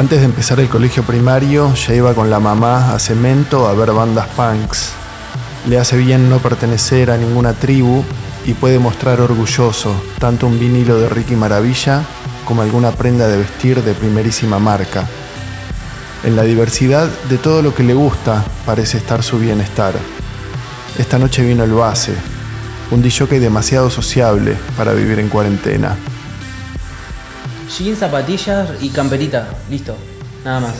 Antes de empezar el colegio primario, ya iba con la mamá a Cemento a ver bandas punks. Le hace bien no pertenecer a ninguna tribu y puede mostrar orgulloso tanto un vinilo de Ricky Maravilla como alguna prenda de vestir de primerísima marca. En la diversidad de todo lo que le gusta parece estar su bienestar. Esta noche vino el base, un DJ demasiado sociable para vivir en cuarentena. Jeans, zapatillas y camperita, listo, nada más.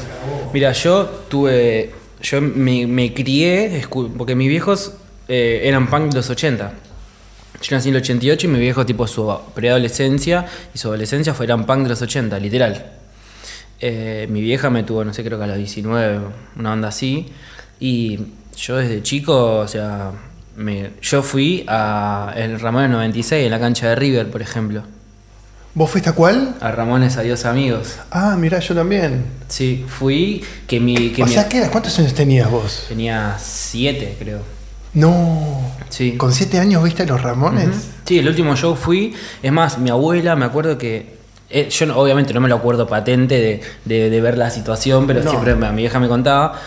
Mira, yo tuve, yo me, crié, porque mis viejos eh, eran punk de los 80. Yo nací en el 88 y mi viejo, tipo, su preadolescencia y su adolescencia fueron punk de los 80, literal. Eh, mi vieja me tuvo, no sé, creo que a los 19, una onda así. Y yo desde chico, o sea, me- yo fui a el Ramones 96 en la cancha de River, por ejemplo. ¿Vos fuiste a cuál? A Ramones Adiós Amigos. Ah, mirá, yo también. Sí, fui que mi... Que o mi- sea, ¿qué? ¿Cuántos años tenías vos? Tenía siete, creo. No. Sí. ¿Con siete años viste a los Ramones? Sí, el último show fui. Es más, mi abuela, me acuerdo que. eh, yo obviamente no me lo acuerdo patente de, de- de ver la situación, pero No. siempre mi vieja me contaba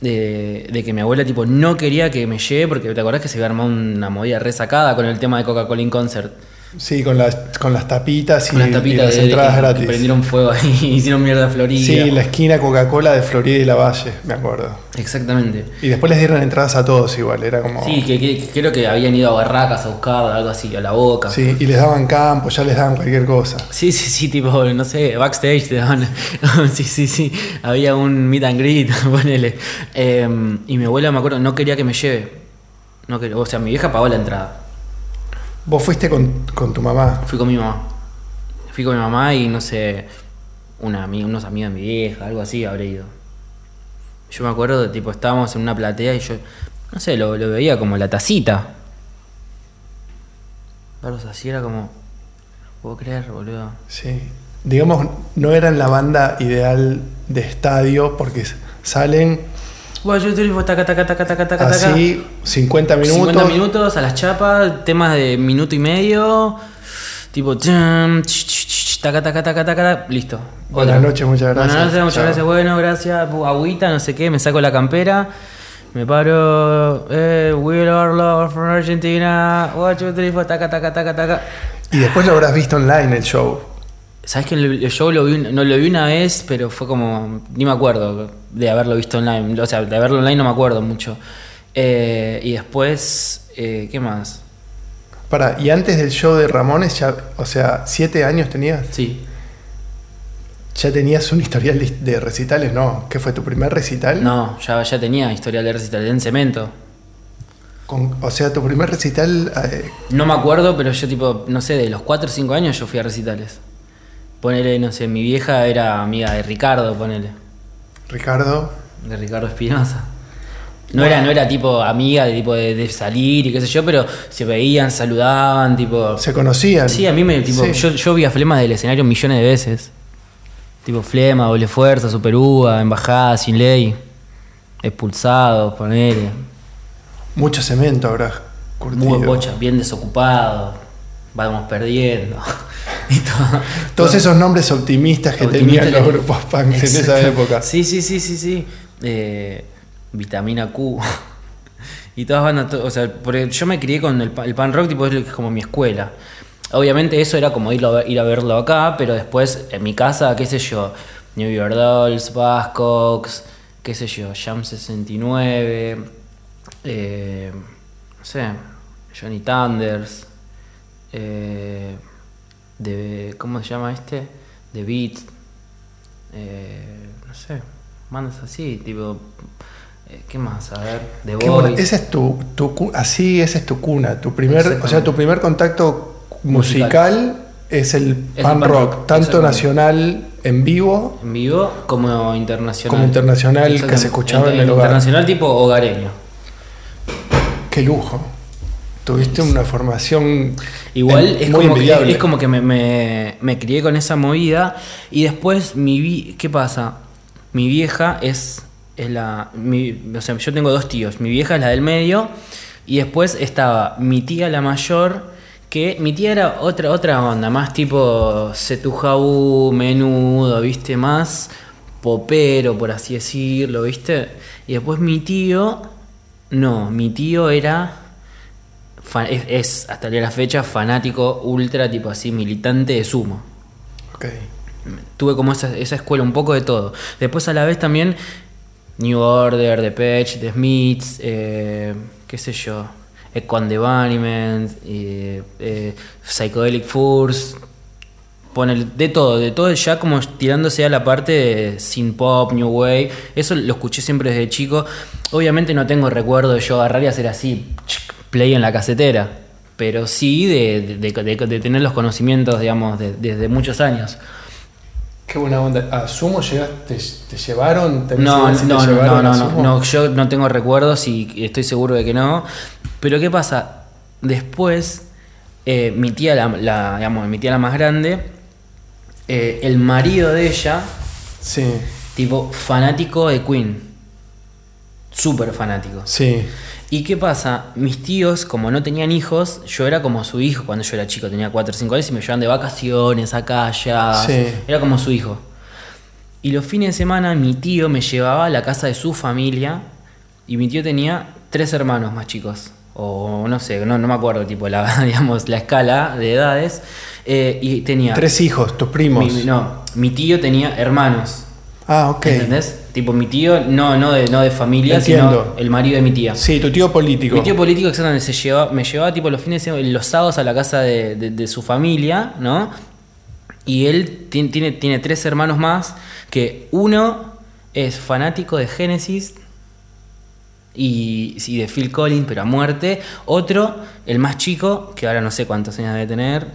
de, de que mi abuela tipo no quería que me lleve porque te acordás que se había armado una movida resacada con el tema de Coca-Cola in Concert. Sí, con las, con las tapitas y, Con las y tapitas las de, de entradas que, que gratis. prendieron fuego ahí y hicieron mierda a Florida. Sí, la esquina Coca-Cola de Florida y la Valle, me acuerdo. Exactamente. Y después les dieron entradas a todos igual, era como... Sí, que, que- que creo que habían ido a barracas a buscar algo así, a la boca. Sí, y les daban campo, ya les daban cualquier cosa. Sí, sí, sí, tipo, no sé, backstage te daban. sí, sí, sí. Había un meet and greet, ponele. Eh, y mi abuela, me acuerdo, no quería que me lleve. No quería, o sea, mi vieja pagó la entrada. Vos fuiste con, con tu mamá. Fui con mi mamá. Fui con mi mamá y no sé, una, unos amigos de mi vieja, algo así habré ido. Yo me acuerdo de tipo, estábamos en una platea y yo, no sé, lo, lo veía como la tacita. Verlos así era como, puedo creer, boludo. Sí. Digamos, no eran la banda ideal de estadio porque salen Bueno, yo te taca, taca, taca, taca, taca, taca. así 50 minutos. 50 minutos a las chapas, temas de minuto y medio, tipo, taca, taca, taca, taca, listo. Buenas noches, muchas gracias. Buenas noches, muchas gracias, bueno, gracias, agüita, no sé qué, me saco la campera, me paro, eh, we are love from Argentina, one, two, three, four, taca, taca, taca, taca. Y después lo habrás visto online el show. ¿Sabes que el, show lo vi, no lo vi una vez, pero fue como. Ni me acuerdo de haberlo visto online. O sea, de verlo online no me acuerdo mucho. Eh, y después. eh, ¿Qué más? Para, y antes del show de Ramones, ya, o sea, siete años tenías, Sí. ya tenías un historial de, recitales, ¿no? ¿Qué fue tu primer recital? No, ya, ya tenía historial de recital en cemento. Con- o sea, tu primer recital, eh, No me acuerdo, pero yo, tipo, no sé, de los 4 o 5 años yo fui a recitales. Ponele, no sé, mi vieja era amiga de Ricardo, ponele. Ricardo, De Ricardo Espinosa. No era, no era tipo amiga de tipo de, de salir y qué sé yo, pero se veían, saludaban, tipo. se conocían. Sí, a mí me. Tipo, Sí. yo, yo vi a Flema del escenario millones de veces. Tipo Flema, doble fuerza, super uva, embajada, sin ley. Expulsados, ponele. Mucho cemento habrás curtido. Muy bocha, bien desocupado. Vamos perdiendo. y todo. Todos esos nombres optimistas que Optimista tenían los grupos punk en esa época. Sí, sí, sí, sí, sí. Eh, vitamina Q. y todas bandas, o sea, porque yo me crié con el, el pan rock, tipo, es como mi escuela. Obviamente eso era como irlo a ir a verlo acá, pero después en mi casa, qué sé yo, New York Dolls, Buzzcocks, qué sé yo, Jam 69, eh, no sé, Johnny Thunders, eh, de, ¿cómo se llama este? The Beat, eh, no sé, bandas así, tipo, eh, ¿qué más? A ver, bueno, Boys. esa es tu, tu así esa es tu cuna, tu primer, o sea, tu primer contacto musical, es el Es punk rock, rock, tanto nacional en vivo En vivo como internacional. Como internacional que se escuchaba en Inter- el hogar. Internacional tipo hogareño. Qué lujo. Tuviste una formación Igual en- es, muy como que, es como que me, me- me crié con esa movida y después mi vi ¿qué pasa? Mi vieja es, es la... mi- o sea, yo tengo dos tíos. Mi vieja es la del medio y después estaba mi tía la mayor que mi tía era otra, otra onda, más tipo Setujaú, menudo, viste, más popero, por así decirlo, ¿viste? Y después mi tío, no, mi tío era, es, es, hasta la fecha fanático ultra, tipo así, militante de sumo. Ok. Tuve como esa, esa escuela, un poco de todo. Después a la vez también New Order, The Patch, The Smiths, eh, qué sé yo, Equan the eh, eh, Psychedelic Furs, de todo, de todo ya como tirándose a la parte de synth pop, new wave. Eso lo escuché siempre desde chico. Obviamente no tengo recuerdo de yo agarrar y hacer así, play en la casetera. Pero sí de, de- de- de tener los conocimientos, digamos, de- desde muchos años. Qué buena onda. ¿A Sumo llegaste, te, llevaron? ¿Tenés No, si te no, no, no, llevaron no, no, Sumo? no, yo no tengo recuerdos y estoy seguro de que no. Pero ¿qué pasa? Después, eh, mi tía, la, la- digamos, mi tía la más grande, eh, el marido de ella, Sí, tipo fanático de Queen. Súper fanático. sí. ¿Y qué pasa? Mis tíos, como no tenían hijos, yo era como su hijo cuando yo era chico, tenía 4 o 5 años y me llevaban de vacaciones acá, allá. Sí. Era como su hijo. Y los fines de semana mi tío me llevaba a la casa de su familia y mi tío tenía tres hermanos más chicos. O no sé, no, no me acuerdo, tipo, la, digamos, la escala de edades. Eh, y tenía... Tres hijos, tus primos. mi- no, mi tío tenía hermanos. Ah, ok. ¿Entendés? Tipo, mi tío, no, no, de, no de familia, Entiendo. sino el marido de mi tía. Sí, tu tío político. Mi tío político exactamente se lleva, me llevaba tipo los fines de los sábados a la casa de, de- de su familia, ¿no? Y él ti- tiene, tiene tres hermanos más, que uno es fanático de Genesis y, y de Phil Collins, pero a muerte. Otro, el más chico, que ahora no sé cuántos años debe tener,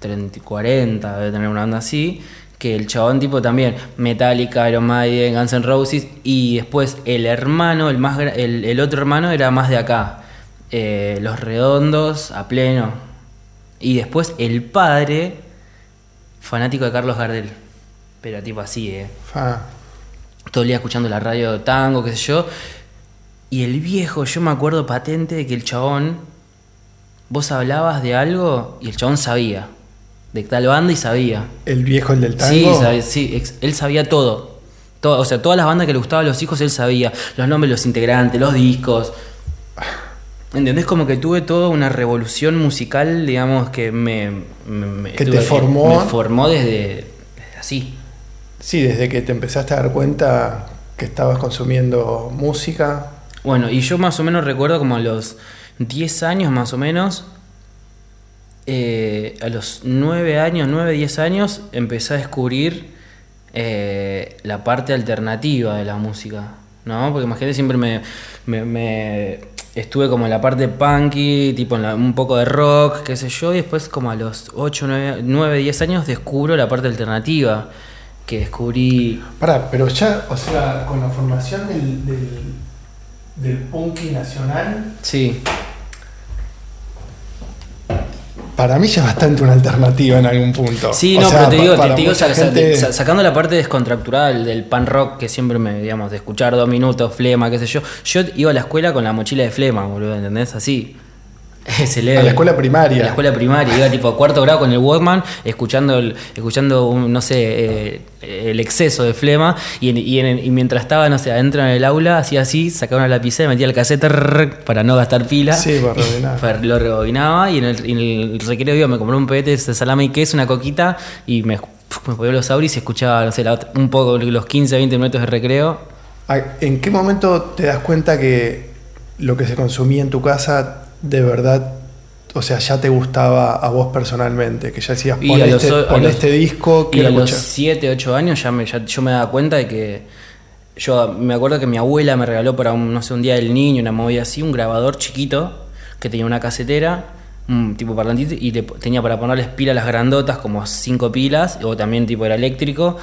30, 40, debe tener una onda así. Que el chabón tipo también, Metallica, Iron Maiden, Guns N' Roses. Y después el hermano, el, más, el, el otro hermano era más de acá. eh, Los Redondos, a pleno. Y después el padre, fanático de Carlos Gardel. Pero tipo así, eh todo el día escuchando la radio tango, qué sé yo. Y el viejo, yo me acuerdo patente de que el chabón, vos hablabas de algo y el chabón sabía. De tal banda y sabía. El viejo, el del tango. Sí, sí, él sabía todo. todo. O sea, todas las bandas que le gustaban a los hijos, él sabía. Los nombres, los integrantes, los discos. ¿Entendés? Como que tuve toda una revolución musical, digamos, que me... me- me- Que te formó. Me formó desde, desde así. Sí, desde que te empezaste a dar cuenta que estabas consumiendo música. Bueno, y yo más o menos recuerdo como a los 10 años más o menos, eh, a los 9 años, 9, 10 años, empecé a descubrir eh, la parte alternativa de la música, ¿no? Porque imagínate, siempre me, me- me- estuve como en la parte punky, tipo en la- un poco de rock, qué sé yo, y después como a los 8, 9, 9 10 años descubro la parte alternativa, que descubrí... Pará, pero ya, o sea, con la formación del, del, del punky nacional, Sí, para mí ya es bastante una alternativa en algún punto. Sí, O no, sea, pero te digo, te digo gente- sacando la parte descontractural del pan rock que siempre me, digamos, de escuchar dos minutos, flema, qué sé yo. Yo iba a la escuela con la mochila de flema, boludo, ¿entendés? Así. Ese A la escuela primaria. A la escuela primaria, iba tipo a cuarto grado con el Walkman, escuchando, el- escuchando un, no sé, eh, el exceso de flema, y, en- y, en- y mientras estaba, no sé, adentro en el aula, hacía así, sacaba una lapicera, metía el cassette para no gastar pila. Sí, para rebobinar. Lo rebobinaba y en el, en el recreo me compré un pete de salame y queso, una coquita y me, me ponía los auris y escuchaba, no sé, la un poco los 15, 20 minutos de recreo. ¿En qué momento te das cuenta que lo que se consumía en tu casa de verdad, o sea, ya te gustaba a vos personalmente? Que ya decías, pon, los este, a pon los- este disco, Y a los escuchar. 7, 8 años ya, me, ya yo me daba cuenta de que yo me acuerdo que mi abuela me regaló para un, no sé, un día del niño, una movida así, un grabador chiquito que tenía una casetera, un tipo parlantito, y le tenía para ponerles pilas las grandotas, como cinco pilas, o también tipo era eléctrico,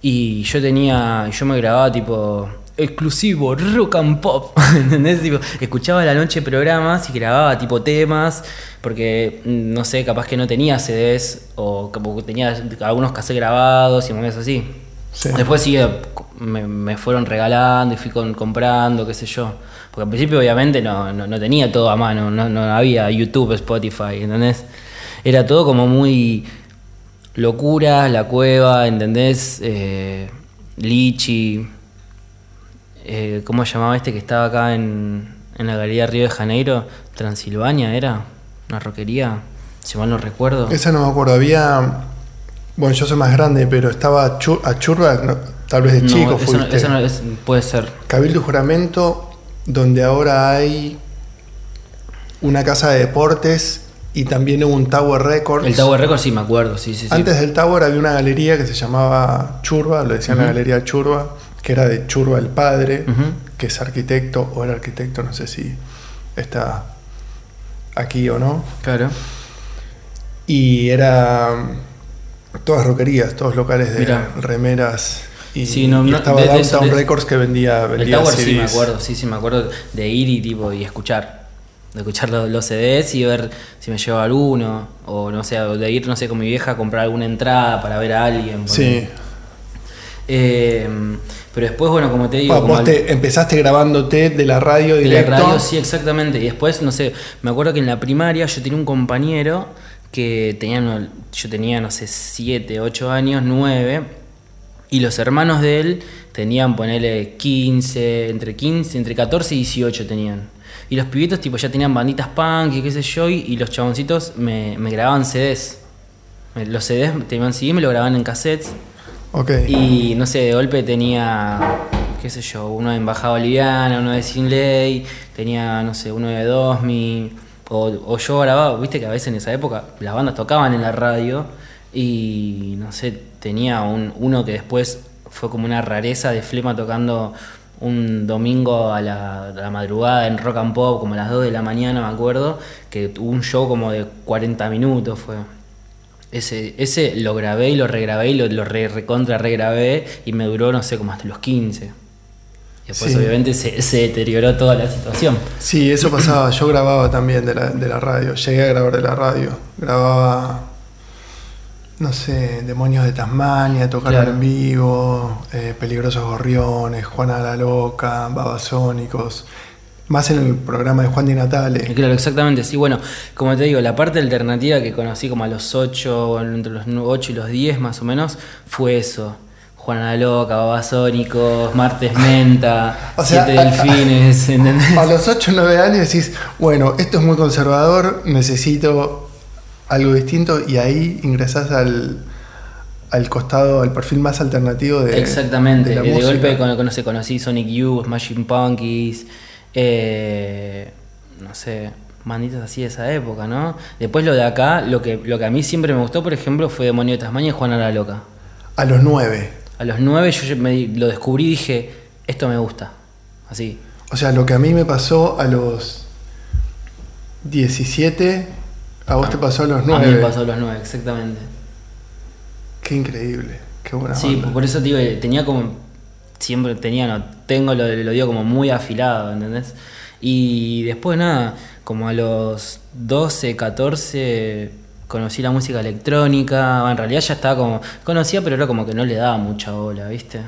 y yo tenía, yo me grababa tipo exclusivo, rock and pop, ¿entendés? Tipo, escuchaba la noche programas y grababa tipo temas, porque mm, no sé, capaz que no tenía CDs, o como tenía algunos cassettes grabados y movidas así. Sí. Después sí, eh, me, me fueron regalando y fui con- comprando, qué sé yo. Porque al principio obviamente no, no, no tenía todo a mano, no, no había YouTube, Spotify, ¿entendés? Era todo como muy locura, la cueva, ¿entendés? Eh, Lichi, eh, ¿cómo se llamaba este que estaba acá en, en la Galería Río de Janeiro? Transilvania era, una roquería, si mal no recuerdo. Esa no me acuerdo, había. Bueno, yo soy más grande, pero estaba a Churba, no, tal vez de No, chico eso no- eso no es- puede ser. Cabildo Juramento, donde ahora hay una casa de deportes y también hubo un Tower Records. El Tower Records sí me acuerdo, sí, sí, sí. Antes del Tower había una galería que se llamaba Churba, lo decían la galería Churba, que era de Churba el padre, que es arquitecto o era arquitecto, no sé si está aquí o no. Claro. Y era mm, todas roquerías, todos locales de Mirá. remeras. Y, Sí, no, y estaba de- Downtown de- Records que vendía, El vendía Tower sí me CDs. acuerdo, sí, sí me acuerdo de ir y tipo y escuchar. De escuchar los, los CDs y ver si me llevaba alguno. O no sé, de ir, no sé, con mi vieja a comprar alguna entrada para ver a alguien. Sí. Eh, pero después, bueno, como te digo, Bueno, como vos al- te empezaste grabándote de la radio de la directo. radio, sí, exactamente. Y después, no sé, me acuerdo que en la primaria yo tenía un compañero que tenía, yo tenía, no sé, 7, 8 años, 9, y los hermanos de él tenían, ponele, 15, entre 15, entre 14 y 18 tenían. Y los pibitos, tipo, ya tenían banditas punk y qué sé yo, y, los chaboncitos me, me grababan CDs. Los CDs tenían CD, me lo grababan en cassettes. Y no sé, de golpe tenía, qué sé yo, uno de Embajada Boliviana, uno de Sin Ley, tenía, no sé, uno de Dosmi, o, o yo grababa, viste que a veces en esa época las bandas tocaban en la radio y no sé, tenía un, uno que después fue como una rareza de Flema tocando un domingo a la, a la madrugada en Rock and Pop, como a las 2 de la mañana, me acuerdo, que tuvo un show como de 40 minutos, fue. Ese, ese lo grabé y lo regrabé y lo, lo re- recontra regrabé y me duró, no sé, como hasta los 15. Y después Sí. obviamente se, se deterioró toda la situación. Sí, eso pasaba. Yo grababa también de la, de la radio. Llegué a grabar de la radio. Grababa, no sé, Demonios de Tasmania, Claro. en vivo, eh, Peligrosos Gorriones, Juana la Loca, Babasónicos. Más en el programa de Juan Di Natale. Claro, exactamente, sí, bueno, como te digo, la parte alternativa que conocí como a los 8, entre los 8 y los 10 más o menos, fue eso. Juana la Loca, Babasónicos, Martes Menta, O sea, Siete a- Delfines, ¿entendés? A los 8 o 9 años decís, bueno, esto es muy conservador, necesito algo distinto y ahí ingresás al, al costado, al perfil más alternativo de Exactamente, de la de música. golpe cono- conocí, conocí Sonic Youth, Smashing Punkies, eh, no sé, banditas así de esa época, ¿no? Después lo de acá, lo que, lo que a mí siempre me gustó, por ejemplo, fue Demonio de Tasmania y Juana la Loca. A los 9. A los nueve yo me lo descubrí y dije, esto me gusta, así. O sea, lo que a mí me pasó a los 17, a vos te pasó a los A mí me 9. pasó a los nueve, exactamente. Qué increíble, qué buena Sí, onda. por eso digo, eh, tenía como. Siempre tenía, no, tengo lo, digo como muy afilado, ¿entendés? Y después nada, como a los 12, 14, conocí la música electrónica. En realidad ya estaba como. Conocía, pero era como que no le daba mucha bola, ¿viste?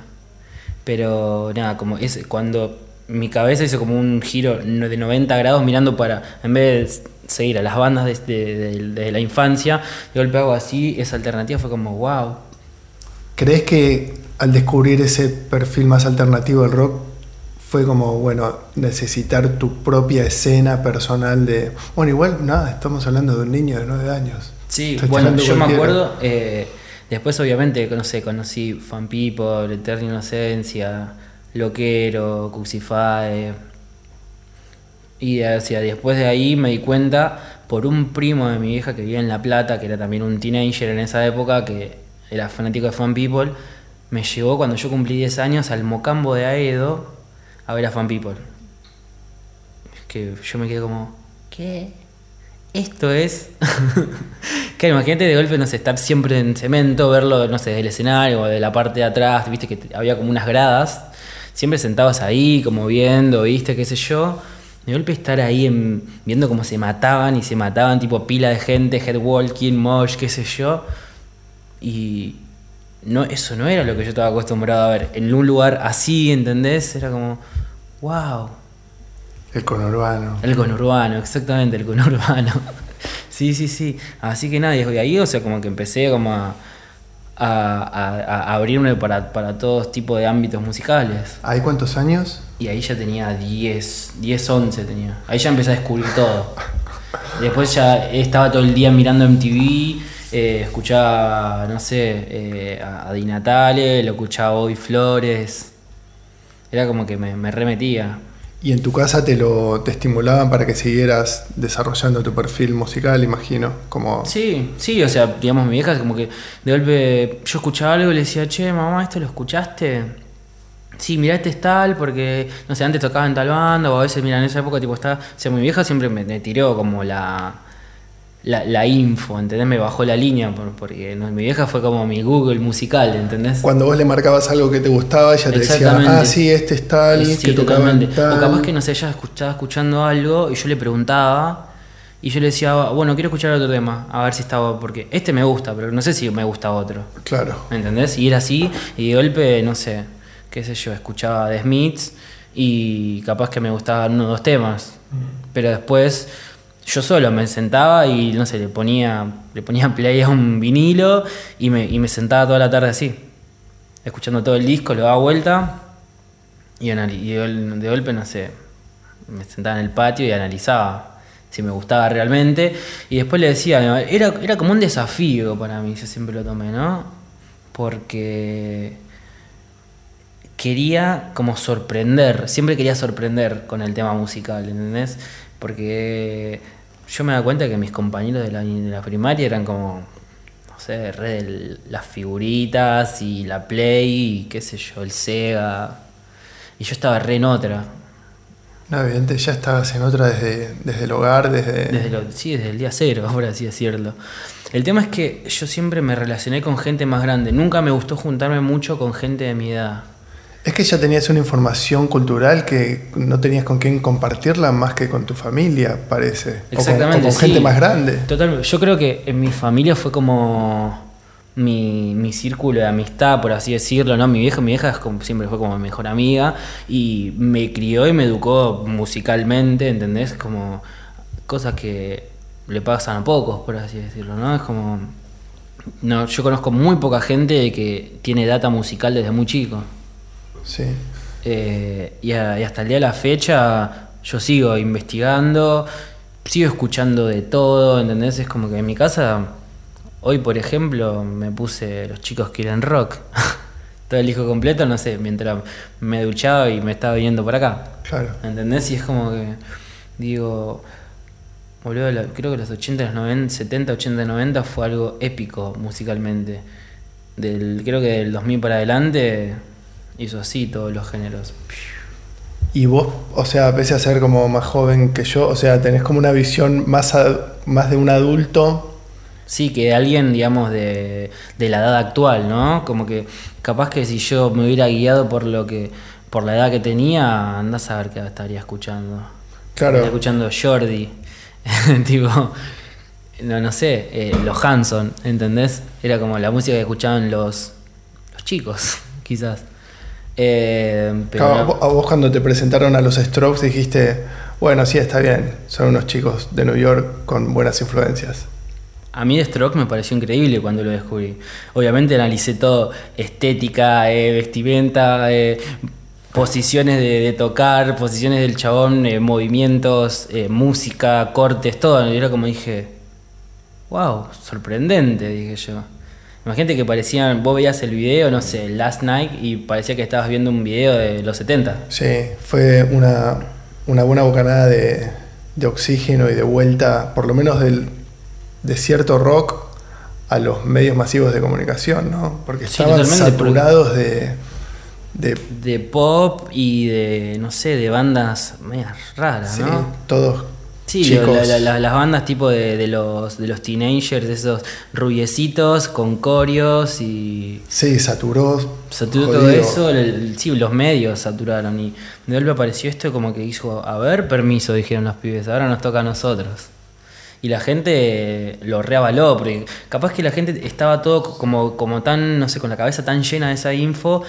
Pero nada, como es cuando mi cabeza hizo como un giro de 90 grados mirando para, en vez de seguir a las bandas desde, de- de la infancia, de golpe hago así, esa alternativa fue como, wow, ¿Crees que al descubrir ese perfil más alternativo del rock fue como, bueno, necesitar tu propia escena personal de... Bueno, igual nada, estamos hablando de un niño de 9 años. Sí, bueno, yo me acuerdo, eh, después obviamente, no sé, conocí Fan People, Eterna Inocencia, Loquero, Cuxify. Y hacia después de ahí me di cuenta por un primo de mi vieja que vivía en La Plata, que era también un teenager en esa época, que era fanático de Fan People, me llevó cuando yo cumplí 10 años al Mocambo de Aedo a ver a Fan People. Es que yo me quedé como, ¿qué? Esto es. claro, imagínate de golpe, no sé, estar siempre en cemento, verlo, no sé, del escenario o de la parte de atrás, viste que había como unas gradas, siempre sentados ahí, como viendo, viste, qué sé yo. De golpe estar ahí en- viendo cómo se mataban y se mataban, tipo pila de gente, headwalking, mosh, qué sé yo. Y no, eso no era lo que yo estaba acostumbrado a ver. En un lugar así, ¿entendés? Era como, wow. El conurbano. El conurbano, exactamente, el conurbano. sí, sí, sí. Así que nada, y ahí, o sea, como que empecé como a, a, a- a abrirme para, para todos tipos de ámbitos musicales. ¿Hay cuántos años? Y ahí ya tenía 10, 10, 11 tenía. Ahí ya empecé a descubrir todo. Después ya estaba todo el día mirando MTV, eh, escuchaba, no sé, eh, a, Di Natale, lo escuchaba a Bobby Flores. Era como que me, me remetía. Y en tu casa te lo te estimulaban para que siguieras desarrollando tu perfil musical, imagino. Como Sí, sí, o sea, digamos, mi vieja como que de golpe yo escuchaba algo y le decía, che, mamá, ¿esto lo escuchaste? Sí, mirá, este es tal, porque, no sé, antes tocaba en tal banda, o a veces, mira, en esa época, tipo, está... O sea, mi vieja siempre me, me tiró como la, la, la info, ¿entendés? Me bajó la línea, por- porque no, mi vieja fue como mi Google musical, ¿entendés? cuando vos le marcabas algo que te gustaba, ella te decía, ah, sí, este es tal, Sí, que tocaba tal. O capaz que, no sé, ella escuchaba escuchando algo y yo le preguntaba y yo le decía, bueno, quiero escuchar otro tema, a ver si estaba, porque este me gusta, pero no sé si me gusta otro. Claro. ¿Me entendés? Y era así, y de golpe, no sé, qué sé yo, escuchaba The Smiths y capaz que me gustaban uno o dos temas. Pero después yo solo me sentaba y, no sé, le ponía, le ponía play a un vinilo y me, y me sentaba toda la tarde así, escuchando todo el disco, lo daba vuelta y, de golpe, no sé, me sentaba en el patio y analizaba si me gustaba realmente. Y después le decía, era, era como un desafío para mí, yo siempre lo tomé, ¿no? Porque quería como sorprender, siempre quería sorprender con el tema musical, ¿entendés? Porque yo me daba cuenta que mis compañeros de la, de la primaria eran como, no sé, re de las figuritas y la Play y qué sé yo, el Sega. Y yo estaba re en otra. No, evidente, ya estabas en otra desde, desde el hogar, desde... Desde lo- sí, desde el día cero, por así decirlo. El tema es que yo siempre me relacioné con gente más grande. Nunca me gustó juntarme mucho con gente de mi edad. Es que ya tenías una información cultural que no tenías con quién compartirla más que con tu familia, parece. O con- Exactamente. O con, sí. gente más grande. Total, yo creo que en mi familia fue como mi, mi círculo de amistad, por así decirlo, ¿no? Mi vieja, mi vieja es como- siempre fue como mi mejor amiga y me crió y me educó musicalmente, ¿entendés? Como cosas que le pasan a pocos, por así decirlo, ¿no? Es como... No, yo conozco muy poca gente que tiene data musical desde muy chico. Sí. Eh, y, a- y hasta el día de la fecha yo sigo investigando, sigo escuchando de todo, ¿entendés? Es como que en mi casa, hoy por ejemplo, me puse Los chicos quieren rock. todo el disco completo, no sé, mientras me duchaba y me estaba viniendo por acá. Claro. ¿Entendés? Y es como que, digo, boludo, creo que los 80, los 90, 70, 80, 90 fue algo épico musicalmente. Del, creo que del 2000 para adelante hizo así todos los géneros. Y vos, o sea, pese a ser como más joven que yo, o sea, tenés como una visión más, a- más de un adulto. Sí, que alguien, digamos, de, de la edad actual, ¿no? Como que capaz que si yo me hubiera guiado por lo que por la edad que tenía, andás a ver qué estaría escuchando. Claro. Estaría escuchando Jordi, tipo, no, no sé, eh, los Hanson, ¿entendés? Era como la música que escuchaban los, los chicos, quizás. Eh, pero Claro, no- vos- a vos cuando te presentaron a los Strokes dijiste, bueno, sí, está bien, son unos chicos de New York con buenas influencias. A mí Stroke me pareció increíble cuando lo descubrí. Obviamente analicé todo, estética, eh, vestimenta, eh, posiciones de, de tocar, posiciones del chabón, eh, movimientos, música, cortes, todo. Y era como dije, wow, sorprendente, dije yo. Imagínate que parecían, vos veías el video, no sé, Last Night, y parecía que estabas viendo un video de los 70. Sí, fue una, una buena bocanada de, de oxígeno y de vuelta, por lo menos del, de cierto rock a los medios masivos de comunicación, ¿no? Porque Sí, estaban porque- saturados de, de De pop y de, no sé, de bandas medias raras, sí, ¿no? todos Sí, chicos. lo- la- la- las bandas tipo de, de los, de los teenagers, de esos rubiecitos con corios y Sí, saturó. saturó todo eso, el- sí, los medios saturaron y de golpe apareció esto como que hizo, a ver, permiso, dijeron los pibes, ahora nos toca a nosotros. Y la gente lo reavaló, porque capaz que la gente estaba todo como, como tan, no sé, con la cabeza tan llena de esa info,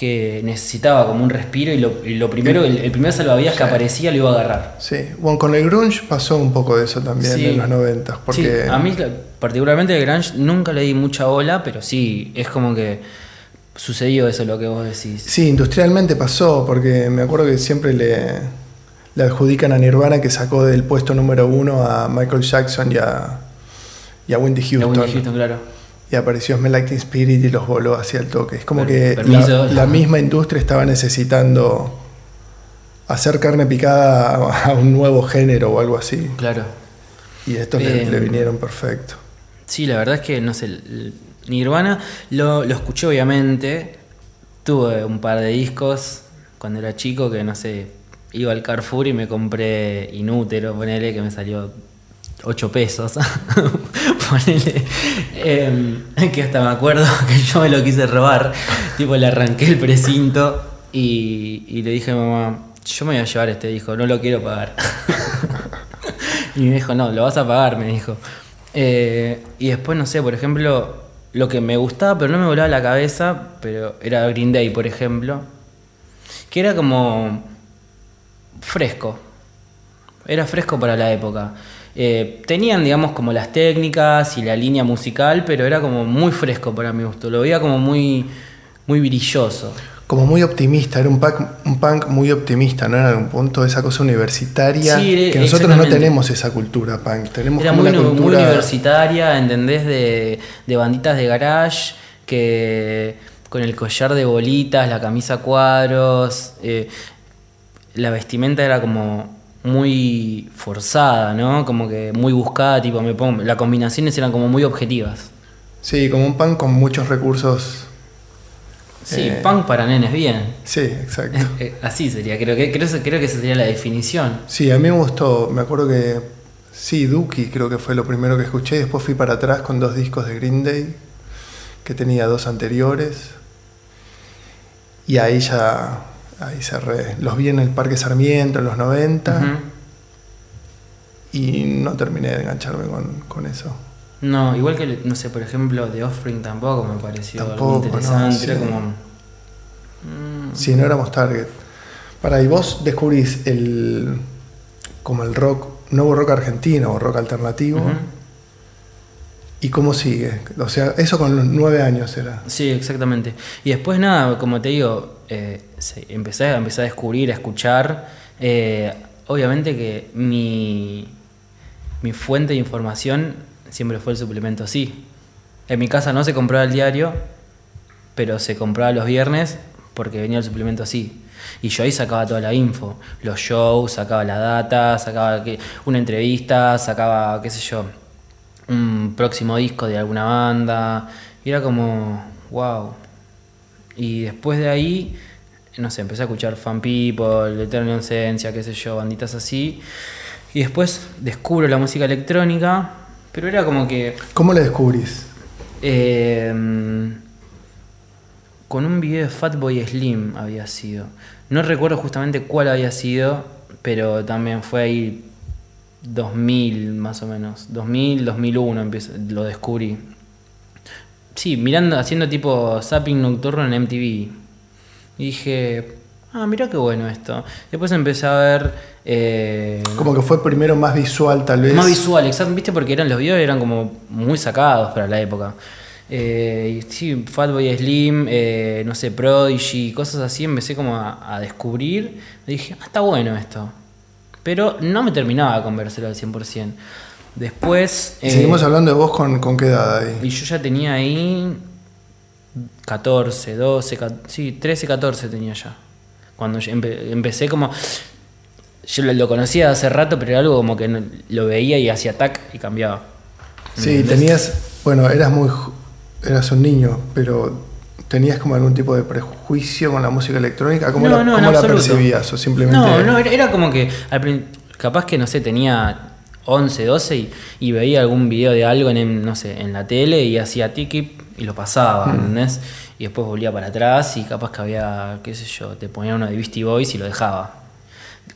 que necesitaba como un respiro y lo, y lo primero, el, el primer salvavidas que aparecía lo iba a agarrar. Sí, bueno, con el grunge pasó un poco de eso también Sí. en los 90, porque Sí, a mí particularmente el grunge nunca le di mucha bola, pero sí, es como que sucedió eso lo que vos decís. sí, industrialmente pasó, porque me acuerdo que siempre le, le adjudican a Nirvana que sacó del puesto número uno a Michael Jackson y a, y a Wendy Houston. Whitney Houston, claro. Y apareció Smell Like Spirit y los voló hacia el toque. Es como Per- que la, la misma industria estaba necesitando hacer carne picada a, a un nuevo género o algo así. Claro. Y estos le, Eh, le vinieron perfecto. Sí, la verdad es que, no sé, Nirvana lo, lo escuché obviamente. Tuve un par de discos cuando era chico que, no sé, iba al Carrefour y me compré Inútero, ponele, que me salió 8 pesos. ponele. Em, que hasta me acuerdo que yo me lo quise robar. tipo, le arranqué el precinto y, y le dije a mi mamá, yo me voy a llevar este disco, no lo quiero pagar. Y me dijo, no, lo vas a pagar, me dijo. Eh, y después, no sé, por ejemplo, lo que me gustaba, pero no me volaba la cabeza, pero era Green Day, por ejemplo. Que era como fresco. Era fresco para la época. Eh, tenían, digamos, como las técnicas y la línea musical, pero era como muy fresco para mi gusto. Lo veía como muy, muy brilloso. Como muy optimista, era un punk, un punk muy optimista, ¿no? En algún punto, esa cosa universitaria. Sí, que nosotros no tenemos esa cultura punk. Tenemos Era como muy, una muy cultura. universitaria, ¿entendés? De, de banditas de garage, que con el collar de bolitas, la camisa a cuadros, eh, la vestimenta era como muy forzada, ¿no? Como que muy buscada, tipo, me pongo, las combinaciones eran como muy objetivas. Sí, como un punk con muchos recursos. Sí, Eh. punk para nenes bien. Sí, exacto. Eh, Así sería, creo que, creo, creo que esa sería la definición. Sí, a mí me gustó. Me acuerdo que. Sí, Dookie creo que fue lo primero que escuché. y Después fui para atrás con dos discos de Green Day, que tenía dos anteriores. Y ahí ya. Ahí cerré. Los vi en el Parque Sarmiento en los 90 Ujú. y no terminé de engancharme con, con eso. No, igual que, no sé, por ejemplo, The Offspring tampoco me pareció algo Tampoco, interesante. no, Era sí. como. mm, Si no éramos target. Para, y vos descubrís el. como el rock, nuevo rock argentino o rock alternativo. ¿Y cómo sigue? O sea, eso con los nueve años era. Sí, exactamente. Y después nada, como te digo, eh, sí, empecé, a- descubrir, a escuchar. Eh, obviamente que mi, mi fuente de información siempre fue el suplemento sí. En mi casa no se compraba el diario, pero se compraba los viernes porque venía el suplemento sí. Y yo ahí sacaba toda la info, los shows, sacaba la data, sacaba una entrevista, sacaba, qué sé yo, un próximo disco de alguna banda. Y era como, wow. Y después de ahí, no sé, empecé a escuchar Fan People, Eterna Inocencia, qué sé yo, banditas así. Y después descubro la música electrónica, pero era como que ¿Cómo le descubrís? eh, con un video de Fatboy Slim había sido. No recuerdo justamente cuál había sido, pero también fue ahí 2000 más o menos. 2000, 2001 empecé- lo descubrí. Sí, mirando, haciendo tipo zapping nocturno en MTV. Y dije, ah, mira qué bueno esto. Después empecé a ver... eh, Como que fue primero más visual, tal vez. más visual, exacto, viste, porque eran los videos eran como muy sacados para la época. Eh, sí, Fatboy Slim, eh, no sé, Prodigy, cosas así, empecé como a, a descubrir. Y dije, ah, está bueno esto. Pero no me terminaba de convencer al 100%. Después. Y eh, seguimos hablando de vos con, con qué edad ahí. y yo ya tenía ahí 14, 12, ca- sí, 13, 14 tenía ya. Cuando yo empe- empecé como... Yo lo, lo conocía hace rato, pero era algo como que no- lo veía y hacía tac y cambiaba. Sí, tenías. Bueno, eras muy. Eras un niño, pero. ¿Tenías como algún tipo de prejuicio con la música electrónica? ¿Cómo No, la, no, cómo la percibías? ¿O simplemente.? No, no, era, era como que al capaz que, no sé, tenía 11, 12 y, y veía algún video de algo en, no sé, en la tele y hacía tiki y lo pasaba, ¿entendés? Y después volvía para atrás y capaz que había, qué sé yo, te ponía uno de Beastie Boys y lo dejaba.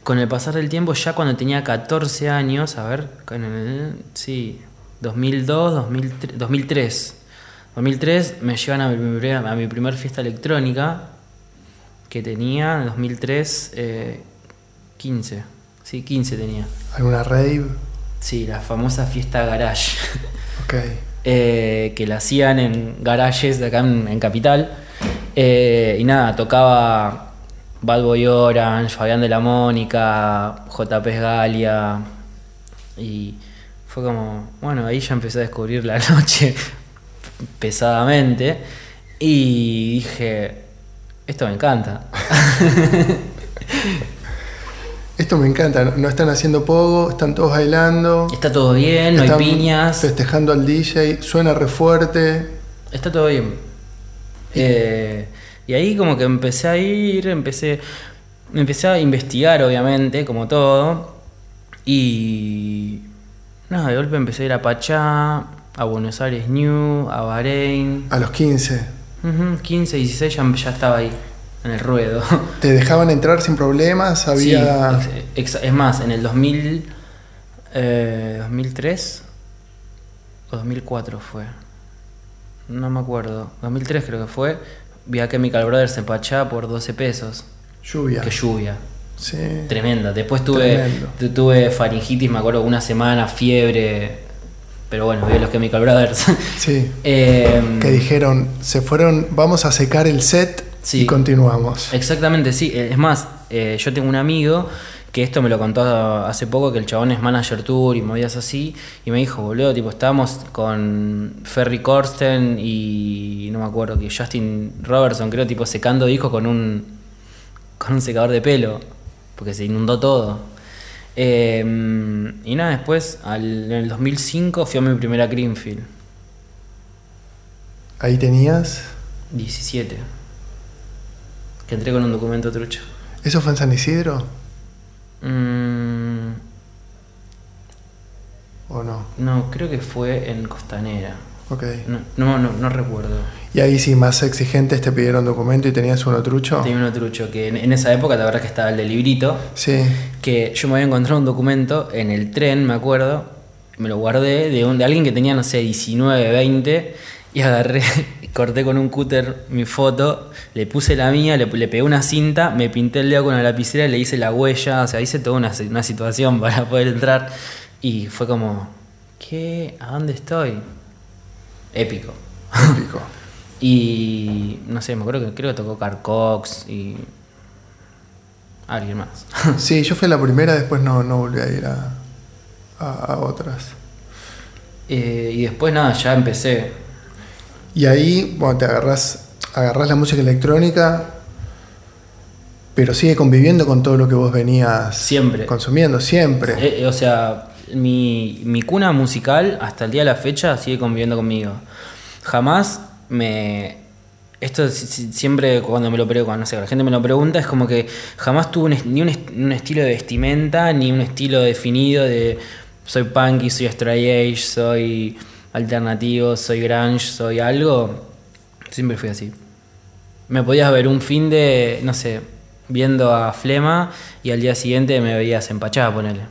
Con el pasar del tiempo, ya cuando tenía 14 años, a ver, con el- sí, 2002, 2003, 2003. 2003 me llevan a mi, a mi primer fiesta electrónica que tenía, en 2003, eh, 15. Sí, 15 tenía. ¿Alguna rave? Sí, la famosa fiesta garage. Ok. eh, que la hacían en garages de acá en, en Capital. Eh, y nada, tocaba Bad Boy Orange, Fabián de la Mónica, JP Galia. Y fue como, bueno, ahí ya empecé a descubrir la noche pesadamente. Y dije, esto me encanta. Esto me encanta, no están haciendo pogo, están todos bailando. Está todo bien, no hay piñas. Festejando al DJ, suena re fuerte. Está todo bien. Eh, y ahí como que empecé a ir, empecé, empecé a investigar obviamente, como todo. Y nada, de golpe empecé a ir a Pachá, a Buenos Aires New, a Bahrein. A los 15. Ujú, 15, 16 ya, ya estaba ahí, en el ruedo. ¿Te dejaban entrar sin problemas? Había. Sí, ex- ex- es más, en el 2000, eh, 2003 o 2004 fue. No me acuerdo. 2003 creo que fue. Vi a Chemical Brothers en Pachá por 12 pesos. lluvia. Qué lluvia. Sí. Tremenda. Después tuve, Tremendo. tuve faringitis, me acuerdo, una semana, fiebre. Pero bueno, vi los Chemical Brothers. Sí. Em, Que dijeron, se fueron, vamos a secar el set Sí. y continuamos. Exactamente, sí. Es más, eh, yo tengo un amigo que esto me lo contó hace poco, que el chabón es manager tour y movidas así, y me dijo, boludo, tipo, estábamos con Ferry Corsten y no me acuerdo, que Justin Robertson, creo, tipo, secando discos con un, con un secador de pelo, porque se inundó todo. Eh, y nada, después, al- en el 2005, fui a mi primera Greenfield, Ahí tenías. 17, que entré con un documento trucho. ¿Eso fue en San Isidro Mm, o no? no, creo que fue en Costanera. Ok. No, no, no, no recuerdo. Y ahí sí, más exigentes te pidieron documento y tenías uno trucho. Tenía uno trucho que en, en esa época, la verdad que estaba el de librito, Sí. que yo me había encontrado un documento en el tren, me acuerdo, me lo guardé de, un, de alguien que tenía, no sé, 19, 20, y agarré, corté con un cúter mi foto, le puse la mía, le, le pegué una cinta, me pinté el dedo con una lapicera, le hice la huella, o sea, hice toda una, una situación para poder entrar, y fue como, ¿qué? ¿A dónde estoy? Épico. Épico. Y no sé, me acuerdo que creo que tocó Carcox y alguien más. Sí, yo fui la primera, después no, no volví a ir a, a- a otras. Eh, y después nada, ya empecé. Y ahí, bueno, te agarrás, agarrás la música electrónica, pero sigue conviviendo con todo lo que vos venías Siempre. consumiendo, siempre. Eh, eh, o sea, mi, mi cuna musical hasta el día de la fecha sigue conviviendo conmigo. Jamás me... Esto si- si- siempre cuando me lo pregunto, cuando no sé, la gente me lo pregunta, es como que jamás tuve un ni un, est- un estilo de vestimenta, ni un estilo definido de soy punky, soy straight edge, soy alternativo, soy grunge, soy algo. Siempre fui así. Me podías ver un fin de, no sé, viendo a Flema y al día siguiente me veías empachada, ponele.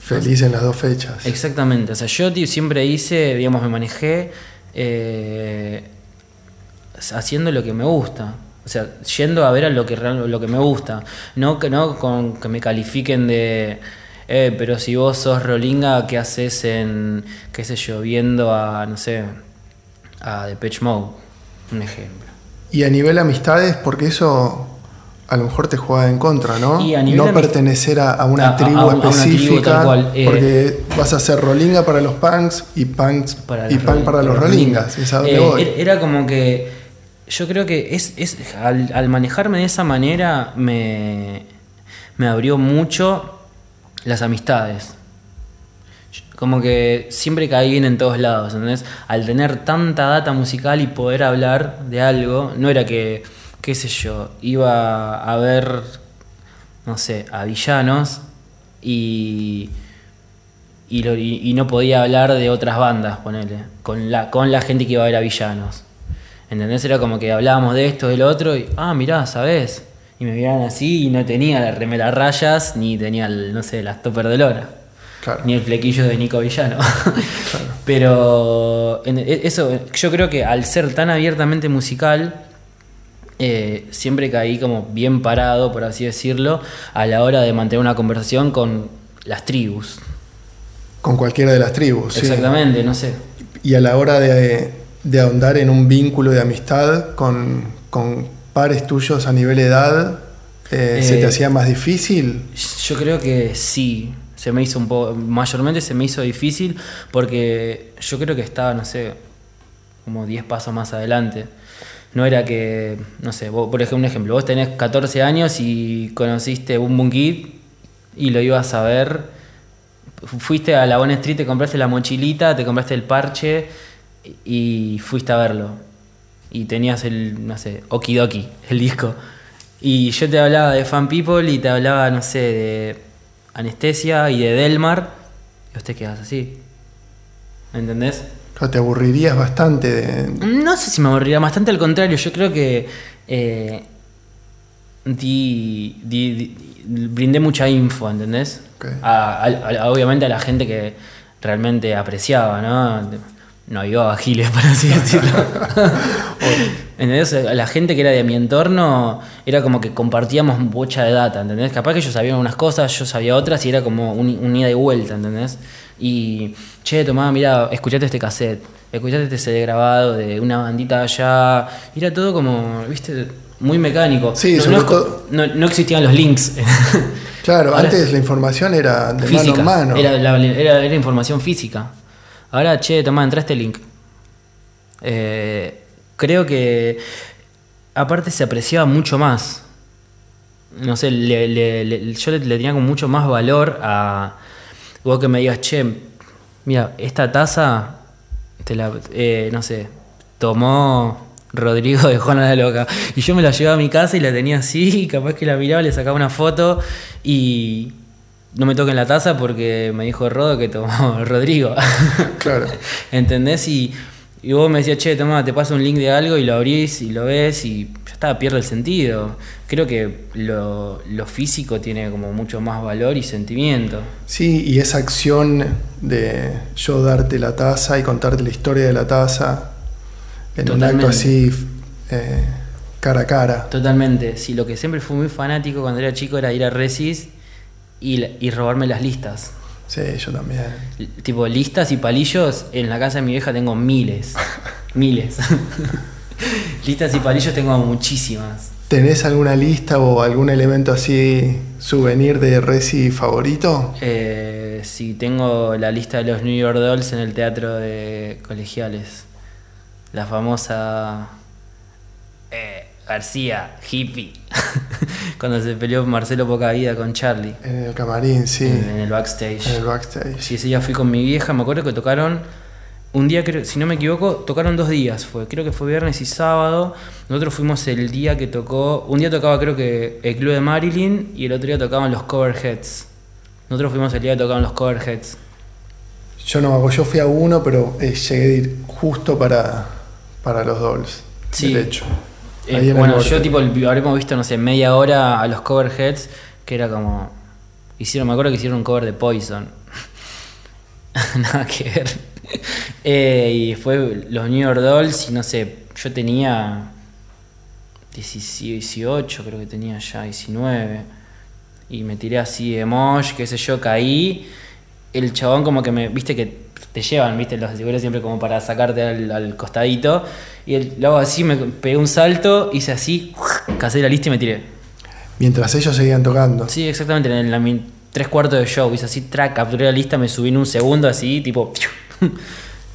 Feliz en las dos fechas. Exactamente, o sea, yo tío, siempre hice, digamos, me manejé eh, haciendo lo que me gusta. O sea, yendo a ver a lo que, lo que me gusta. No que, no con que me califiquen de, eh, pero si vos sos rolinga, ¿qué haces en, qué sé yo, viendo a, no sé, a Depeche Mode? Un ejemplo. Y a nivel amistades, porque eso a lo mejor te juega en contra, ¿no? Y a nivel no pertenecer a, a una A- tribu a un- a una tribu específica, cual, eh. porque vas a ser rolinga para los punks y punks para y punk para los rolingas. ¿Es a dónde Eh, voy? er- Era como que. Yo creo que es, es al, al manejarme de esa manera me, me abrió mucho las amistades. Como que siempre caí bien en todos lados, ¿entendés? Al tener tanta data musical y poder hablar de algo, no era que, qué sé yo, iba a ver, no sé, a villanos y, y, lo- y- y no podía hablar de otras bandas, ponele, con la, con la gente que iba a ver a villanos. ¿Entendés? Era como que hablábamos de esto, del otro, y, ah, mirá, ¿sabés? Y me miraban así y no tenía la remera rayas, ni tenía, el, no sé, las topper de lora, Claro. ni el flequillo de Nico Villano. Pero en- e- eso, yo creo que al ser tan abiertamente musical, eh, siempre caí como bien parado, por así decirlo, a la hora de mantener una conversación con las tribus. Con cualquiera de las tribus. sí. Exactamente, no sé. Y a la hora de, de ahondar en un vínculo de amistad con, con pares tuyos a nivel edad, eh, ¿se Eh, te hacía más difícil? Yo creo que sí, se me hizo un poco, mayormente se me hizo difícil porque yo creo que estaba, no sé, como 10 pasos más adelante. No era que, no sé, vos, por ejemplo, un ejemplo, vos tenés 14 años y conociste un Boom y lo ibas a ver, fuiste a la Bonne Street, te compraste la mochilita, te compraste el parche y fuiste a verlo. Y tenías el, no sé, Okidoki, el disco. Y yo te hablaba de Fan People y te hablaba, no sé, de Anestesia y de Delmar. Y te quedas así. ¿Me entendés? Te aburrirías bastante de... No sé si me aburriría, bastante al contrario. Yo creo que eh, di, di- di- brindé mucha info, ¿entendés? A- a- a- obviamente a la gente que realmente apreciaba, ¿no? No ayudaba a Giles, por así decirlo. ¿Entendés? A la gente que era de mi entorno era como que compartíamos bocha de data, ¿entendés? Capaz que ellos sabían unas cosas, yo sabía otras y era como un, un ida y vuelta, ¿entendés? Y, che, tomá, mira, escuchate este cassette, escuchate este CD grabado de una bandita allá. Y era todo como, viste, muy mecánico. Sí, no, no es co- todo- no- no existían los links. Claro, Ahora- antes la información era de física. mano a mano. Era, la- era- era información física. Ahora, che, tomá, entra este link. Eh, creo que aparte se apreciaba mucho más. No sé, le- le- le- yo le, le tenía con mucho más valor a vos que me digas, che, mira, esta taza, te la, eh, no sé, tomó Rodrigo de Juana la Loca. Y yo me la llevaba a mi casa y la tenía así, y capaz que la miraba, le sacaba una foto y no me toquen la taza porque me dijo Rodo que tomó Rodrigo. Claro. ¿Entendés? Y, y vos me decías, che, toma, te paso un link de algo y lo abrís y lo ves y ya está, pierde el sentido. Creo que lo, lo físico tiene como mucho más valor y sentimiento. Sí, y esa acción de yo darte la taza y contarte la historia de la taza en un acto así eh, cara a cara. Totalmente. Sí, lo que siempre fui muy fanático cuando era chico era ir a Resis y, y robarme las listas. Sí, yo también. Tipo, listas y palillos, en la casa de mi vieja tengo miles. miles. listas y palillos tengo muchísimas. ¿Tenés alguna lista o algún elemento así, souvenir de Resi favorito? Eh, sí, tengo la lista de los New York Dolls en el teatro de colegiales. La famosa eh, García, hippie. Cuando se peleó Marcelo Poca Vida con Charlie En el camarín, sí. en, en el backstage. En el backstage. Sí, ese día fui con mi vieja, me acuerdo que tocaron un día, creo, si no me equivoco, tocaron dos días, fue, creo que fue viernes y sábado. Nosotros fuimos el día que tocó, un día tocaba creo que el club de Marilyn y el otro día tocaban los Coverheads. Nosotros fuimos el día que tocaban los Coverheads. Yo no me acuerdo, yo fui a uno, pero eh, llegué a ir justo para, para los Dolls. Sí. De hecho. Eh, bueno, yo tipo el- habremos visto, no sé, media hora a los Coverheads, que era como... Hicieron, me acuerdo que hicieron un cover de Poison. Nada que ver. Eh, y fue los New York Dolls y no sé, yo tenía 18, creo que tenía ya 19. Y me tiré así de mosh, qué sé yo, caí. El chabón como que me, viste que te llevan, viste, los seguros siempre como para sacarte al, al costadito. Y el, lo hago así, me pegué un salto, hice así, casé la lista y me tiré. Mientras ellos seguían tocando. Sí, exactamente, en la mi- tres cuartos de show, hice así, track, capturé la lista, me subí en un segundo así, tipo...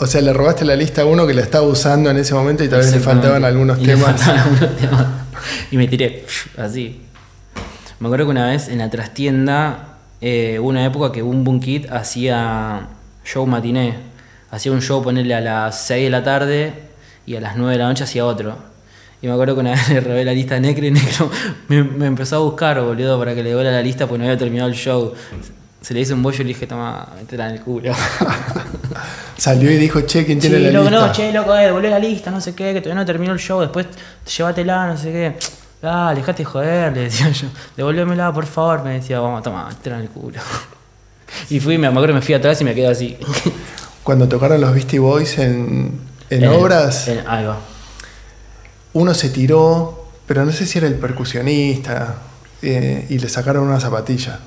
O sea, le robaste la lista a uno que la estaba usando en ese momento y tal vez le faltaban algunos Y le temas. faltaban algunos temas. Y me tiré, así. Me acuerdo que una vez en la trastienda, eh, una época que Boom Boom Kid hacía show matiné. Hacía un show, ponerle a las 6 de la tarde y a las 9 de la noche hacía otro. Y me acuerdo que una vez le robé la lista a Necro y Necro me, me empezó a buscar, boludo, para que le devuelva la lista porque no había terminado el show. Se le hizo un bollo y le dije, toma, métela en el culo. Salió y dijo, che, ¿quién tiene Sí, la loco, lista? no, che, loco, eh, devolvé la lista, no sé qué, que todavía no terminó el show, después llévatela, no sé qué. Dale, dejate de joder, le decía yo. Devolvémela, por favor, me decía, vamos, toma, métela en el culo. Y fui, me acuerdo me fui atrás y me quedé así. Cuando tocaron los Beastie Boys en, en obras, en- ahí va. uno se tiró pero no sé si era el percusionista, eh, y le sacaron una zapatilla.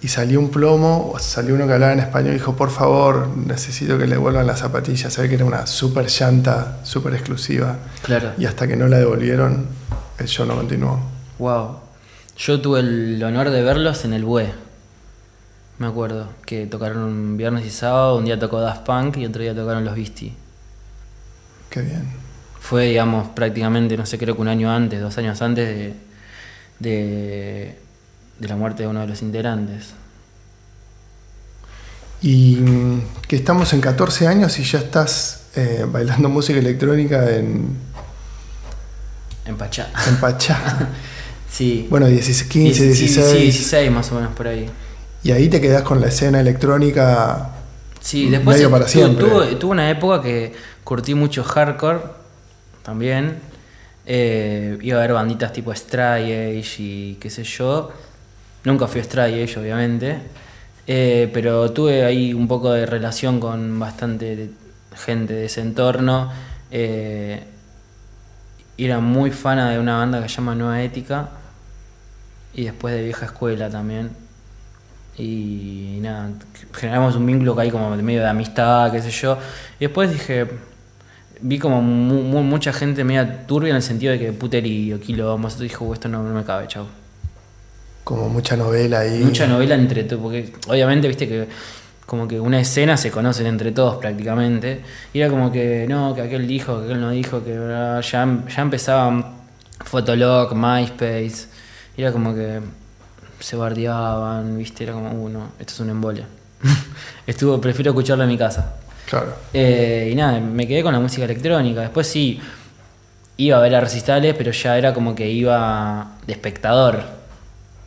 Y salió un plomo, o salió uno que hablaba en español y dijo, por favor, necesito que le devuelvan la zapatilla. Se ve que era una super llanta, súper exclusiva. Claro. Y hasta que no la devolvieron, el show no continuó. Wow. Yo tuve el honor de verlos en el BUE. Me acuerdo que tocaron un viernes y sábado, un día tocó Daft Punk y otro día tocaron los Beastie. Qué bien. Fue, digamos, prácticamente, no sé, creo que un año antes, dos años antes de, de, de la muerte de uno de los integrantes. Y mm, que estamos en 14 años y ya estás eh, bailando música electrónica en, En Pachá. en Pachá. Sí. bueno, 16, 15, Dieci- 16. Sí, 16 más o menos por ahí. Y ahí te quedás con la escena electrónica. Sí, después Medio para siempre. Tuve, tuve una época que curtí mucho hardcore también. Eh, iba a ver banditas tipo Stray Age y qué sé yo. Nunca fui a Stray Age, obviamente. Eh, pero tuve ahí un poco de relación con bastante gente de ese entorno. Eh, era muy fana de una banda que se llama Nueva Ética. Y después de Vieja Escuela también. Y nada, generamos un vínculo que hay como de medio de amistad, qué sé yo. Y después dije, vi como mu- mu- mucha gente media turbia en el sentido de que puterío, quilombo. Entonces dije, "Uh, esto no, no me cabe, chau. Como mucha novela ahí. Mucha novela entre todos, porque obviamente viste que como que una escena se conocen entre todos prácticamente. Y era como que no, que aquel dijo, que aquel no dijo, que ya, ya empezaban Fotolog, MySpace. Y era como que se bardeaban, viste, era como, uno, esto es un embole. Estuvo, prefiero escucharlo en mi casa. Claro. Eh, y nada, me quedé con la música electrónica. Después sí, iba a ver a recitales, pero ya era como que iba de espectador.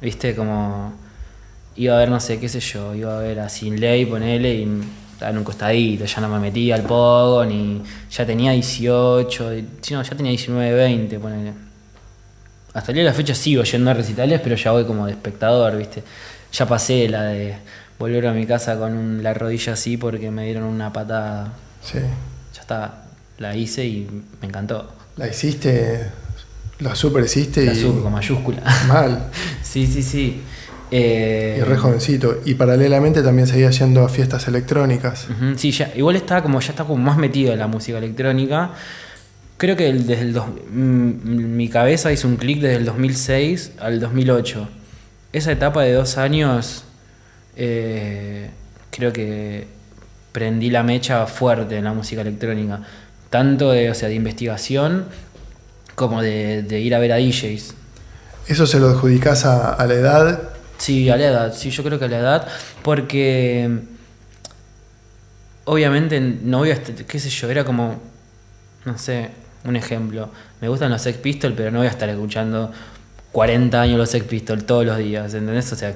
¿Viste? Como iba a ver, no sé, qué sé yo, iba a ver a Sin Ley, ponele, y estaba en un costadito, ya no me metía al pogo, ni ya tenía 18, y- sí, no, ya tenía 19, 20, ponele. Hasta el día de la fecha sigo yendo a recitales, pero ya voy como de espectador, ¿viste? Ya pasé la de volver a mi casa con un- la rodilla así porque me dieron una patada. Sí. Ya está, la hice y me encantó. La hiciste, la super hiciste La y. sub con mayúscula. Mal. sí, sí, sí. Eh, Y re jovencito. Y paralelamente también seguía yendo a fiestas electrónicas. Sí, ya, igual estaba como, ya está como más metido en la música electrónica. Creo que desde el dos- mm, mi cabeza hizo un clic desde el 2006 al 2008. Esa etapa de dos años, eh, creo que prendí la mecha fuerte en la música electrónica. Tanto de, o sea, de investigación como de, de ir a ver a DJs. Eso se lo adjudicás a, a la edad. Sí, a la edad, sí, yo creo que a la edad, porque obviamente no voy a, qué sé yo, era como, no sé, un ejemplo, me gustan los Sex Pistols, pero no voy a estar escuchando 40 años los Sex Pistols todos los días, ¿entendés? O sea,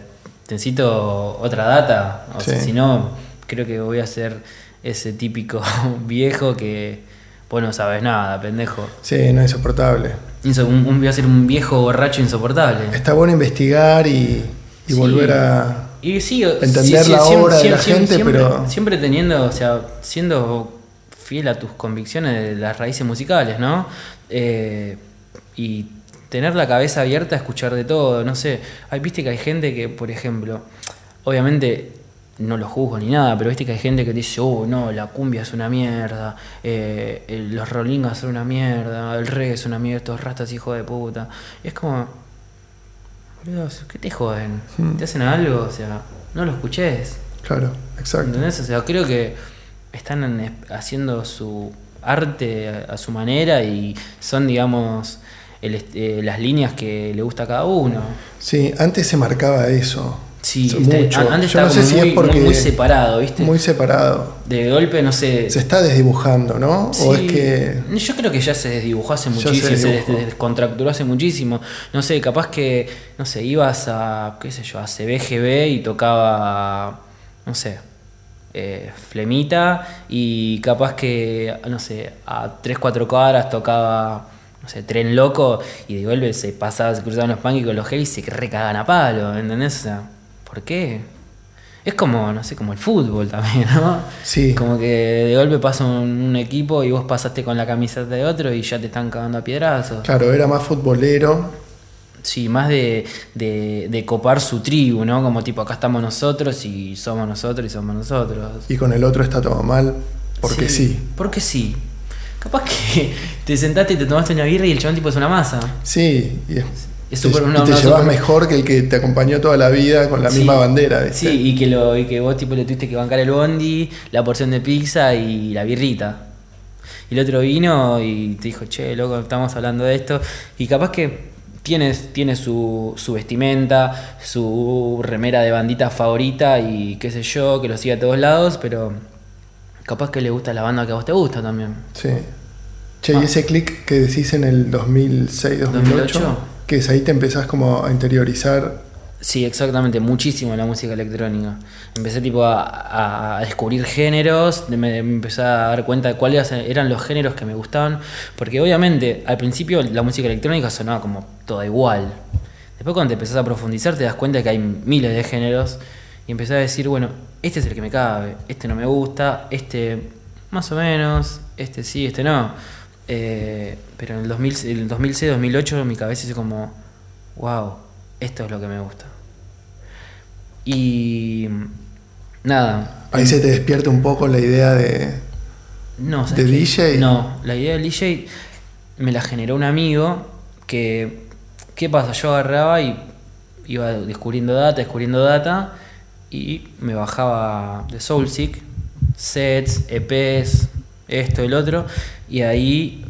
necesito otra data, o sea, si no, creo que voy a ser ese típico viejo que, vos no sabes nada, pendejo. Sí, no es insoportable. Inso- un- un- voy a ser un viejo borracho insoportable. Está bueno investigar y, y Sí. volver a. Y sí, entender sí, sí, la siem- obra de siem- la siem- gente, siempre, pero- Siempre teniendo, o sea, siendo fiel a tus convicciones de las raíces musicales, ¿no? Eh, y tener la cabeza abierta a escuchar de todo, no sé. Hay, viste que hay gente que, por ejemplo, obviamente no lo juzgo ni nada, pero viste que hay gente que dice, oh, no, la cumbia es una mierda, eh, el- los rolingas son una mierda, el reggae es una mierda, estos rastas hijo de puta. Y es como, boludo, ¿qué te joden? Hmm. ¿Te hacen algo? O sea, no lo escuches. Claro, exacto. ¿Entendés? O sea, creo que están en- haciendo su arte a, a su manera y son, digamos, el eh, las líneas que le gusta a cada uno. Sí, antes se marcaba eso. Sí, este- mucho. an- antes Yo estaba no sé si muy, es porque. muy, muy separado, ¿viste? Muy separado. de golpe, no sé. Se está desdibujando, ¿no? Sí, O es que. Yo creo que ya se desdibujó hace se muchísimo, se, des- descontracturó hace muchísimo. No sé, capaz que, no sé, ibas a, qué sé yo, a CBGB y tocaba, no sé, eh, Flemita y capaz que, no sé, a 3, 4 cuadras tocaba, no sé, Tren Loco y de golpe se pasaba, se cruzaban los punk y con los heavy y se recagan a palo, ¿entendés? O sea, ¿por qué? Es como, no sé, como el fútbol también, ¿no? Sí. Como que de golpe pasa un, un equipo y vos pasaste con la camiseta de otro y ya te están cagando a piedrazos. Claro, era más futbolero. Sí, más de, de, de copar su tribu, ¿no? Como tipo, acá estamos nosotros y somos nosotros y somos nosotros. Y con el otro está todo mal. Porque sí. Porque sí. Capaz que te sentaste y te tomaste una birra y el chabón tipo es una masa. Sí. Y, es- Es te- súper- y te llevas mejor que el que te acompañó toda la vida con la Sí. misma bandera. ¿viste? Sí, y que, lo, y que vos tipo le tuviste que bancar el bondi, la porción de pizza y la birrita. Y el otro vino y te dijo, che, loco, estamos hablando de esto. Y capaz que tienes, tiene su, su vestimenta, su remera de bandita favorita y qué sé yo, que lo sigue a todos lados, pero capaz que le gusta la banda que a vos te gusta también. Sí. Che, Ah. y ese click que decís en el 2006, 2008, 2008? que es ahí te empezás como a interiorizar. Sí, exactamente, muchísimo la música electrónica. Empecé tipo a, a descubrir géneros, me, me empecé a dar cuenta de cuáles eran los géneros que me gustaban, porque obviamente al principio la música electrónica sonaba como toda igual. Después cuando te empezás a profundizar te das cuenta que hay miles de géneros y empezás a decir, bueno, este es el que me cabe, este no me gusta, este más o menos, este sí, este no. Eh, pero en el, 2000, el 2006-2008 mi cabeza hizo como, wow, esto es lo que me gusta. Y nada. Ahí se te despierta un poco la idea de. No, ¿sabes ¿De? DJ? No, la idea del DJ me la generó un amigo que, ¿qué pasa? Yo agarraba y iba descubriendo data, descubriendo data y me bajaba de Soulseek, sets, EPs, esto, el otro, y ahí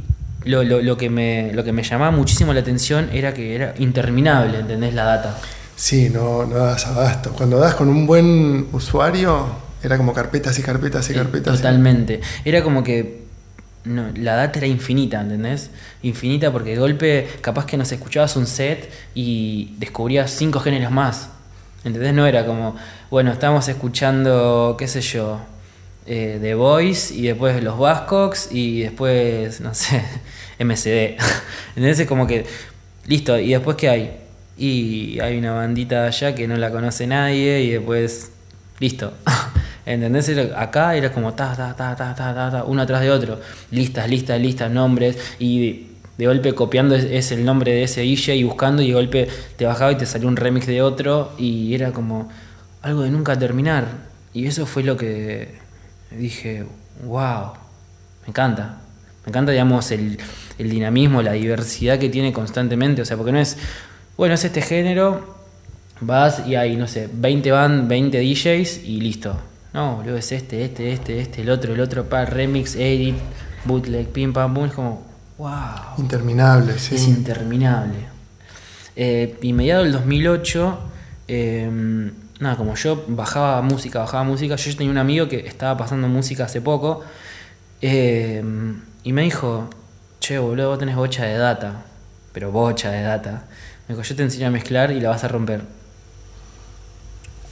lo, lo- lo que me, lo que me llamaba muchísimo la atención era que era interminable, ¿entendés? La data. Sí, no, no das abasto. Cuando das con un buen usuario, era como carpetas y carpetas y Eh, carpetas. y- Totalmente. Era como que no, la data era infinita, ¿entendés? Infinita porque de golpe capaz que nos escuchabas un set y descubrías cinco géneros más. ¿Entendés? No era como, bueno, estábamos escuchando, qué sé yo, eh, The Voice y después los Bascox y después, no sé, MCD. ¿Entendés? Es como que, listo, ¿y después qué hay? Y hay una bandita allá que no la conoce nadie y después, listo. ¿Entendés? Acá era como ta, ta, ta, ta, ta, ta, ta, uno atrás de otro. Listas, listas, listas, nombres. Y de golpe copiando es el nombre de ese DJ y buscando y de golpe te bajaba y te salió un remix de otro y era como algo de nunca terminar. Y eso fue lo que dije, wow, me encanta. Me encanta, digamos, el, el dinamismo, la diversidad que tiene constantemente. O sea, porque no es, bueno, es este género, vas y hay, no sé, 20 van, 20 DJs y listo. No, boludo, es este, este, este, este, el otro, el otro, pa, remix, edit, bootleg, pim, pam, pum. Es como, wow. Interminable, sí. Es interminable. Eh, y mediado del 2008, eh, nada, como yo bajaba música, bajaba música, yo tenía un amigo que estaba pasando música hace poco eh, y me dijo, che, boludo, vos tenés bocha de data, pero bocha de data. Me dijo, yo te enseño a mezclar y la vas a romper.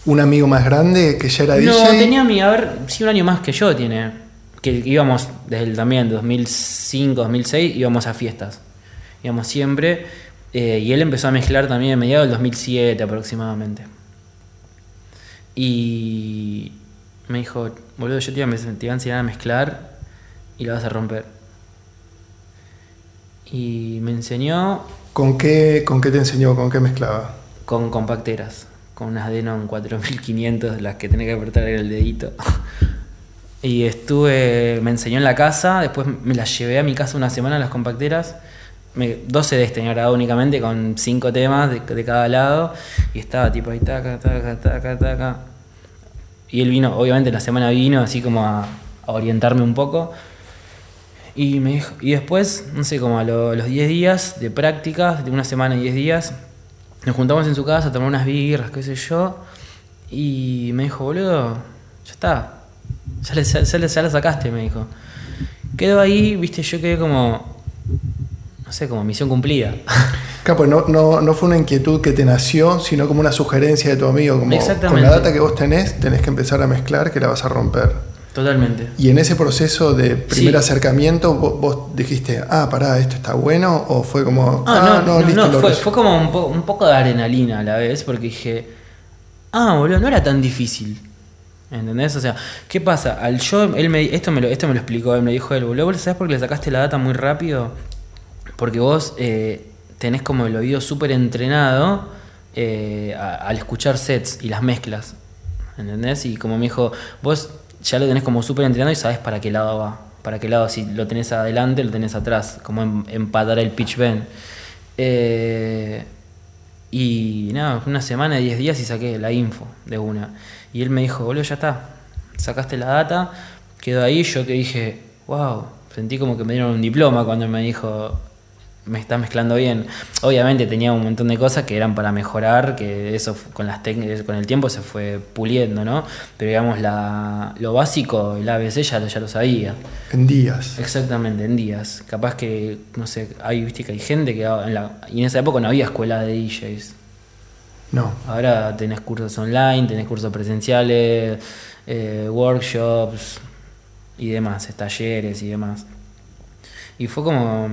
Un amigo más grande que ya era No, DJ. tenía mi, a ver, sí, un año más que yo tiene. Que íbamos desde el, también 2005, 2006, íbamos a fiestas. Íbamos siempre. eh, y él empezó a mezclar también a mediados del 2007 aproximadamente. Y me dijo, boludo, yo te iba, te iba a enseñar a mezclar y la vas a romper. Y me enseñó ¿Con qué, ¿Con qué te enseñó? ¿Con qué mezclaba? con compacteras, con unas Denon 4500, las que tenés que apretar el dedito. Y estuve, me enseñó en la casa, después me las llevé a mi casa una semana las compacteras. Me, 12 CDs tenía grabado únicamente con 5 temas de, de cada lado. Y estaba tipo ahí, taca, taca, taca, taca. Y él vino, obviamente la semana vino así como a, orientarme un poco. Y, me dijo, y después, no sé, como a lo- los 10 días de práctica, de una semana y 10 días, nos juntamos en su casa a tomar unas birras, qué sé yo. Y me dijo, boludo, ya está. Ya, le, ya, le- ya la sacaste, me dijo. Quedó ahí, viste, yo quedé como, sé, como misión cumplida. Pues no, no, no fue una inquietud que te nació, sino como una sugerencia de tu amigo. Como con la data que vos tenés, tenés que empezar a mezclar que la vas a romper. Totalmente. Y en ese proceso de primer Sí. acercamiento, vos, vos dijiste, ah, pará, esto está bueno, o fue como, Ah, ah, no, no, listo, no, fue, como un, po- un poco de adrenalina a la vez, porque dije, ah, boludo, no era tan difícil. ¿Entendés? O sea, ¿qué pasa? Al yo, él me, esto, me lo, esto me lo explicó, él me dijo él, boludo, ¿sabes por qué le sacaste la data muy rápido? Porque vos eh, tenés como el oído súper entrenado eh, al escuchar sets y las mezclas. ¿Entendés? Y como me dijo, vos ya lo tenés como súper entrenado y sabés para qué lado va. Para qué lado, si lo tenés adelante, lo tenés atrás. Como em- empatar el pitch bend. Eh, y nada, una semana, 10 días y saqué la info de una. Y él me dijo, boludo, ya está. Sacaste la data, quedó ahí. Yo que dije, wow, sentí como que me dieron un diploma cuando me dijo, me está mezclando bien. Obviamente tenía un montón de cosas que eran para mejorar, que eso con las técnicas, con el tiempo se fue puliendo, ¿no? Pero digamos, la, lo básico, el ABC ya, lo- ya lo sabía. En días. Exactamente, en días. Capaz que, no sé, hay, viste que hay gente que en la, y en esa época no había escuela de DJs. No. Ahora tenés cursos online, tenés cursos presenciales, eh, workshops y demás, talleres y demás. Y fue como,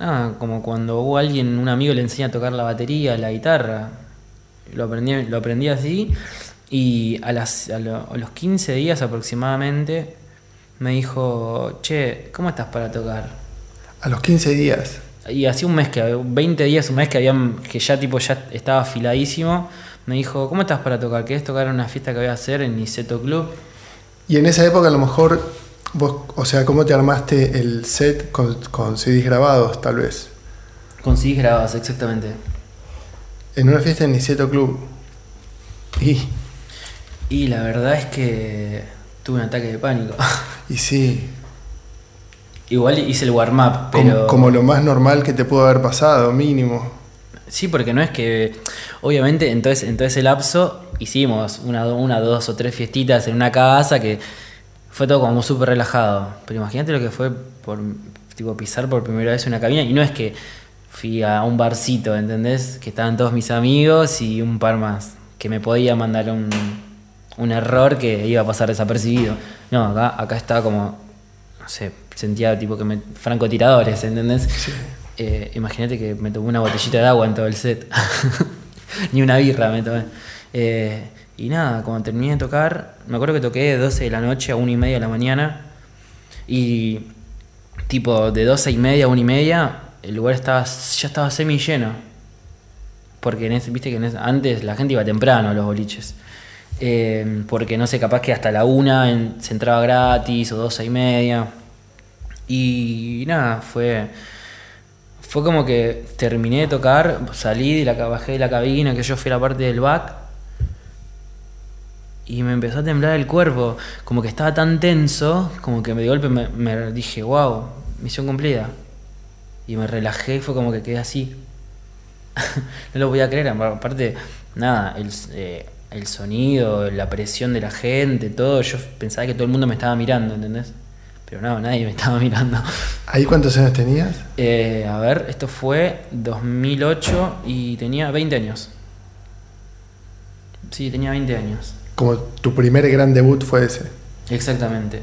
nada, como cuando hubo alguien, un amigo le enseña a tocar la batería, la guitarra. Lo aprendí, lo aprendí así y a, las, a, lo- a los 15 días aproximadamente me dijo, che, ¿cómo estás para tocar? A los 15 días. Y hacía un mes que, 20 días, un mes que habían, que ya tipo ya estaba afiladísimo. Me dijo, ¿cómo estás para tocar? ¿Querés tocar en una fiesta que voy a hacer en Niceto Club? Y en esa época a lo mejor vos, o sea, ¿cómo te armaste el set con, con CDs grabados, tal vez? Conseguís grabados, exactamente. En una fiesta en Niceto Club. Y, Y la verdad es que tuve un ataque de pánico. y sí, Igual hice el warm-up, como, pero... como lo más normal que te pudo haber pasado, mínimo. Sí, porque no es que. Obviamente, entonces, en todo ese lapso hicimos una, una, dos o tres fiestitas en una casa que fue todo como súper relajado. Pero imagínate lo que fue por tipo pisar por primera vez una cabina. Y no es que fui a un barcito, ¿entendés? Que estaban todos mis amigos y un par más. Que me podía mandar un, un error que iba a pasar desapercibido. No, acá, acá estaba como. No sé, sentía tipo que me. francotiradores, ¿entendés? Eh, Imagínate que me tomé una botellita de agua en todo el set. Ni una birra me tomé. Eh, y nada, cuando terminé de tocar, me acuerdo que toqué de 12 de la noche a 1 y media de la mañana. Y tipo de 12 y media a 1 y media, el lugar estaba, ya estaba semi lleno. Porque en ese, viste que en ese- antes la gente iba temprano a los boliches. Eh, porque no sé, capaz que hasta la 1 en- se entraba gratis o 12 y media. Y nada, fue. Fue como que terminé de tocar, salí de la, bajé de la cabina, que yo fui a la parte del back. Y me empezó a temblar el cuerpo. Como que estaba tan tenso, como que de golpe me, me dije, wow, misión cumplida. Y me relajé y fue como que quedé así. no lo voy a creer, aparte, nada, el, eh, el sonido, la presión de la gente, todo, yo pensaba que todo el mundo me estaba mirando, ¿entendés? Pero no, nadie me estaba mirando. ¿Ahí cuántos años tenías? Eh, a ver, esto fue 2008 y tenía 20 años. Sí, tenía 20 años. Como tu primer gran debut fue ese. Exactamente.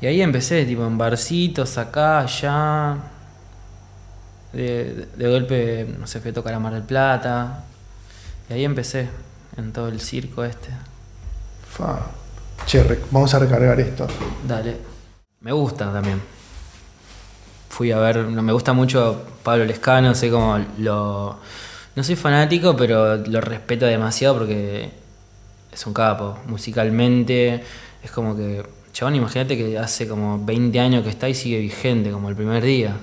Y ahí empecé, tipo, en barcitos, acá, allá. De, de golpe, no sé, fui a tocar a Mar del Plata. Y ahí empecé, en todo el circo este. Fa. Che, vamos a recargar esto. Dale. Me gusta también. Fui a ver, no me gusta mucho Pablo Lescano, sé como lo... No soy fanático, pero lo respeto demasiado porque es un capo. Musicalmente es como que... Chabón, imagínate que hace como 20 años que está y sigue vigente, como el primer día.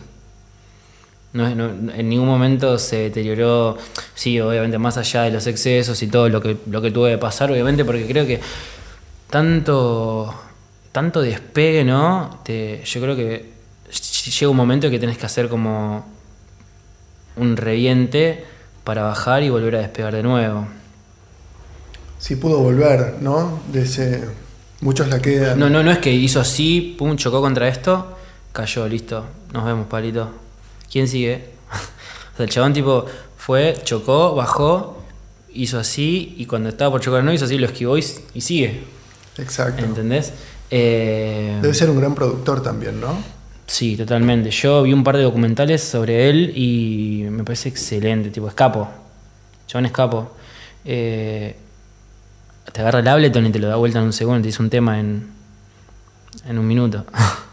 No, no- en ningún momento se deterioró, sí, obviamente más allá de los excesos y todo lo que, lo que tuve que pasar, obviamente, porque creo que tanto, tanto despegue, ¿no? Te- yo creo que llega un momento que tenés que hacer como un reviente para bajar y volver a despegar de nuevo. Sí pudo volver, ¿no? De ese... Muchos la quedan. No, no, no es que hizo así, pum, chocó contra esto, cayó, listo, nos vemos, palito. ¿Quién sigue? o sea, el chabón tipo fue, chocó, bajó, hizo así y cuando estaba por chocar no hizo así, lo esquivó y, y sigue. Exacto. ¿Entendés? Eh, Debe ser un gran productor también, ¿no? Sí, totalmente. Yo vi un par de documentales sobre él y me parece excelente, tipo, escapo. Chabón escapo. Eh, te agarra el Ableton y te lo da vuelta en un segundo, te dice un tema en, en un minuto.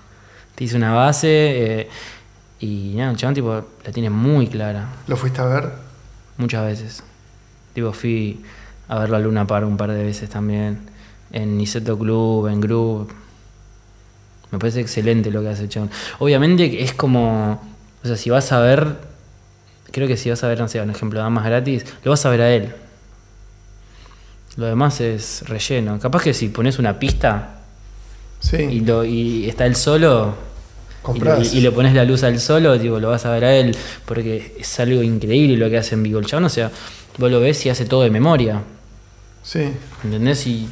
te dice una base eh, y nada, el chabón tipo la tiene muy clara. ¿Lo fuiste a ver? Muchas veces. Tipo, fui a verlo a Luna Par un par de veces también. En Niceto Club, en Groove. Me parece excelente lo que hace el chabón. Obviamente es como. O sea, si vas a ver. Creo que si vas a ver, no sé, un ejemplo, Damas Gratis, lo vas a ver a él. Lo demás es relleno. Capaz que si pones una pista Sí. y, lo, y está él solo, y, Comprás. y- y le pones la luz al solo, tipo, lo vas a ver a él, porque es algo increíble lo que hace en vivo el chabón. O sea, vos lo ves y hace todo de memoria, Sí. ¿entendés? Y,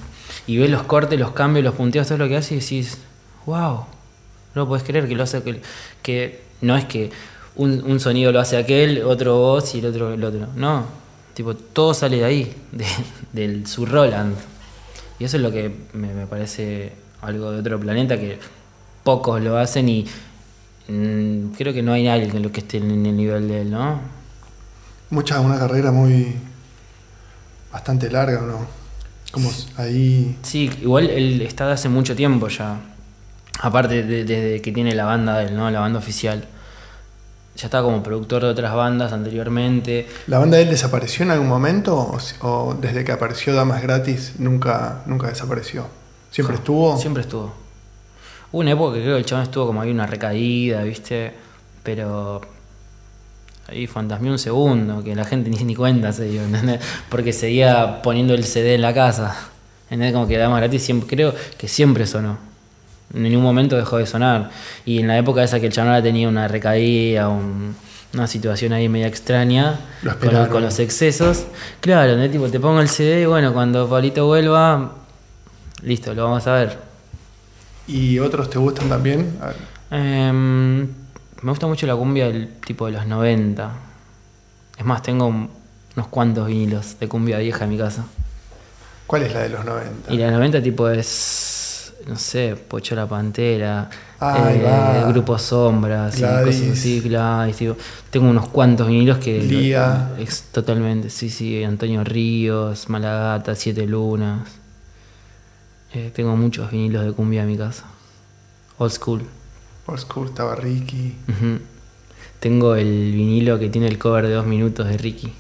y ves los cortes, los cambios, los punteos, todo lo que hace y decís, wow, no lo podés creer que lo hace aquel. Que no es que un, un sonido lo hace aquel, otro voz y el otro el otro. No, tipo, todo sale de ahí, de, del su Roland. Y eso es lo que me, me parece algo de otro planeta que pocos lo hacen y mm, creo que no hay nadie que, lo que esté en el nivel de él, ¿no? Mucha, una carrera muy. bastante larga, ¿o no? Como ahí. Sí, igual él está de hace mucho tiempo ya. Aparte de- desde que tiene la banda de él, ¿no? La banda oficial. Ya estaba como productor de otras bandas anteriormente. ¿La banda de él desapareció en algún momento? ¿O, desde que apareció Damas Gratis nunca, nunca desapareció? ¿Siempre estuvo? Siempre estuvo. Hubo una época que creo que el chabón estuvo como ahí una recaída, ¿viste? Pero ahí fantasmeó un segundo, que la gente ni, ni cuenta se dio, ¿entendés? Porque seguía poniendo el CD en la casa. ¿Entendés? Como que Damas Gratis siempre, creo que siempre sonó. En ningún momento dejó de sonar. Y en la época esa que el chabón ahora tenía una recaída, un- una situación ahí media extraña, Lo con, los excesos. Claro, ¿entendés? Tipo, te pongo el CD y bueno, cuando Pablito vuelva, listo, lo vamos a ver. ¿Y otros te gustan también? Em, me gusta mucho la cumbia del tipo de los 90. Es más, tengo un- unos cuantos vinilos de cumbia vieja en mi casa. ¿Cuál es la de los 90? Y la de 90 tipo es, no sé, Pocho la Pantera, eh. Grupo Sombras, cosas así, Gladys, tengo unos cuantos vinilos que... Lía. Es totalmente, sí, sí, Antonio Ríos, Malagata, Siete Lunas. Eh, tengo muchos vinilos de cumbia en mi casa. Old school. Old School estaba Ricky. Ujú. Tengo el vinilo que tiene el cover de dos minutos de Ricky.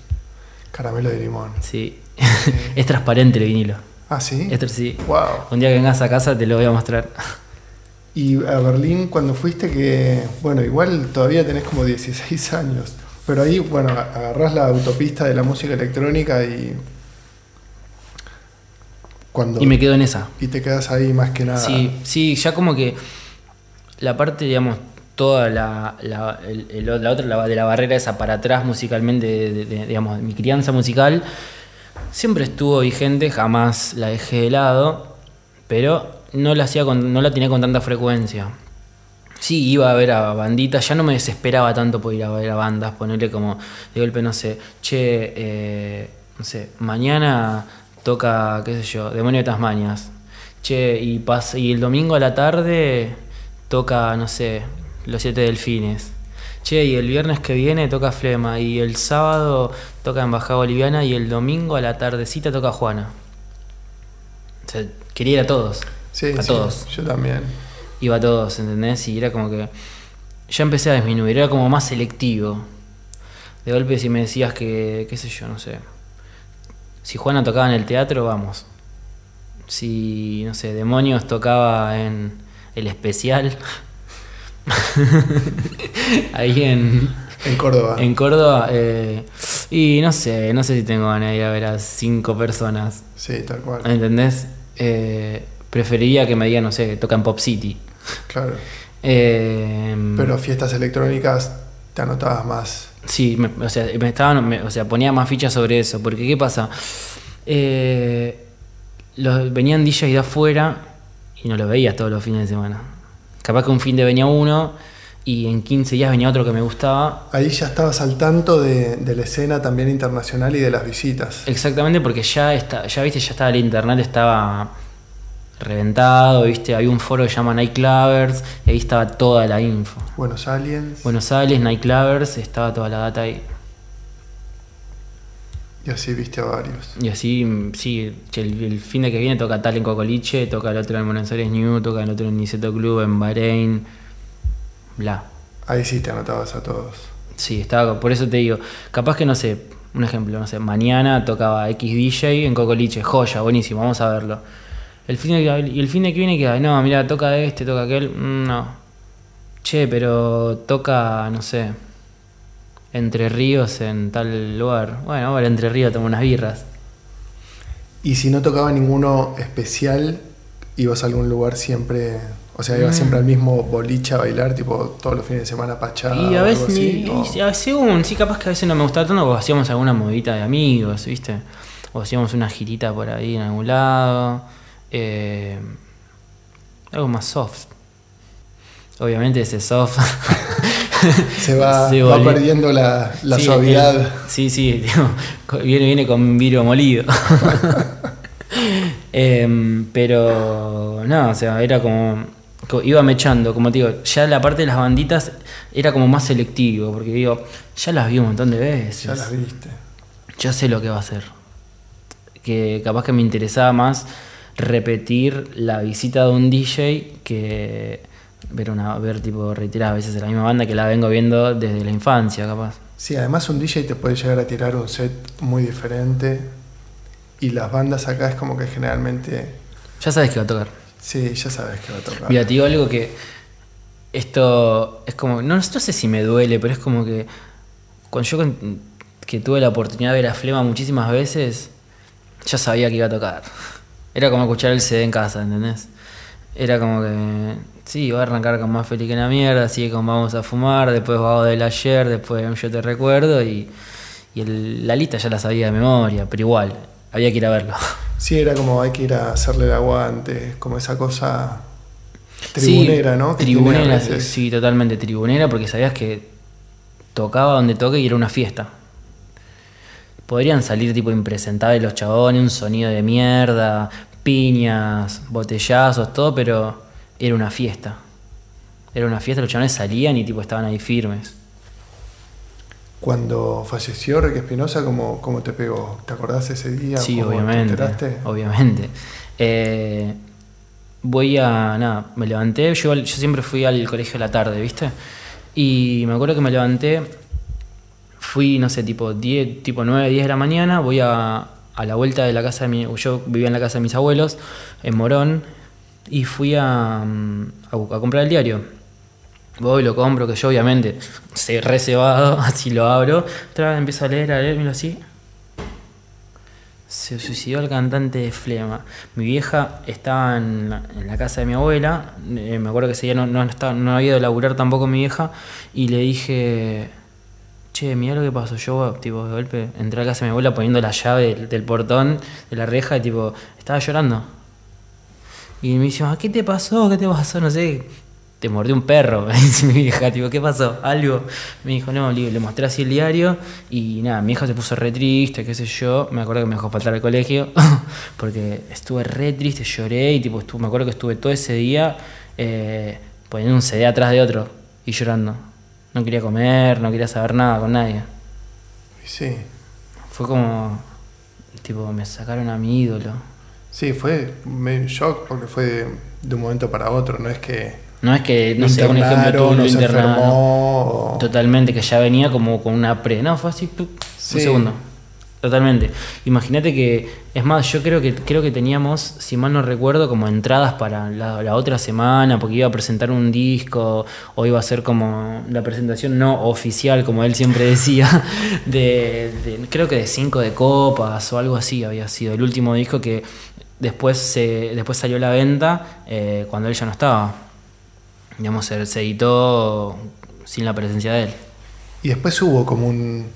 Caramelo de limón. Sí. es transparente el vinilo. Ah, sí. Esto sí. Wow. Un día que vengas a casa te lo voy a mostrar. Y a Berlín cuando fuiste que, bueno, igual todavía tenés como 16 años, pero ahí, bueno, agarrás la autopista de la música electrónica y cuando Y me quedo en esa. y te quedas ahí más que nada. Sí, sí, ya como que la parte, digamos, toda la, la, el- el- la otra, la de la barrera esa para atrás musicalmente, de, de- de, digamos, de mi crianza musical, siempre estuvo vigente, jamás la dejé de lado, pero no la, hacía con- no la tenía con tanta frecuencia. Sí, iba a ver a banditas, ya no me desesperaba tanto por ir a ver a bandas, ponerle como de golpe, no sé, che, eh, no sé, mañana toca, qué sé yo, Demonio de Tasmanias. Che, y, pas- y el domingo a la tarde toca, no sé, Los Siete Delfines. Che, y el viernes que viene toca Flema, y el sábado toca Embajada Boliviana, y el domingo a la tardecita toca Juana. O sea, quería ir a todos. Sí, a sí, todos Yo también. iba a todos, ¿entendés? Y era como que ya empecé a disminuir, era como más selectivo. De golpe si me decías que, qué sé yo, no sé. Si Juana tocaba en el teatro, vamos. Si, no sé, Demonios tocaba en el especial. Ahí en, En Córdoba. en Córdoba. eh, y no sé, no sé si tengo ganas de ir a ver a cinco personas. Sí, tal cual. ¿Entendés? Eh, preferiría que me digan, no sé, toca en Pop City. Claro. Eh, Pero fiestas electrónicas te anotabas más. Sí, me- o, sea, me estaban, me- o sea, ponía más fichas sobre eso. Porque, ¿qué pasa? Eh, los, venían DJs de afuera y no los veías todos los fines de semana. Capaz que un fin de venía uno y en 15 días venía otro que me gustaba. Ahí ya estabas al tanto de, de la escena también internacional y de las visitas. Exactamente, porque ya está, ya viste, ya estaba el internet, estaba reventado, viste, había un foro que se llama Nightclubbers, y ahí estaba toda la info. Buenos Aliens. Buenos Aires, Nightclubbers, estaba toda la data ahí. Y así viste a varios. Y así, mm, sí, el, el fin de que viene toca tal en Cocoliche, toca el otro en Buenos Aires New, toca el otro en Niceto Club, en Bahrein, bla. Ahí sí te anotabas a todos. Sí, estaba, por eso te digo, capaz que no sé, un ejemplo, no sé, mañana tocaba X DJ en Cocoliche, joya, buenísimo, vamos a verlo. El fin de, y el fin de que viene queda, no, mira, toca este, toca aquel, mm, no. Che, pero toca, no sé, Entre Ríos en tal lugar. Bueno, ahora Entre Ríos tomo unas birras. Y si no tocaba ninguno especial, ibas a algún lugar siempre. O sea, ibas Mm. siempre al mismo boliche a bailar, tipo todos los fines de semana pachada. Y a veces, así, o- y a- según, sí, capaz que a veces no me gustaba tanto, porque hacíamos alguna movida de amigos, ¿viste? O hacíamos una girita por ahí en algún lado. eh, algo más soft. Obviamente ese soft. se va, se va perdiendo la, la Sí, suavidad. el- sí, sí, viene, viene con vidrio molido. Em, pero no, o sea, era como, co- iba mechando, como te digo, ya la parte de las banditas era como más selectivo, porque digo, ya las vi un montón de veces. Ya las viste. Ya sé lo que va a hacer. Que capaz que me interesaba más repetir la visita de un DJ que ver una ver tipo reiteradas veces la misma banda que la vengo viendo desde la infancia, capaz. Sí, además un DJ te puede llegar a tirar un set muy diferente. Y las bandas acá es como que generalmente. Ya sabes que va a tocar. Sí, ya sabes que va a tocar. Mira, te digo algo que esto es como, no, no sé si me duele, pero es como que cuando yo que tuve la oportunidad de ver a Flema muchísimas veces, ya sabía que iba a tocar. Era como escuchar el CD en casa, ¿entendés? Era como que, sí, va a arrancar con más feliz que la mierda, sigue con Vamos a fumar, después Vago del ayer, después Yo te recuerdo y, y el- la lista ya la sabía de memoria, pero igual, había que ir a verlo. Sí, era como hay que ir a hacerle el aguante, como esa cosa tribunera, Sí, ¿no? Que Tribunera, sí, totalmente tribunera, porque sabías que tocaba donde toque y era una fiesta. Podrían salir tipo impresentables los chabones, un sonido de mierda, piñas, botellazos, todo, pero era una fiesta. Era una fiesta, los chabones salían y tipo estaban ahí firmes. Cuando falleció Ricky Espinosa, ¿cómo, ¿cómo te pegó? ¿Te acordás ese día? Sí, ¿Cómo obviamente. ¿Te enteraste? Obviamente. Eh, voy a. Nada, me levanté. Yo, yo siempre fui al colegio a la tarde, ¿viste? Y me acuerdo que me levanté. Fui, no sé, tipo 10, tipo 9, 10 de la mañana. Voy a, a la vuelta de la casa de mi. Yo vivía en la casa de mis abuelos, en Morón. Y fui a, mm, a comprar el diario. Voy, lo compro, que yo obviamente se recebado, así lo abro. Empiezo a leer, a leer, miro así. Se suicidó el cantante de Flema. Mi vieja estaba en la, casa de mi abuela. eh, me acuerdo que ese día no, no, no había a laburar tampoco mi vieja. Y le dije, che, mira lo que pasó. Yo, tipo, de golpe, entré a casa de mi abuela poniendo la llave del, portón, de la reja, y tipo, estaba llorando. Y me dice, "Ah, ¿qué te pasó? ¿Qué te pasó? No sé. Te mordió un perro, me dice mi vieja, tipo, ¿qué pasó? ¿Algo? Me dijo, no, le, mostré así el diario y nada, mi hija se puso re triste, qué sé yo. Me acuerdo que me dejó faltar al colegio porque estuve re triste, lloré y tipo, me acuerdo que estuve todo ese día eh, poniendo un CD atrás de otro y llorando. No quería comer, no quería saber nada con nadie. Sí, Fue como, tipo, me sacaron a mi ídolo. sí, fue un shock porque fue de, de un momento para otro, no es que No es que, no sé, un ejemplo tuyo, no internaron. enfermó. o- Totalmente, que ya venía como con una pre. No, fue así, ¡pup! Sí. un segundo. Totalmente. Imagínate que, es más, yo creo que creo que teníamos, si mal no recuerdo, como entradas para la, otra semana, porque iba a presentar un disco, o iba a ser como la presentación no oficial, como él siempre decía, de, creo que de cinco de copas o algo así había sido. El último disco que después se, después salió a la venta eh, cuando él ya no estaba. Digamos, se editó sin la presencia de él. Y después hubo como un,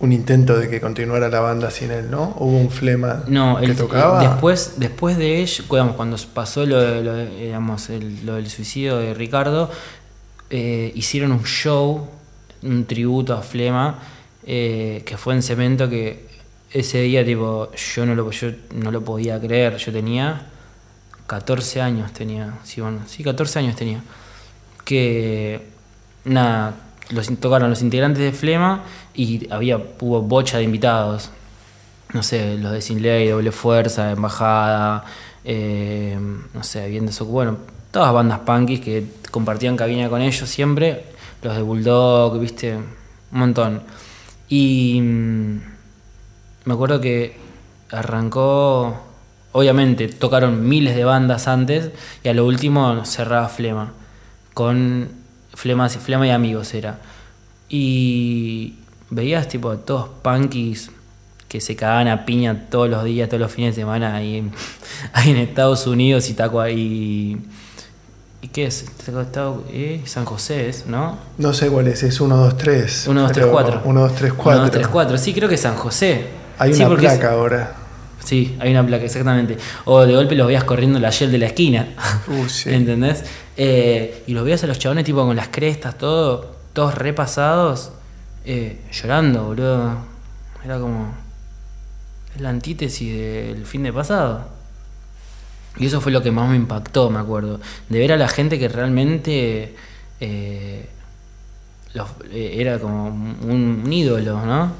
un intento de que continuara la banda sin él, ¿no? Hubo un flema No, que el- tocaba. después, después de ello, digamos, cuando pasó lo, de- lo de- digamos, el- lo del suicidio de Ricardo, eh, hicieron un show, un tributo a Flema, eh, que fue en cemento que ese día tipo yo no lo, yo no lo podía creer. Yo tenía 14 años, tenía, sí, bueno, sí, 14 años tenía. Que nada, los, tocaron los integrantes de Flema y había, hubo bocha de invitados. No sé, los de Sin Ley, Doble Fuerza, Embajada, eh, no sé, bien de. Bueno, todas bandas punkis que compartían cabina con ellos siempre. Los de Bulldog, viste, un montón. Y mm, me acuerdo que arrancó, obviamente tocaron miles de bandas antes y a lo último cerraba Flema, con Flema, Flema y amigos era. Y veías tipo todos punkis que se cagaban a piña todos los días, todos los fines de semana ahí en, ahí en Estados Unidos y taco ahí. ¿Y qué es? Eh, San José es, ¿no? No sé cuál es, es 1, 2, 3. 1, 2, 3, 4. 1, 2, 3, 4. 1, 2, 3, 4. Sí, creo que es San José. Hay Sí, una porque es- placa ahora. Sí, hay una placa, exactamente. O de golpe los veías corriendo la Shell de la esquina. Uh, sí. ¿Entendés? Eh, y los veías a los chabones tipo con las crestas, todo, todos repasados, eh, llorando, boludo. Era como. Es la antítesis del fin de pasado. Y eso fue lo que más me impactó, me acuerdo. De ver a la gente que realmente eh, era como un, ídolo, ¿no?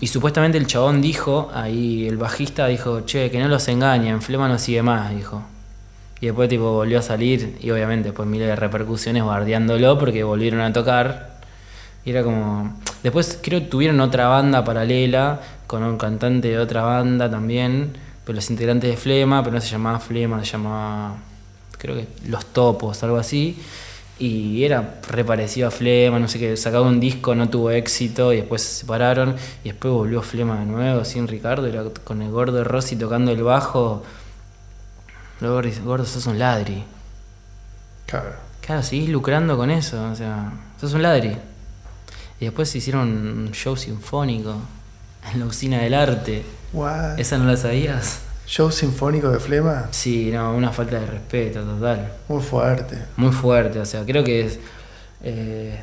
Y supuestamente el chabón dijo, ahí el bajista dijo, che, que no los engañen, Flema no sigue más, dijo. Y después tipo volvió a salir y obviamente después miles de repercusiones bardeándolo porque volvieron a tocar. Y era como... Después creo que tuvieron otra banda paralela con un cantante de otra banda también, pero los integrantes de Flema, pero no se llamaba Flema, se llamaba... Creo que Los Topos, algo así. Y era re parecido a Flema, no sé qué, sacaba un disco, no tuvo éxito y después se separaron y después volvió Flema de nuevo, sin Ricardo, era con el gordo Rossi tocando el bajo. Luego gordo, sos un ladri. Claro. Claro, seguís lucrando con eso, o sea, sos un ladri. Y después se hicieron un show sinfónico en la usina del arte. What? ¿Esa no la sabías? Show sinfónico de Flema. Sí, no, una falta de respeto total. Muy fuerte. Muy fuerte, o sea, creo que es. eh,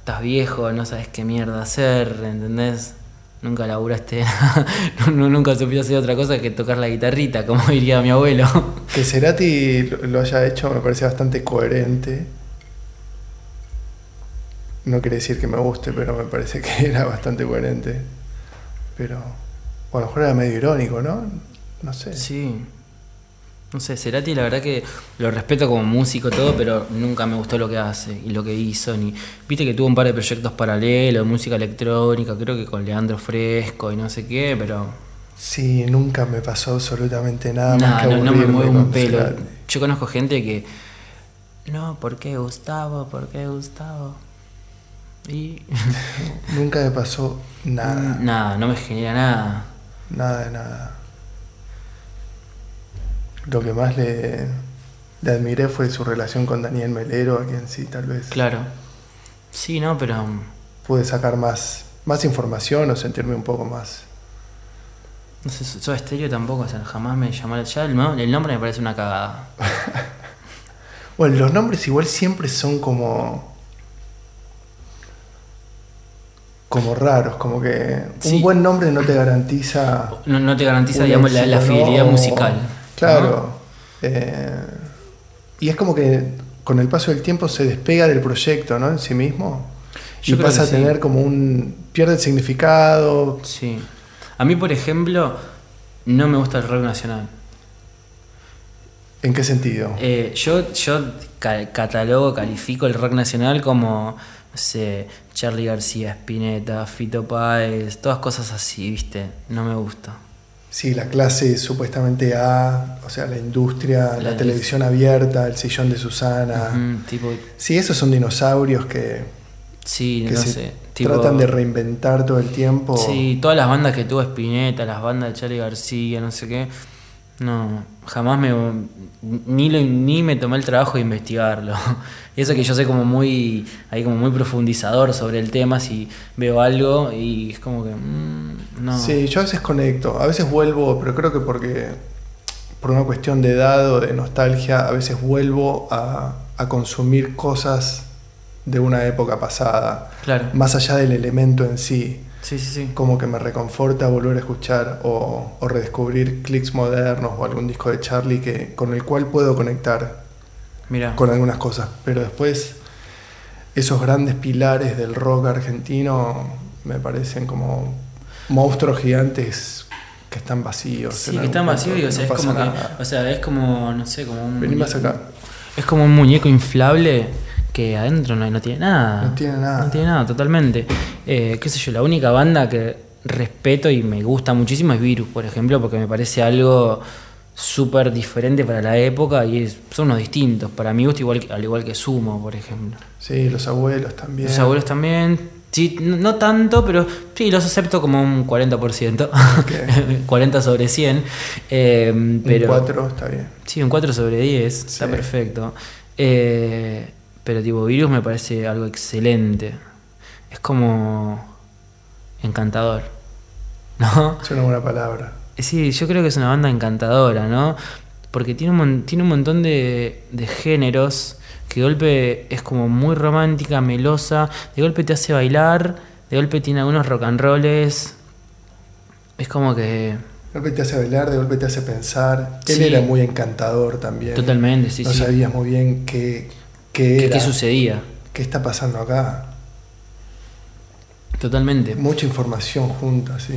estás viejo, no sabes qué mierda hacer, ¿entendés? Nunca laburaste, nu- nunca supiste hacer otra cosa que tocar la guitarrita, como diría mi abuelo. Que Cerati lo lo haya hecho me parece bastante coherente. No quiere decir que me guste, pero me parece que era bastante coherente. Pero, o a lo mejor era medio irónico, ¿no? No sé. Sí. No sé, Cerati la verdad que lo respeto como músico todo, pero nunca me gustó lo que hace y lo que hizo. Ni... Viste que tuvo un par de proyectos paralelos, música electrónica, creo que con Leandro Fresco y no sé qué, pero Sí, nunca me pasó absolutamente nada Nah, más que no, no me mueve un pelo. Cerati. Yo conozco gente que. No, ¿por qué Gustavo? ¿Por qué Gustavo? Y. Nunca me pasó nada. nada, no me genera nada. Nada de nada. Lo que más le, le admiré fue su relación con Daniel Melero, a quien sí, tal vez Claro. Sí, no, pero. pude sacar más, más información o sentirme un poco más. No sé, Soda Stereo tampoco, o sea, jamás me llamó la. Ya el, no- el nombre me parece una cagada. Bueno, los nombres igual siempre son como. como raros, como que Sí. un buen nombre no te garantiza. No, no te garantiza, digamos, la, la fidelidad ¿no? musical. Claro. Eh, y es como que con el paso del tiempo se despega del proyecto, ¿no? En sí mismo. Yo y pasa a sí. tener como un. pierde el significado. Sí. A mí, por ejemplo, no me gusta el rock nacional. ¿En qué sentido? Eh, yo yo ca- catalogo, califico el rock nacional como, no sé, Charlie García, Spinetta, Fito Páez, todas cosas así, ¿viste? No me gusta. Sí, la clase supuestamente A, o sea, la industria, la, La- televisión abierta, el sillón de Susana. Tipo, Sí, esos son dinosaurios que, sí, que no se sé. Tipo, tratan de reinventar todo el tiempo. Sí, todas las bandas que tuvo Spinetta, las bandas de Charlie García, no sé qué. No, jamás me. Ni, lo- ni me tomé el trabajo de investigarlo. Y eso que yo soy como muy. Ahí como muy profundizador sobre el tema, si veo algo y es como que. mm, no. Sí, yo a veces conecto, a veces vuelvo, pero creo que porque por una cuestión de edad o de nostalgia, a veces vuelvo a, a consumir cosas de una época pasada, Claro. más allá del elemento en sí. Sí, sí, sí. Como que me reconforta volver a escuchar o, o redescubrir clics modernos o algún disco de Charlie que, con el cual puedo conectar Con algunas cosas, pero después esos grandes pilares del rock argentino me parecen como monstruos gigantes que están vacíos. Sí, que están vacíos y o sea, no es como que, o sea, es como, no sé, como un Vení más acá. Es como un muñeco inflable que adentro no, no tiene nada. No tiene nada. No tiene nada, totalmente. Eh, qué sé yo, la única banda que respeto y me gusta muchísimo es Virus, por ejemplo, porque me parece algo súper diferente para la época y es- son unos distintos. Para mi gusto, igual, al igual que Sumo, por ejemplo. Sí, los abuelos también. Los abuelos también. Sí, no, tanto, pero sí, los acepto como un 40%. 40 sobre 100. eh, pero, Un 4 está bien. Sí, un 4 sobre 10, está perfecto. Eh, pero tipo, Virus me parece algo excelente. Es como encantador. ¿No? Es una buena palabra. Sí, yo creo que es una banda encantadora, ¿no? Porque tiene un, tiene un montón de, de géneros que de golpe es como muy romántica, melosa, de golpe te hace bailar, de golpe tiene algunos rock and rolls. Es como que... De golpe te hace bailar, de golpe te hace pensar. Él Sí. era muy encantador también. Totalmente, sí, no sí. sabías muy bien qué, qué ¿Qué, era. qué sucedía? ¿Qué está pasando acá? Totalmente. Mucha información junta, sí.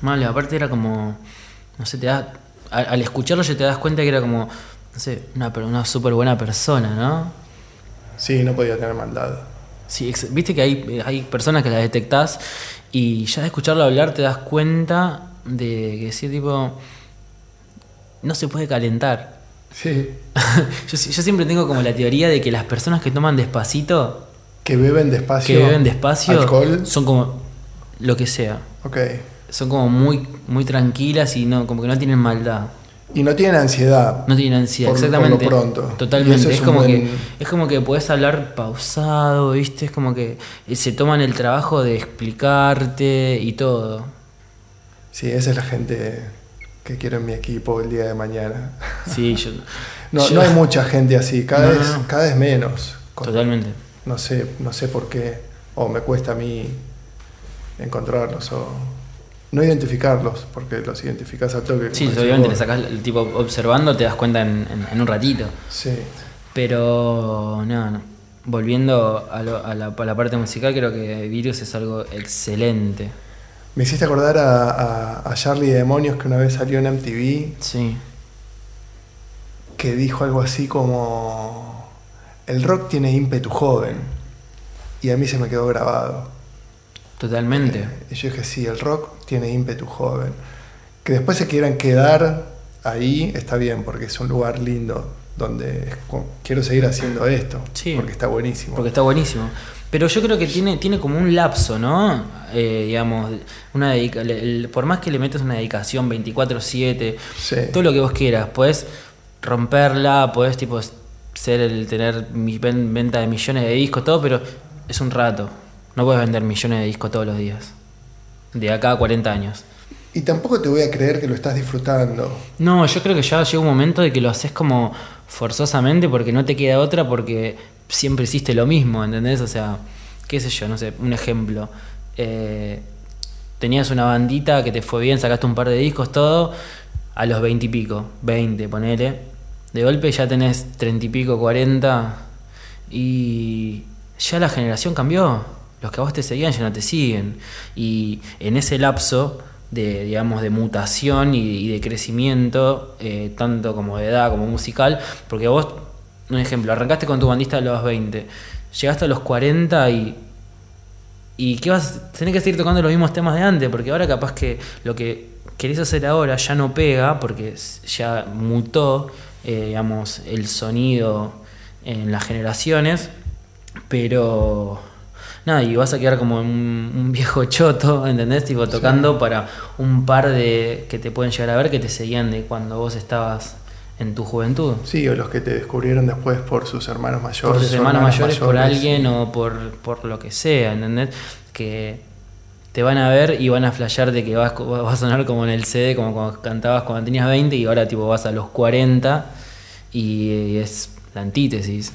Mal, aparte era como, no sé, te das, al, al escucharlo ya te das cuenta que era como, no sé, una, una súper buena persona, ¿no? Sí, no podía tener maldad. Sí, viste que hay, hay personas que las detectás y ya de escucharlo hablar te das cuenta de que ese tipo no se puede calentar. Sí. yo siempre tengo como la teoría de que las personas que toman despacito, Que beben despacio. que beben despacio, Alcohol. son como lo que sea. Ok. Son como muy, muy tranquilas y no, como que no tienen maldad. Y no tienen ansiedad. No tienen ansiedad, Por- por lo exactamente. pronto. Totalmente. es como buen- que, es como que podés hablar pausado, ¿viste? Es como que eh, se toman el trabajo de explicarte y todo. Sí, esa es la gente que quiero en mi equipo el día de mañana. Sí, yo. No, yo- no hay mucha gente así, cada, no, vez, no. cada vez menos. Con- Totalmente. No sé, no sé por qué. O me cuesta a mí encontrarlos o no identificarlos, porque los identificas a toque. Sí, obviamente le sacás el tipo observando, te das cuenta en, en- en un ratito. Sí. Pero no, no. Volviendo a, lo- a la, a la parte musical, creo que Virus es algo excelente. Me hiciste acordar a, a, Charlie Demonios que una vez salió en MTV Sí. que dijo algo así como el rock tiene ímpetu joven y a mí se me quedó grabado. Totalmente. Eh, y yo dije, sí, el rock tiene ímpetu joven. Que después se quieran quedar ahí está bien porque es un lugar lindo donde quiero seguir haciendo esto Sí. porque está buenísimo. Porque está buenísimo. Pero yo creo que tiene, tiene como un lapso, ¿no? Eh, digamos, una dedica- el- por más que le metas una dedicación 24-7, Sí. todo lo que vos quieras, podés romperla, podés tipo ser el tener venta de millones de discos, todo, pero es un rato. No puedes vender millones de discos todos los días. De acá a 40 años. Y tampoco te voy a creer que lo estás disfrutando. No, yo creo que ya llega un momento de que lo haces como forzosamente porque no te queda otra porque siempre hiciste lo mismo, ¿entendés? O sea, qué sé yo, no sé, un ejemplo. Eh, tenías una bandita que te fue bien, sacaste un par de discos, todo, a los 20 y pico, 20, ponele. De golpe ya tenés 30 y pico, 40 y ya la generación cambió. Los que a vos te seguían ya no te siguen. Y en ese lapso de, digamos, de mutación y, de crecimiento, eh, tanto como de edad como musical, porque vos, un ejemplo, arrancaste con tu bandista a los 20, llegaste a los 40 y ¿Y qué vas? Tenés que seguir tocando los mismos temas de antes, porque ahora capaz que lo que querés hacer ahora ya no pega, porque ya mutó, eh, digamos, el sonido en las generaciones, pero nada, y vas a quedar como un, un viejo choto, ¿entendés? Tipo tocando para un par de que te pueden llegar a ver que te seguían de cuando vos estabas en tu juventud. Sí, o los que te descubrieron después por sus hermanos mayores. por sus hermanos mayores, por alguien o por, por lo que sea, ¿entendés? Que te van a ver y van a flashear de que vas, vas a sonar como en el CD, como cuando cantabas cuando tenías 20 y ahora tipo vas a los 40 y es la antítesis.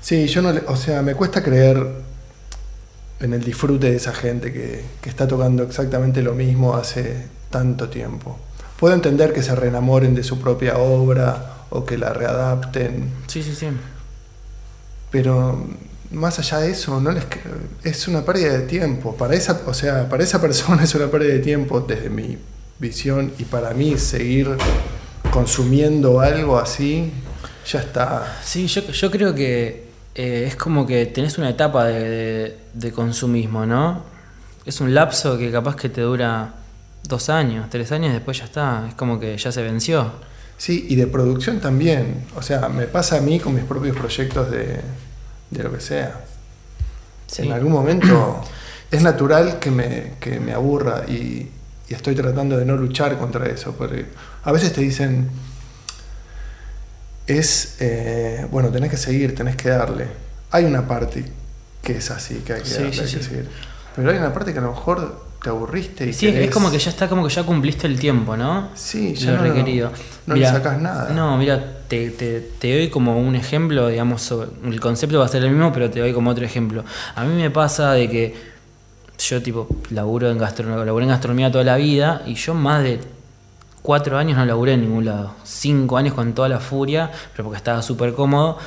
Sí, yo no o sea, me cuesta creer en el disfrute de esa gente que, que está tocando exactamente lo mismo hace tanto tiempo. Puedo entender que se reenamoren de su propia obra o que la readapten, Sí, sí, sí. pero más allá de eso, no les es una pérdida de tiempo. Para esa, o sea, para esa persona es una pérdida de tiempo desde mi visión y para mí seguir consumiendo algo así ya está. Sí, yo, yo creo que eh, es como que tenés una etapa de, de- de consumismo, ¿no? Es un lapso que capaz que te dura dos años, tres años, después ya está. Es como que ya se venció. Sí, y de producción también. O sea, me pasa a mí con mis propios proyectos de, de lo que sea. Sí. En algún momento es natural que me, que me aburra y, y estoy tratando de no luchar contra eso. Porque a veces te dicen, es, eh, bueno, tenés que seguir, tenés que darle. Hay una parte que es así, que hay que Sí, darle, sí, hay que sí. seguir. Pero hay una parte que a lo mejor te aburriste y Sí, es como que ya está, como que ya cumpliste el tiempo, ¿no? Sí, ya lo no, requerido. no Mirá, le sacas nada. No, mira, te, te, te doy como un ejemplo, digamos, sobre- el concepto va a ser el mismo, pero te doy como otro ejemplo. A mí me pasa de que yo, tipo, laburo en gastronomía, laburé en gastronomía toda la vida y yo más de cuatro años no laburé en ningún lado. Cinco años con toda la furia, pero porque estaba súper cómodo.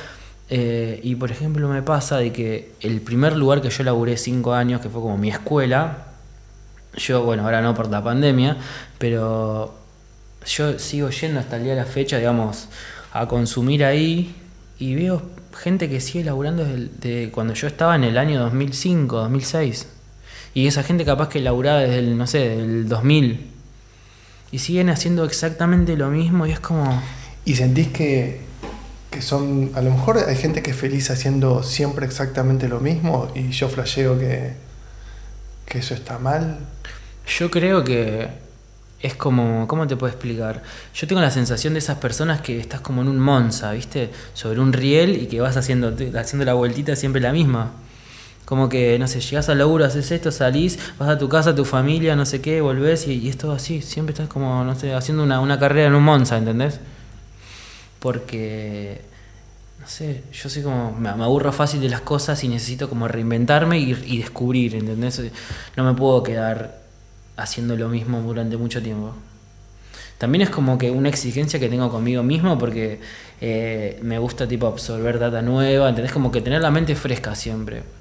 Eh, y por ejemplo me pasa de que el primer lugar que yo laburé cinco años, que fue como mi escuela, yo, bueno, ahora no por la pandemia, pero yo sigo yendo hasta el día de la fecha, digamos, a consumir ahí y veo gente que sigue laburando desde cuando yo estaba en el año 2005, 2006. Y esa gente capaz que laburaba desde el, no sé, del 2000. Y siguen haciendo exactamente lo mismo y es como... Y sentís que, que son, a lo mejor hay gente que es feliz haciendo siempre exactamente lo mismo y yo flasheo que, que eso está mal. Yo creo que es como, ¿cómo te puedo explicar? Yo tengo la sensación de esas personas que estás como en un Monza, ¿viste? Sobre un riel y que vas haciendo, haciendo la vueltita siempre la misma. Como que, no sé, llegas al laburo, haces esto, salís, vas a tu casa, a tu familia, no sé qué, volvés y, y es todo así. Siempre estás como, no sé, haciendo una, una carrera en un Monza, ¿entendés? Porque, no sé, yo soy como, me, me aburro fácil de las cosas y necesito como reinventarme y, y descubrir, ¿entendés? No me puedo quedar haciendo lo mismo durante mucho tiempo. También es como que una exigencia que tengo conmigo mismo porque eh, me gusta tipo absorber data nueva, ¿entendés? Como que tener la mente fresca siempre.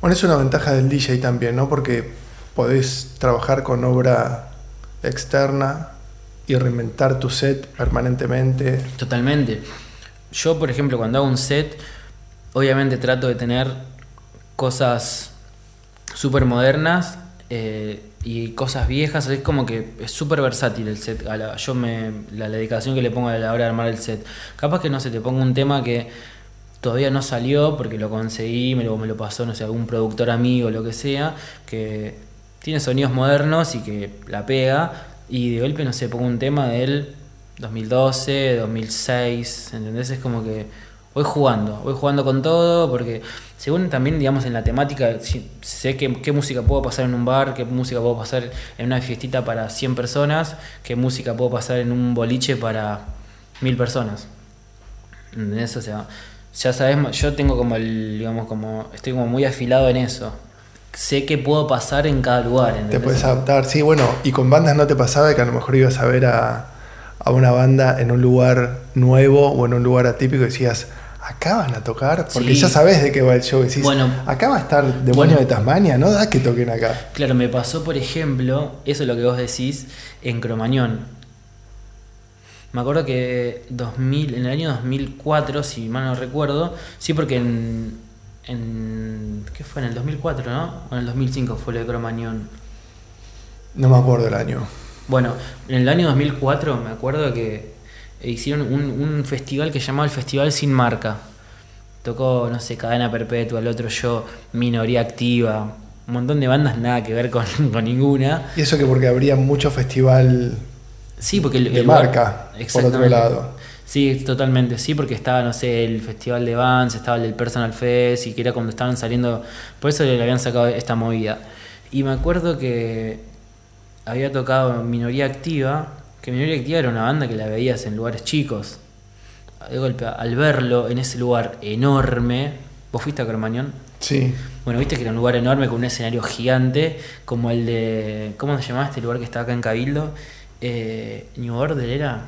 Bueno, es una ventaja del DJ también, ¿no? Porque podés trabajar con obra externa y reinventar tu set permanentemente. Totalmente. Yo, por ejemplo, cuando hago un set, obviamente trato de tener cosas súper modernas eh, y cosas viejas. Es como que es súper versátil el set. La- yo me, la, dedicación que le pongo a la hora de armar el set. Capaz que no se te ponga un tema que todavía no salió porque lo conseguí, me lo, me lo pasó, no sé, algún productor amigo, lo que sea, que tiene sonidos modernos y que la pega. Y de golpe, no sé, pongo un tema del 2012, 2006, ¿entendés? Es como que voy jugando, voy jugando con todo, porque según también, digamos, en la temática, sé qué música puedo pasar en un bar, qué música puedo pasar en una fiestita para 100 personas, qué música puedo pasar en un boliche para 1000 personas. ¿Entendés? O sea, ya sabes, yo tengo como el, digamos, como, estoy como muy afilado en eso. Sé que puedo pasar en cada lugar, Te puedes adaptar. Sí, bueno, y con bandas no te pasaba que a lo mejor ibas a ver a, a una banda en un lugar nuevo o en un lugar atípico y decías, acá van a tocar, porque Sí. ya sabes de qué va el show. Decís, Bueno. acá va a estar Demonio Bueno. de Tasmania, no da que toquen acá. Claro, me pasó, por ejemplo, eso es lo que vos decís, en Cromañón. Me acuerdo que 2000, en el año 2004, si mal no recuerdo, sí, porque en, en. ¿Qué fue? En el 2004, ¿no? O en el 2005 fue lo de Cromañón. No me acuerdo el año. Bueno, en el año 2004 me acuerdo que hicieron un, un festival que llamaba el Festival Sin Marca. Tocó, no sé, Cadena Perpetua, el otro yo, Minoría Activa, un montón de bandas nada que ver con, con ninguna. Y eso que porque habría mucho festival Sí, porque el, de el marca, por otro lado. Sí, totalmente, sí, porque estaba, no sé, el festival de Vans, estaba el del Personal Fest, y que era cuando estaban saliendo, por eso le habían sacado esta movida. Y me acuerdo que había tocado Minoría Activa, que Minoría Activa era una banda que la veías en lugares chicos. De golpe, al verlo en ese lugar enorme, ¿vos fuiste a Cromañón? Sí. Bueno, viste que era un lugar enorme con un escenario gigante, como el de. ¿Cómo se llamaba este lugar que está acá en Cabildo? Eh, New Order era.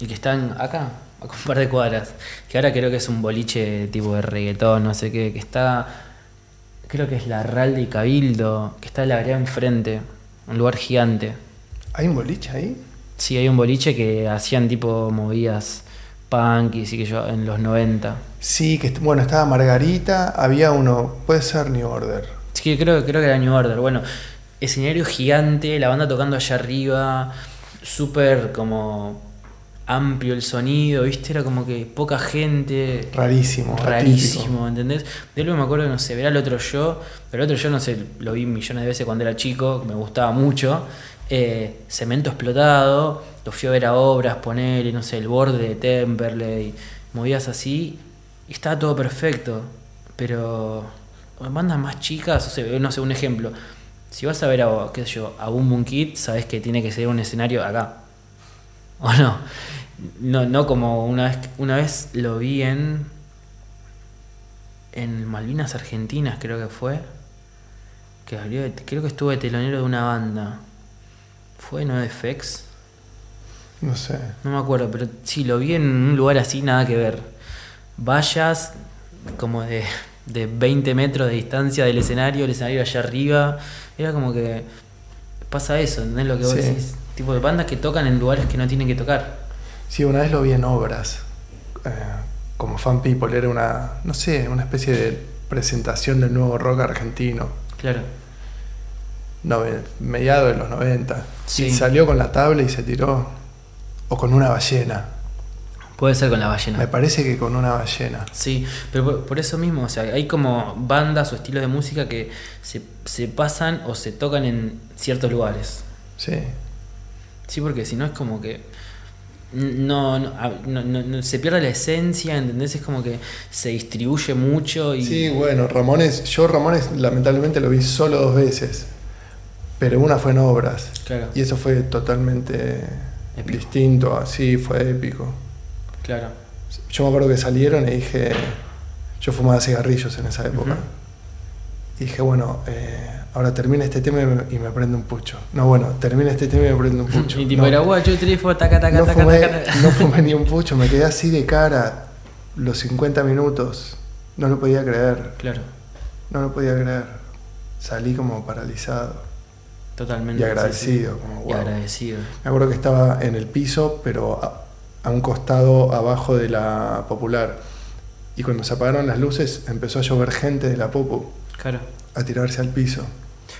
El que está en- acá. a un par de cuadras. Que ahora creo que es un boliche tipo de reggaetón, no sé qué, que está. Creo que es la Ralde y Cabildo, que está la vereda enfrente. Un lugar gigante. ¿Hay un boliche ahí? Sí, hay un boliche que hacían tipo movidas punk y sí que yo en los 90. Sí, que bueno, estaba Margarita, había uno, puede ser New Order. Sí, creo, creo que era New Order. Bueno, escenario gigante, la banda tocando allá arriba, súper como amplio el sonido, ¿viste? Era como que poca gente. Rarísimo, Rarísimo, ¿entendés? De luego me acuerdo que no sé, verá el otro yo, pero el otro yo no sé, lo vi millones de veces cuando era chico, me gustaba mucho. Eh, cemento explotado, lo fui a ver a obras, poner, no sé, el borde de Temperley, movías así, y estaba todo perfecto. Pero bandas más chicas, o sea, no sé, un ejemplo. Si vas a ver a, qué sé yo, a Boom Boom Kid, sabes que tiene que ser un escenario acá. ¿O no? No, no como una vez, una vez lo vi en. En Malvinas Argentinas, creo que fue. Que abrió, creo que estuvo de telonero de una banda. ¿Fue No FX? No sé. No me acuerdo, pero sí, lo vi en un lugar así, nada que ver. Vallas como de, de 20 metros de distancia del escenario, el escenario allá arriba. Era como que pasa eso, ¿entendés lo que vos Sí. decís? Tipo de bandas que tocan en lugares que no tienen que tocar. Sí, una vez lo vi en obras. eh, como fan people, era una, no sé, una especie de presentación del nuevo rock argentino. Claro. Nove- mediado de los 90. Sí. Y salió con la tabla y se tiró. O con una ballena. Puede ser con la ballena. Me parece que con una ballena. Sí, pero por, por eso mismo, o sea, hay como bandas o estilos de música que se, se pasan o se tocan en ciertos lugares. Sí. Sí, porque si no es como que no, no, no- no- no- se pierde la esencia, ¿entendés? Es como que se distribuye mucho y Sí, bueno, Ramones, yo Ramones lamentablemente lo vi solo dos veces. Pero una fue en obras. claro, Y eso fue totalmente Épico. distinto, así fue épico. Claro. Yo me acuerdo que salieron y dije, yo fumaba cigarrillos en esa época. Y dije, bueno, eh, ahora termina este tema y me, y me prendo un pucho. No, bueno, termina este tema y me prendo un pucho. Y tipo no, era guacho, trifo, taca, taca, no, taca, fumé, taca. no fumé ni un pucho, me quedé así de cara los 50 minutos. No lo podía creer, Claro, no lo podía creer. Salí como paralizado totalmente. y agradecido. sí. Como, Y wow. agradecido. Me acuerdo que estaba en el piso, pero a, un costado abajo de la popular. Y cuando se apagaron las luces, empezó a llover gente de la popu Claro. a tirarse al piso.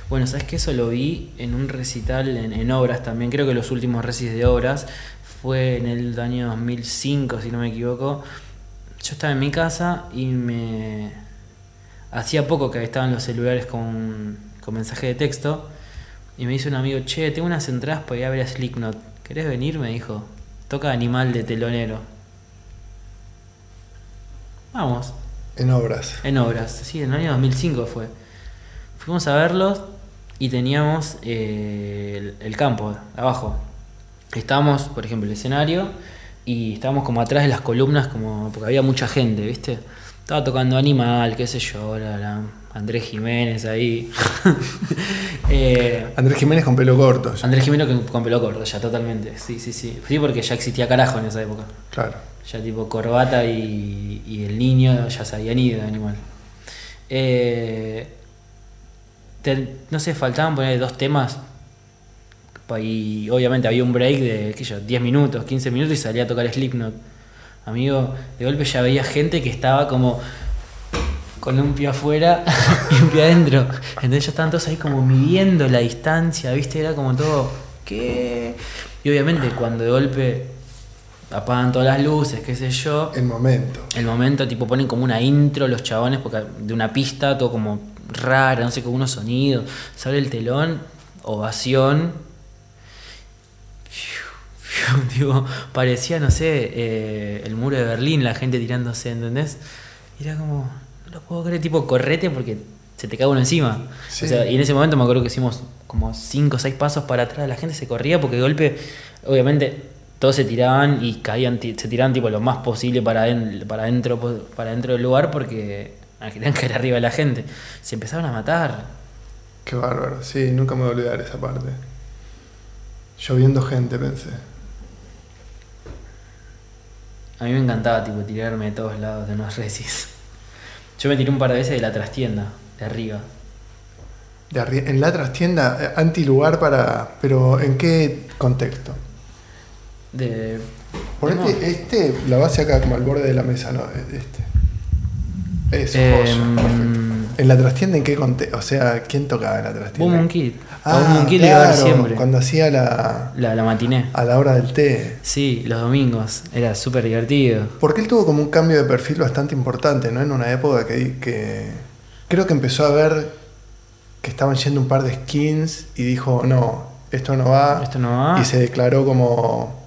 Bueno, sabes que eso lo vi en un recital en, en obras también. Creo que los últimos recitales de obras fue en el año 2005, si no me equivoco. Yo estaba en mi casa y me. Hacía poco que estaban los celulares con, con mensaje de texto. Y me dice un amigo, che, tengo unas entradas para ir a ver a Slipknot. ¿Querés venir? Me dijo. Toca Animal de telonero. Vamos. En obras. En obras, sí, en el año 2005 fue. Fuimos a verlos y teníamos eh, el, el campo abajo. Estábamos, por ejemplo, el escenario y estábamos como atrás de las columnas, como porque había mucha gente, ¿viste? Estaba tocando Animal, qué sé yo, la, la- Andrés Jiménez ahí. Eh, Andrés Jiménez con pelo corto. ya. Andrés Jiménez con, con pelo corto, ya totalmente. Sí, sí, sí. Sí, porque ya existía carajo en esa época. Claro. Ya tipo corbata y, y el niño ya se habían ido de animal. Eh, te- no sé, faltaban poner dos temas. Y obviamente había un break de, qué yo, 10 minutos, 15 minutos y salía a tocar Slipknot. Amigo, de golpe ya veía gente que estaba como con un pie afuera y un pie adentro. Entonces ya estaban todos ahí como midiendo la distancia, ¿viste? Era como todo, ¿qué? Y obviamente cuando de golpe apagan todas las luces, qué sé yo, El momento. el momento tipo ponen como una intro los chabones porque de una pista, todo como rara, no sé, con unos sonidos, sale el telón, ovación. Tipo, parecía, no sé, eh, el muro de Berlín, la gente tirándose, ¿entendés? Y era como, lo puedo creer, tipo, correte porque se te cae uno encima. Sí. O sea, y en ese momento me acuerdo que hicimos como 5 o 6 pasos para atrás, la gente se corría porque de golpe, obviamente, todos se tiraban y caían, se tiraban tipo lo más posible para, aden- para, dentro, para dentro del lugar porque ah, querían caer arriba de la gente. Se empezaron a matar. Qué bárbaro. Sí, nunca me voy a olvidar esa parte. Lloviendo gente, pensé. A mí me encantaba tipo tirarme de todos lados de unos resis. Yo me tiré un par de veces de la trastienda, de arriba. De arri- en la trastienda, eh, antilugar para. Pero ¿en qué contexto? De. Ponete No. este, la base acá como al borde de la mesa, ¿no? Este. Eso, Em, joya, perfecto. ¿En la trastienda en qué contexto? O sea, ¿quién tocaba en la trastienda? Boom Kid. Ah, Kid le iba a ver claro, siempre. Cuando hacía la. La, la matiné. a la hora del té. Sí, los domingos. Era súper divertido. Porque él tuvo como un cambio de perfil bastante importante, ¿no? En una época que, que creo que empezó a ver que estaban yendo un par de skins y dijo, no, esto no va. Esto no va. Y se declaró como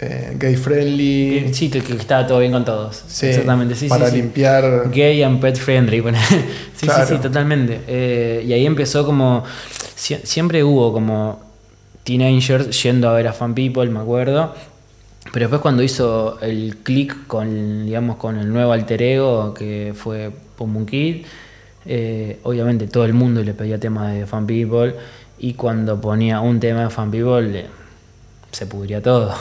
eh, gay friendly. Sí, que que estaba todo bien con todos. Sí, Exactamente, sí, para sí, limpiar. Gay and pet friendly. sí, Claro. sí, sí, totalmente. Eh, y ahí empezó como. sie- siempre hubo como teenagers yendo a ver a Fan People, me acuerdo. Pero después cuando hizo el click con, digamos, con el nuevo alter ego que fue Pum Pum Kid, eh, obviamente todo el mundo le pedía temas de Fan People y cuando ponía un tema de Fan People le- se pudría todo.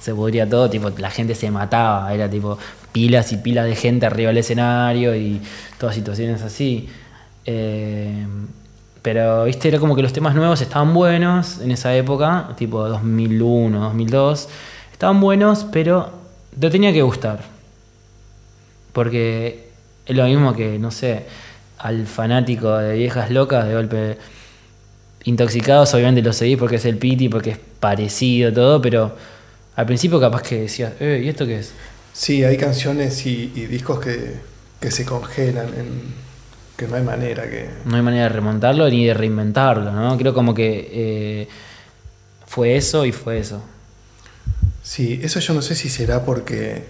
Se pudría todo, tipo, la gente se mataba, era tipo pilas y pilas de gente arriba del escenario y todas situaciones así. Eh, pero, viste, era como que los temas nuevos estaban buenos en esa época, tipo 2001, 2002. Estaban buenos, pero te tenía que gustar. Porque es lo mismo que, no sé, al fanático de viejas locas, de golpe intoxicados, obviamente lo seguís porque es el Piti, porque es parecido todo, pero al principio capaz que decías, eh, ¿y esto qué es? Sí, hay canciones y, y discos que, que se congelan, en, que no hay manera que... No hay manera de remontarlo ni de reinventarlo, ¿no? Creo como que eh, fue eso y fue eso. Sí, eso yo no sé si será porque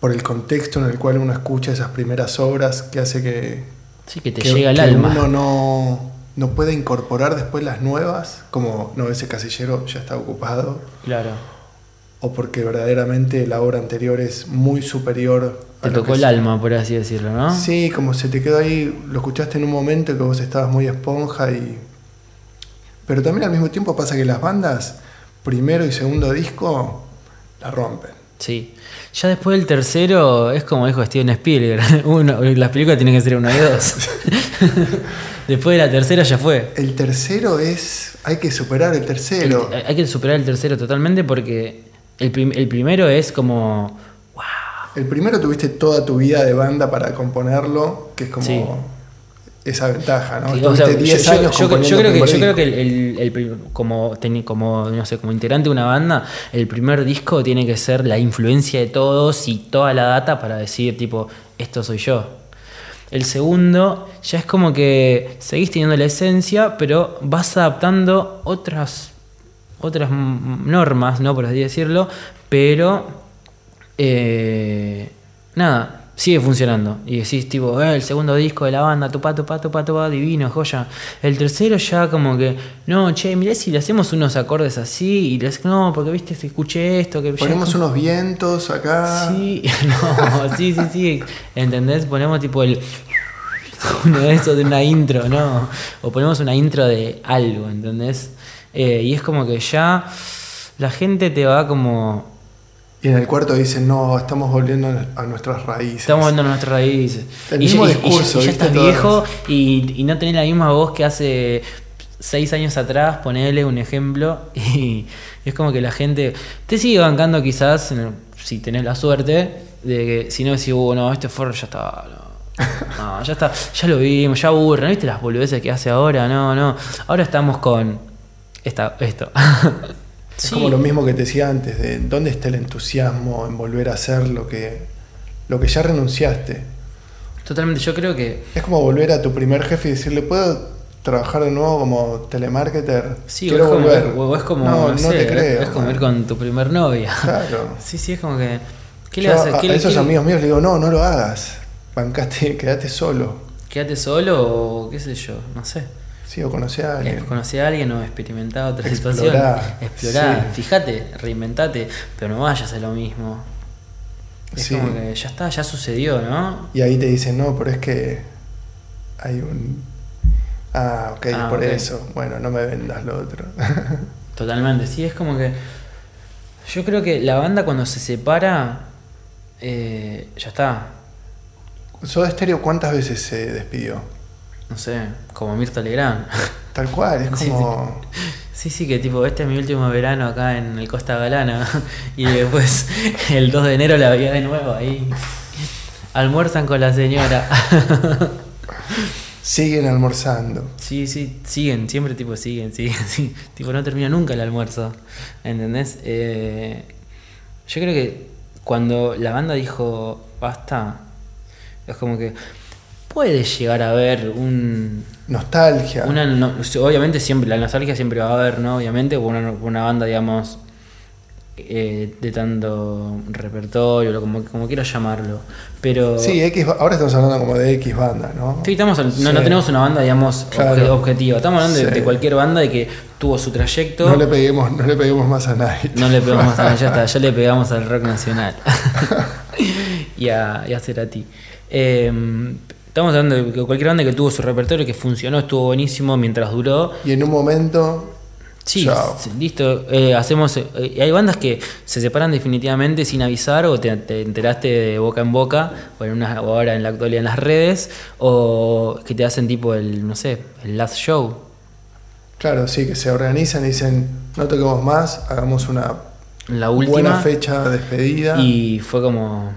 por el contexto en el cual uno escucha esas primeras obras que hace que, Sí, que te que- llega al alma. uno no, no puede incorporar después las nuevas, como no, ese casillero ya está ocupado, Claro. o porque verdaderamente la obra anterior es muy superior a Te tocó el alma, por así decirlo, ¿no? Sí, como se te quedó ahí, lo escuchaste en un momento que vos estabas muy esponja y... Pero también al mismo tiempo pasa que las bandas, primero y segundo disco, la rompen. Sí. Ya después del tercero es como dijo Steven Spielberg. Uno, las películas tienen que ser uno y dos. después de la tercera ya fue. El tercero es... Hay que superar el tercero. El- hay que superar el tercero totalmente porque el, prim- el primero es como. ¡Wow! El primero tuviste toda tu vida de banda para componerlo, que es como Sí. esa ventaja, ¿no? Sí, o sea, yo, 10 yo- años yo- creo que, yo creo que el, el- como, como, no sé, como integrante de una banda, el primer disco tiene que ser la influencia de todos y toda la data para decir, tipo, esto soy yo. El segundo ya es como que seguís teniendo la esencia, pero vas adaptando otras, otras normas, ¿no? Por así decirlo, pero eh, nada, sigue funcionando. Y decís, tipo, eh, el segundo disco de la banda, tupa, tupa, tupa, tupa, divino, joya. El tercero ya como que, no, che, mirá si le hacemos unos acordes así, y les, no, porque viste, si escuché esto, que Ponemos unos vientos acá. Sí, no, sí, sí, sí. ¿Entendés? Ponemos tipo el. Uno de esos de una intro, ¿no? O ponemos una intro de algo, ¿entendés? Eh, y es como que ya la gente te va como. Y en el cuarto dicen, no, estamos volviendo a nuestras raíces. Estamos viendo nuestras raíces. El y, mismo y- discurso, ya- y ya estás viejo y, y no tenés la misma voz que hace seis años atrás, ponele un ejemplo. Y es como que la gente te sigue bancando quizás, si tenés la suerte, de que si no decís, uh, no, este forro ya está. No. No, ya está, ya lo vimos, ya aburre, ¿no viste las boludeces que hace ahora? No, no. Ahora estamos con esta, esto. Es como lo mismo que te decía antes, de dónde está el entusiasmo en volver a hacer lo que, lo que ya renunciaste. Totalmente, yo creo que Es como volver a tu primer jefe y decirle, ¿puedo trabajar de nuevo como telemarketer? Sí, o Quiero es como, volver. o es como, no, no, no sé, te creo. es como ir con tu primer novia. Claro. Sí, sí, es como que. ¿Qué Yo le haces? a, ¿Qué a esos qué- amigos míos le digo, no, no lo hagas. Bancate, quédate solo. ¿Quédate solo o qué sé yo? No sé. Sí, o conocí a alguien. Conocer a alguien o experimentar otra situación. Explorar. sí. Fíjate, reinventate, pero no vayas a lo mismo. Es Sí. como que ya está, ya sucedió, ¿no? Y ahí te dicen, no, pero es que hay un... Ah, ok, Ah, por eso. Bueno, no me vendas lo otro. Totalmente, sí, es como que. Yo creo que la banda cuando se separa, eh, ya está. Soda Stereo, ¿cuántas veces se despidió? No sé, como Mirta Legrand. Tal cual, es Sí, como. Sí, sí, que tipo, este es mi último verano acá en el Costa Galana. Y después, el 2 de enero la veía de nuevo ahí. Almuerzan con la señora. Siguen almorzando. Sí, sí, siguen, siempre tipo siguen, siguen, siguen. Tipo, no termina nunca el almuerzo. ¿Entendés? Eh, yo creo que cuando la banda dijo basta, es como que puede llegar a haber un. Nostalgia. Una, no- obviamente siempre, la nostalgia siempre va a haber, ¿no? Obviamente, por una, una banda, digamos, eh, de tanto repertorio, como, como llamarlo. Pero. Sí, X, ahora estamos hablando como de X banda, ¿no? Sí, estamos, no, no tenemos una banda, digamos, Claro. obje- objetiva. Estamos hablando de, Sí. de cualquier banda de que tuvo su trayecto. No le peguemos, no le peguemos más a nadie. No le pegamos a ya está, ya le pegamos al rock nacional. y, a, y a Cerati. Eh, estamos hablando de cualquier banda que tuvo su repertorio, que funcionó, estuvo buenísimo mientras duró. Y en un momento. Sí, Chao. listo. eh, hacemos. eh, hay bandas que se separan definitivamente sin avisar o te, te enteraste de boca en boca o, en una, o ahora en la actualidad en las redes o que te hacen tipo el, no sé, el last show. Claro, sí, que se organizan y dicen, no toquemos más, hagamos una La última. buena fecha de despedida. Y fue como.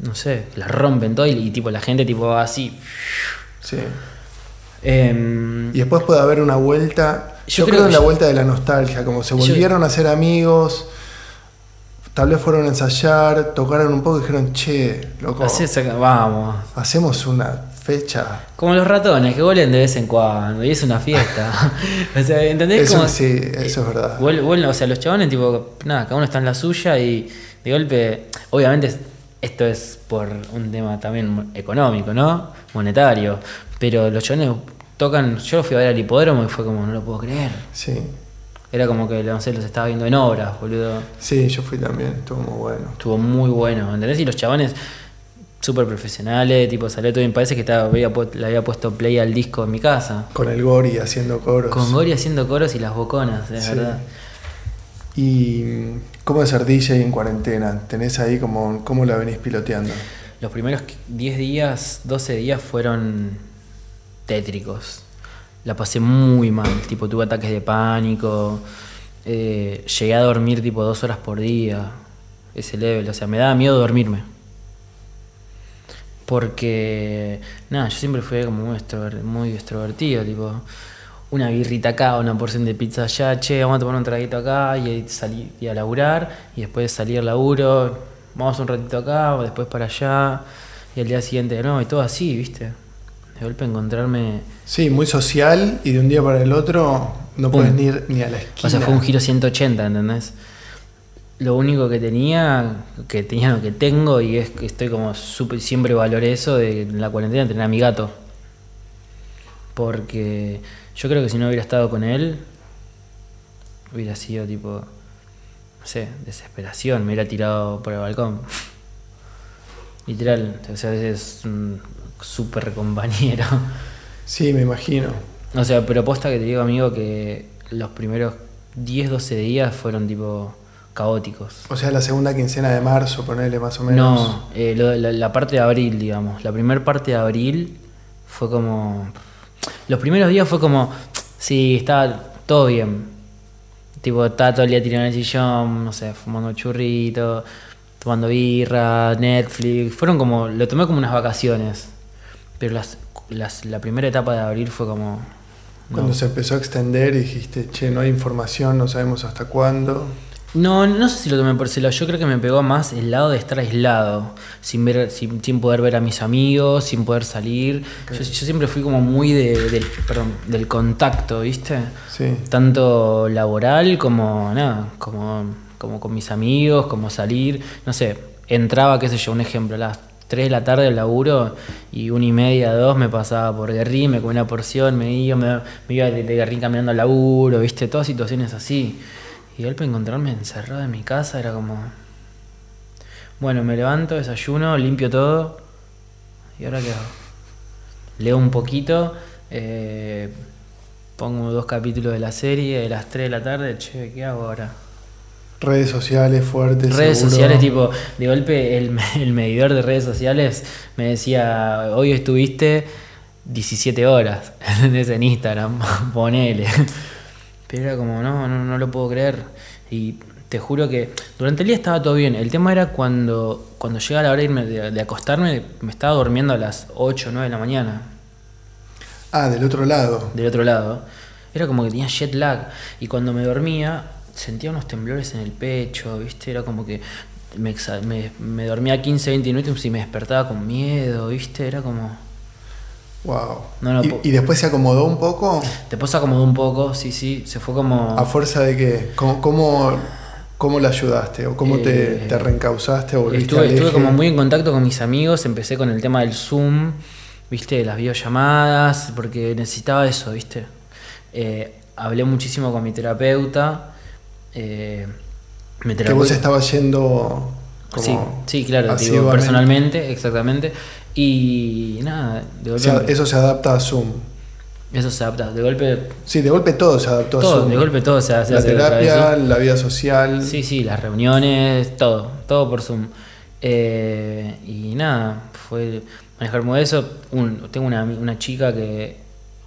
No sé, la rompen todo y, y tipo la gente tipo va así. Sí. Em, Y después puede haber una vuelta. Yo Yo, creo creo, en la yo- vuelta de la nostalgia, como se Yo- volvieron a ser amigos. Tal vez fueron a ensayar, tocaron un poco y dijeron, che, loco, así saca- vamos. hacemos una fecha. Como los ratones que vuelven de vez en cuando y es una fiesta. o sea, ¿entendés? Eso Como- sí, eso es verdad. Vuel- vuelven, o sea, los chabones, tipo, nada, cada uno está en la suya y de golpe, obviamente esto es por un tema también económico, ¿no? Monetario. Pero los chabones tocan, yo fui a ver al hipódromo y fue como, no lo puedo creer. Sí, Era como que, no sé, los estaba viendo en obras, boludo. sí, yo fui también, estuvo muy bueno. Estuvo muy bueno, ¿entendés? Y los chabones súper profesionales, tipo, salió todo bien. Parece que estaba, había le había puesto play al disco en mi casa. Con el Gori haciendo coros. Con Gori haciendo coros y las boconas, es Sí. verdad. ¿Y cómo es ser DJ en cuarentena? ¿Tenés ahí como cómo la venís piloteando? Los primeros 10 días, 12 días fueron tétricos. La pasé muy mal, tipo tuve ataques de pánico, eh, llegué a dormir tipo dos horas por día, ese level, o sea, me daba miedo dormirme. Porque, nada, yo siempre fui como muy, extrover- muy extrovertido, tipo, una birrita acá, una porción de pizza allá, che, vamos a tomar un traguito acá y salí y a laburar, y después salí al laburo, vamos un ratito acá, o después para allá, y al día siguiente de nuevo, y todo así, ¿viste? De golpe encontrarme... Sí, muy social y de un día para el otro no puedes ni ir ni a la esquina. O sea, fue un giro 180, ¿entendés? Lo único que tenía, que tenía lo que tengo, y es que estoy como súper, siempre valoré eso de en la cuarentena tener a mi gato. Porque yo creo que si no hubiera estado con él, hubiera sido tipo, no sé, desesperación, me hubiera tirado por el balcón. Literal, o sea, es un súper compañero. Sí, me imagino. O sea, pero posta que te digo, amigo, que los primeros 10, 12 días fueron tipo caóticos. O sea, la segunda quincena de marzo, ponele más o menos. No, eh, lo- la, la parte de abril, digamos. La primera parte de abril fue como. Los primeros días fue como. Sí, estaba todo bien. Tipo, estaba todo el día tirado en el sillón, no sé, fumando churrito, tomando birra, Netflix. Fueron como. Lo tomé como unas vacaciones. Pero las, las- la primera etapa de abril fue como. no. Cuando se empezó a extender y dijiste, che, no hay información, no sabemos hasta cuándo. No, no sé si lo tomé por ese lado. Yo creo que me pegó más el lado de estar aislado, sin ver, sin, sin poder ver a mis amigos, sin poder salir. Yo, yo siempre fui como muy de, del, perdón, del contacto, ¿viste? Sí. Tanto laboral como nada, como, como con mis amigos, como salir. No sé, entraba, qué sé yo, un ejemplo, a las 3 de la tarde al laburo y una y media, dos me pasaba por Guerrín, me comía una porción, me iba, me, me iba de, de Guerrín caminando al laburo, ¿viste? Todas situaciones así. Y de golpe encontrarme encerrado en mi casa era como. Bueno, me levanto, desayuno, limpio todo. ¿Y ahora qué hago? Leo un poquito, eh, pongo dos capítulos de la serie de las 3 de la tarde. Che, ¿qué hago ahora? Redes sociales fuertes. Redes seguro. sociales, tipo, de golpe el, el medidor de redes sociales me decía, hoy estuviste 17 horas en Instagram, ponele. Pero era como, no, no, no lo puedo creer. Y te juro que durante el día estaba todo bien. El tema era cuando, cuando llega la hora de, irme, de, de acostarme, me estaba durmiendo a las 8 o 9 de la mañana, Ah, del otro lado. del otro lado. Era como que tenía jet lag. Y cuando me dormía, sentía unos temblores en el pecho, ¿viste? Era como que me, me, me dormía 15, 20 minutos y me despertaba con miedo, ¿viste? Era como... Wow. No, no, ¿Y, después se acomodó un poco? Después se acomodó un poco, sí, sí, se fue como... ¿A fuerza de qué? ¿Cómo, cómo, cómo la ayudaste? ¿O cómo te, Eh, te o volviste Estuve, al estuve eje? como muy en contacto con mis amigos, empecé con el tema del Zoom, viste, las videollamadas, porque necesitaba eso, viste. Eh, hablé muchísimo con mi terapeuta. eh, mi Que vos estabas yendo sí, sí, claro, digo, personalmente, exactamente. Y nada, de golpe. Se- eso se adapta a Zoom. eso se adapta. De golpe. Sí, de golpe todo se adaptó a Todo, Zoom. de golpe todo se hace. la a terapia, la vida social. Sí, sí, las reuniones, todo, todo por Zoom. Eh, y nada, fue manejar muy eso. Un- tengo una, una chica que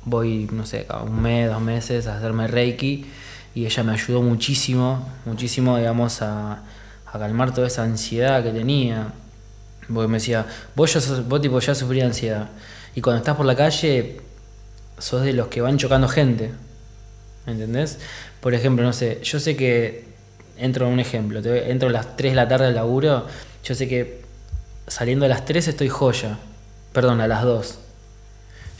voy, no sé, cada un mes, dos meses a hacerme Reiki y ella me ayudó muchísimo, muchísimo, digamos, a, a calmar toda esa ansiedad que tenía. Porque me decía, vos, ya vos tipo ya sufrí ansiedad. Y cuando estás por la calle, sos de los que van chocando gente. ¿Me entendés? Por ejemplo, no sé, yo sé que, entro en un ejemplo, entro a las 3 de la tarde al laburo, yo sé que saliendo a las 3 estoy joya, perdón, a las 2.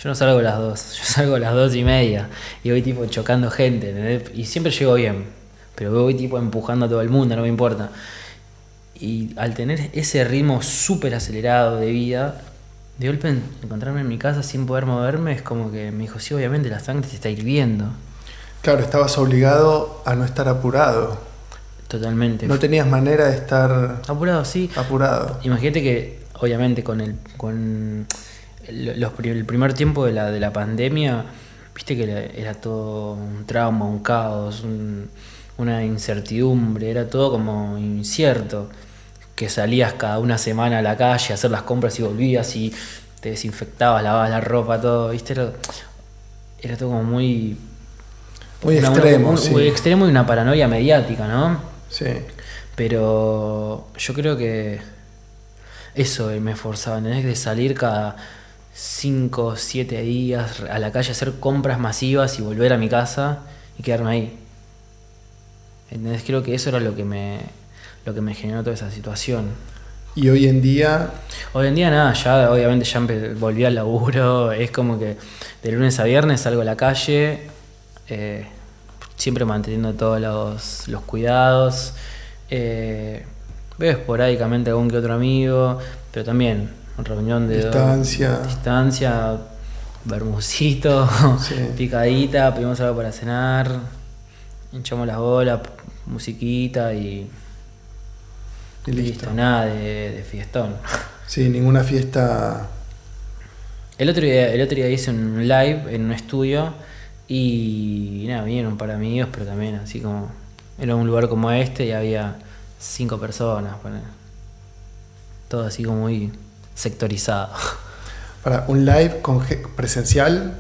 Yo no salgo a las 2, yo salgo a las 2 y media y voy tipo chocando gente, ¿entendés? Y siempre llego bien, pero voy tipo empujando a todo el mundo, no me importa. Y al tener ese ritmo súper acelerado de vida, de golpe en- encontrarme en mi casa sin poder moverme es como que me dijo, sí, obviamente la sangre se está hirviendo. Claro, estabas obligado a no estar apurado. Totalmente. No tenías manera de estar Apurado, sí. apurado. Imagínate que, obviamente, con el, con el, los el primer tiempo de la, de la pandemia, viste que era, era todo un trauma, un caos, un- una incertidumbre, era todo como incierto. Que salías cada una semana a la calle a hacer las compras y volvías y te desinfectabas, lavabas la ropa, todo, viste, era, era todo como muy. Muy una- una- extremo, un- sí. un extremo y una paranoia mediática, ¿no? Sí. Pero yo creo que eso me esforzaba, ¿entendés? De salir cada 5 o 7 días a la calle a hacer compras masivas y volver a mi casa y quedarme ahí. ¿Entendés? Creo que eso era lo que me, lo que me generó toda esa situación. Y hoy en día, Hoy en día nada, ya obviamente ya volví al laburo, es como que de lunes a viernes salgo a la calle, eh, siempre manteniendo todos los, los cuidados, eh, veo esporádicamente algún que otro amigo, pero también reunión de Distancia. distancia, bermucito, Sí. picadita, pedimos algo para cenar, hinchamos las bolas, musiquita y, y listo. nada de, de fiestón. Sí, ninguna fiesta. El otro día, el otro día hice un live en un estudio y nada, vinieron un par de amigos, pero también así como era un lugar como este y había cinco personas, todo así como muy sectorizado. Para un live con presencial.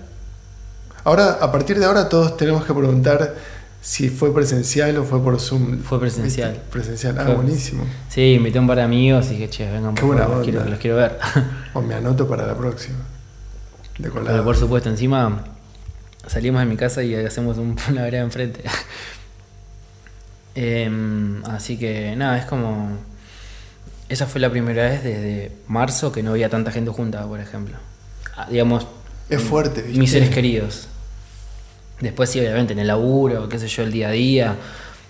Ahora, a partir de ahora, todos tenemos que preguntar si fue presencial o fue por Zoom. Fue presencial. ¿Viste? Presencial, ah, Fue- buenísimo. Sí, invité a un par de amigos y dije, che, vengan por favor, onda. quiero, los quiero ver. O me anoto para la próxima. De. Pero por supuesto, encima salimos de mi casa y hacemos un, una vereda enfrente. Em, así que nada, es como. Esa fue la primera vez desde marzo que no había tanta gente junta, por ejemplo. Ah, digamos. Es fuerte, ¿viste? Mis seres queridos. Después sí, obviamente, en el laburo, qué sé yo, el día a día.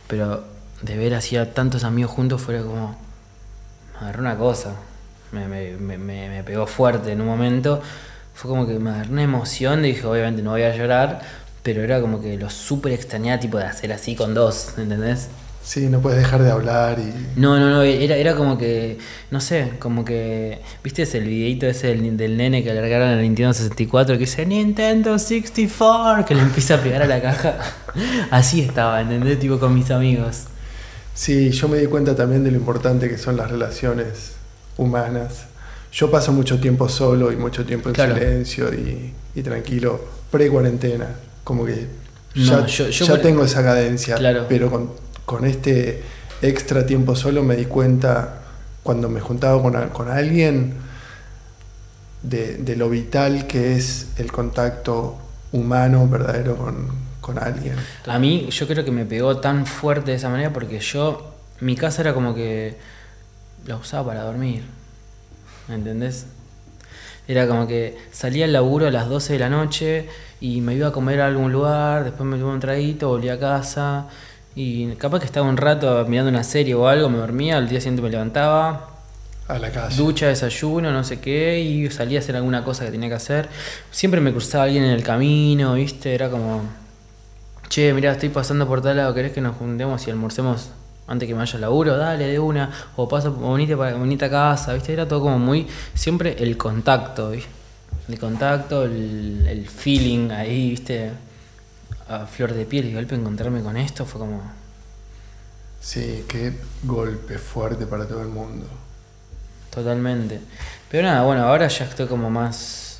Pero de ver así a tantos amigos juntos fuera como. Me agarró una cosa. Me, me, me- me pegó fuerte en un momento. Fue como que me agarró una emoción. Dije, obviamente no voy a llorar. Pero era como que lo súper extrañaba, tipo de hacer así con dos, ¿entendés? Sí, no puedes dejar de hablar y. No, no, no, era, era como que, no sé, como que, ¿viste ese el videito ese del, del nene que alargaron al Nintendo 64 que dice Nintendo 64, que le empieza a pegar a la caja? Así estaba, ¿entendés? Tipo con mis amigos. Sí, yo me di cuenta también de lo importante que son las relaciones humanas. Yo paso mucho tiempo solo y mucho tiempo en Claro. silencio y, y tranquilo, pre-cuarentena. Como que No, ya, yo- yo ya por- tengo esa cadencia, Claro. pero con, con este extra tiempo solo me di cuenta cuando me juntaba con, con alguien de, lo vital que es el contacto humano verdadero con, con alguien. A mí yo creo que me pegó tan fuerte de esa manera porque yo, mi casa era como que la usaba para dormir. ¿Me entendés? Era como que salía al laburo a las 12 de la noche y me iba a comer a algún lugar, después me tomaba un traguito, volvía a casa y capaz que estaba un rato mirando una serie o algo, me dormía, al día siguiente me levantaba, A la calle. ducha, desayuno, no sé qué, y salía a hacer alguna cosa que tenía que hacer. Siempre me cruzaba alguien en el camino, ¿viste? Era como, che, mira, estoy pasando por tal lado, ¿querés que nos juntemos y almorcemos antes que me vaya al laburo? Dale, de una, o paso, venite, para, venite a casa, ¿viste? Era todo como muy, siempre el contacto, ¿viste? El contacto, el, el feeling ahí, ¿viste? A flor de piel y de golpe encontrarme con esto fue como... Sí, qué golpe fuerte para todo el mundo. Totalmente. Pero nada, bueno, ahora ya estoy como más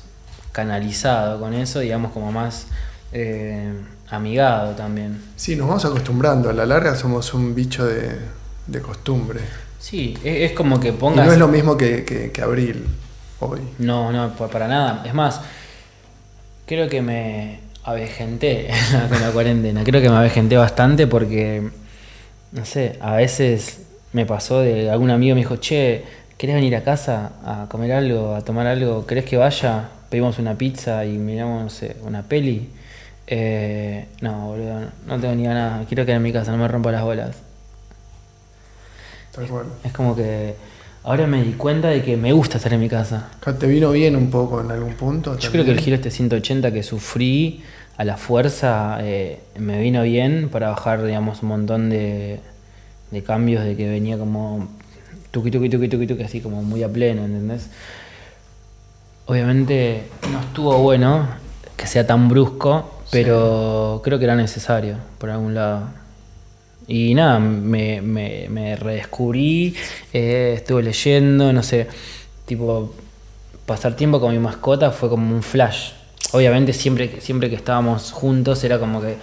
canalizado con eso, digamos como más eh, amigado también. Sí, nos vamos acostumbrando. A la larga somos un bicho de, de costumbre. Sí, es, es como que Y pongas... no es lo mismo que, que- que abril hoy. No, no, pa- para nada. Es más, creo que me avejenté con la cuarentena. Creo que me avejenté bastante porque, no sé, a veces me pasó de algún amigo me dijo, che, ¿querés venir a casa a comer algo, a tomar algo? ¿Querés que vaya? Pedimos una pizza y miramos, no sé, una peli. Eh, no, boludo, no, tengo ni ganas. Quiero quedar en mi casa, no me rompa las bolas. Tal cual. Es como que ahora me di cuenta de que me gusta estar en mi casa. ¿Te vino bien un poco en algún punto? Yo creo que el giro este 180 que sufrí a la fuerza eh, me vino bien para bajar, digamos, un montón de, de cambios de que venía como tuqui tuqui tuqui tuqui tuqui así como muy a pleno, ¿entendés? Obviamente no estuvo bueno que sea tan brusco, pero creo que era necesario por algún lado. Y nada, me, me, me redescubrí, eh, estuve leyendo, no sé, tipo, pasar tiempo con mi mascota fue como un flash. Obviamente siempre, siempre que estábamos juntos era como que,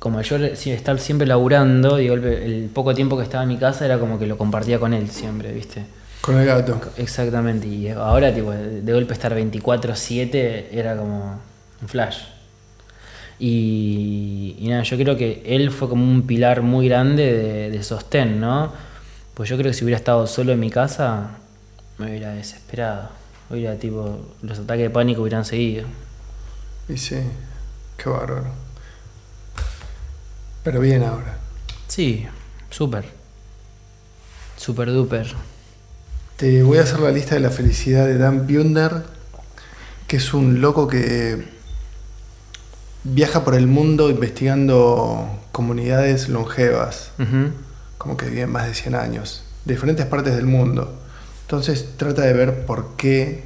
como yo estar siempre laburando, y de golpe el poco tiempo que estaba en mi casa era como que lo compartía con él siempre, ¿viste? Con el gato. Exactamente, y ahora tipo, de golpe estar 24/7 era como un flash. Y, y nada, yo creo que él fue como un pilar muy grande de, de sostén, ¿no? Pues yo creo que si hubiera estado solo en mi casa, me hubiera desesperado. Hubiera tipo, los ataques de pánico hubieran seguido. Y sí, qué bárbaro. Pero bien ahora. Sí, súper. Súper duper. Te voy a hacer la lista de la felicidad de Dan Bunder, que es un loco que viaja por el mundo investigando comunidades longevas, como que viven más de 100 años, de diferentes partes del mundo. Entonces trata de ver por qué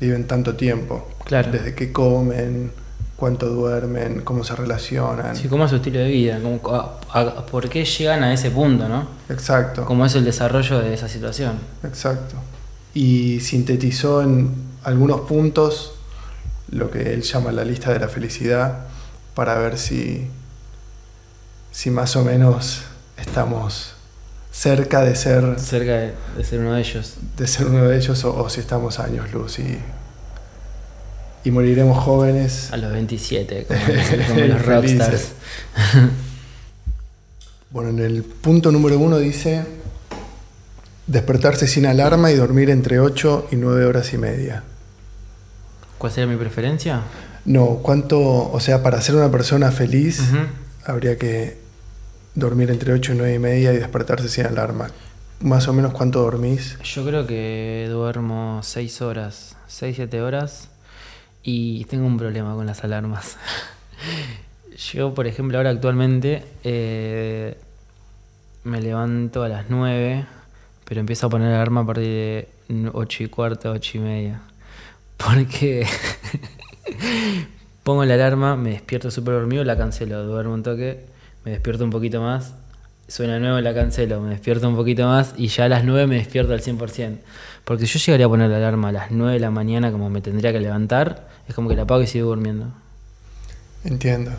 viven tanto tiempo. Claro. Desde qué comen, cuánto duermen, cómo se relacionan. Sí, ¿cómo es su estilo de vida? ¿Cómo- a- a- ¿Por qué llegan a ese punto, no? Exacto. ¿Cómo es el desarrollo de esa situación? Exacto. Y sintetizó en algunos puntos lo que él llama la lista de la felicidad para ver si, si más o menos estamos cerca de ser, Cerca de, de ser uno de ellos. de ser uno de ellos o, o si estamos años luz y, y moriremos jóvenes. A los 27, como, como los rockstars. Bueno, en el punto número uno dice despertarse sin alarma y dormir entre 8 y 9 horas y media. ¿Cuál sería mi preferencia? No, ¿cuánto, o sea, para ser una persona feliz habría que dormir entre 8 y 9 y media y despertarse sin alarma? Más o menos cuánto dormís. Yo creo que duermo 6 horas, 6, 7 horas y tengo un problema con las alarmas. Yo, por ejemplo, ahora actualmente eh, me levanto a las 9, pero empiezo a poner alarma a partir de 8 y cuarto, 8 y media. Porque pongo la alarma, me despierto súper dormido, la cancelo, duermo un toque, me despierto un poquito más, suena 9, la cancelo, me despierto un poquito más y ya a las 9 me despierto al 100%. Porque yo llegaría a poner la alarma a las 9 de la mañana como me tendría que levantar, es como que la apago y sigo durmiendo. Entiendo.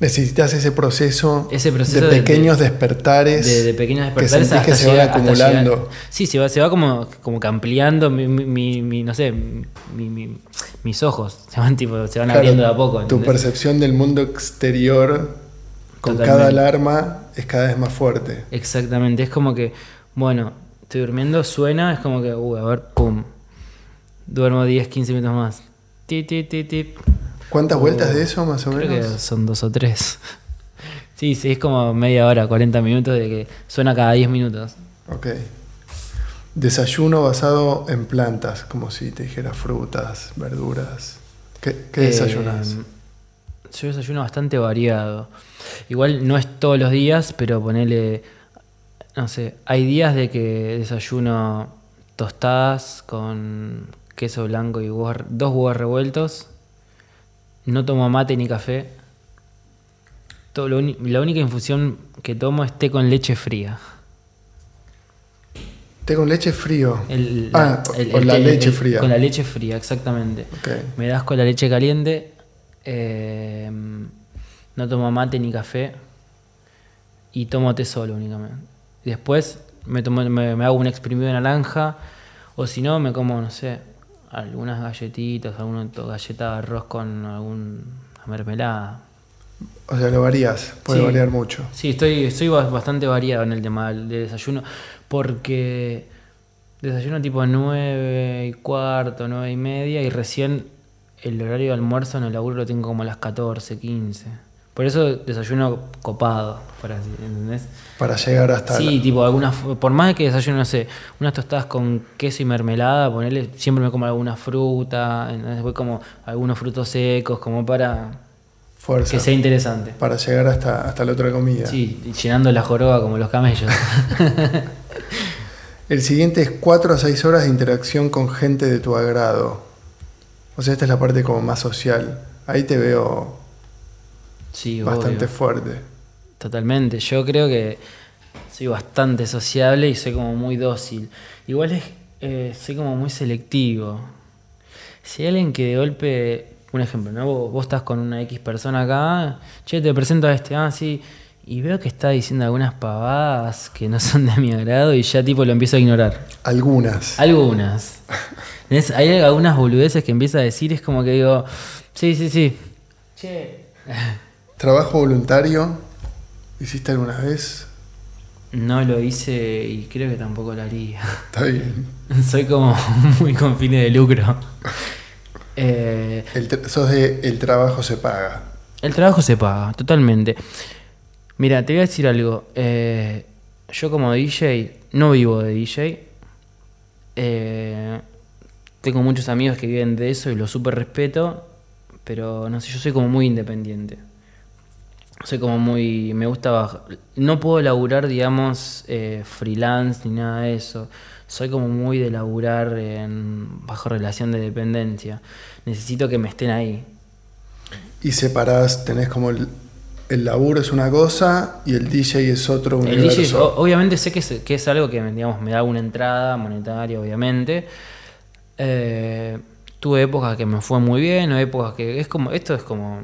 Necesitas ese proceso, Ese proceso de pequeños de- despertares, De, de pequeños que despertares que hasta se van hasta acumulando. sí, se va, se va como, como que ampliando mi, mi- mi- mi, no sé, mi- mi- mis ojos. Se van tipo, se van Claro, abriendo de a poco. Tu percepción del mundo exterior con Totalmente. cada alarma es cada vez más fuerte. Exactamente, es como que, bueno, estoy durmiendo, suena, es como que, uy, a ver, pum. Duermo 10, 15 minutos más. Tip, tip, tip, tip. ¿Cuántas vueltas de eso más o Creo que menos? son dos o tres. Sí, sí, es como media hora, 40 minutos de que suena cada 10 minutos. Ok. Desayuno basado en plantas, como si te dijera frutas, verduras. ¿Qué, qué Eh, desayunas? yo desayuno bastante variado. Igual no es todos los días, pero ponele, no sé, hay días de que desayuno tostadas con queso blanco y huevos- dos huevos revueltos. No tomo mate ni café. Todo lo uni- la única infusión que tomo es té con leche fría. Té con leche frío. El- ah, el- con la leche fría. Con la leche fría, exactamente. Ok. Me das con la leche caliente. eh, no tomo mate ni café. Y tomo té solo únicamente. Después me, tomo, me, me hago un exprimido de naranja. O si no, me como, no sé, algunas galletitas, alguna galleta de arroz con alguna mermelada. O sea, lo varías, puede Sí. variar mucho. Sí, estoy, estoy ba- bastante variado en el tema del del desayuno. Porque desayuno tipo 9 y cuarto, 9 y media. Y recién el horario de almuerzo en el laburo lo tengo como a las 14, 15. Por eso desayuno copado, por así, ¿entendés? Para llegar hasta Sí, la- tipo algunas, por más que desayuno, no sé, unas tostadas con queso y mermelada, ponerle, siempre me como alguna fruta, voy como algunos frutos secos, como para fuerza. que sea interesante. Para llegar hasta, hasta la otra comida. Sí, llenando la joroba como los camellos. El siguiente es 4 a 6 horas de interacción con gente de tu agrado. O sea, esta es la parte como más social. Ahí te veo Sí, bastante obvio. fuerte. Totalmente. Yo creo que soy bastante sociable y soy como muy dócil. Igual es, eh, soy como muy selectivo. Si hay alguien que de golpe, un ejemplo, ¿no? Vos, vos estás con una X persona acá, che, te presento a este, ah, sí, y veo que está diciendo algunas pavadas que no son de mi agrado y ya tipo lo empiezo a ignorar. Algunas. Algunas. Hay algunas boludeces que empieza a decir, es como que digo, sí, sí, sí. Che. ¿Trabajo voluntario? ¿Hiciste alguna vez? No lo hice y creo que tampoco lo haría. Está bien. Soy como muy con fines de lucro. Eh, El sos de el trabajo se paga. el trabajo se paga, totalmente. Mira, te voy a decir algo. eh, yo como DJ, no vivo de DJ. eh, tengo muchos amigos que viven de eso y lo súper respeto. Pero no sé, yo soy como muy independiente. Soy como muy. Me gusta. baj- No puedo laburar, digamos, eh, freelance ni nada de eso. Soy como muy de laburar en, bajo relación de dependencia. Necesito que me estén ahí. Y separás, tenés como el, el laburo es una cosa y el DJ es otro El universo. DJ, o- obviamente sé que es, que es algo que digamos, me da una entrada monetaria, obviamente. Eh, tuve épocas que me fue muy bien, o épocas que es como, esto es como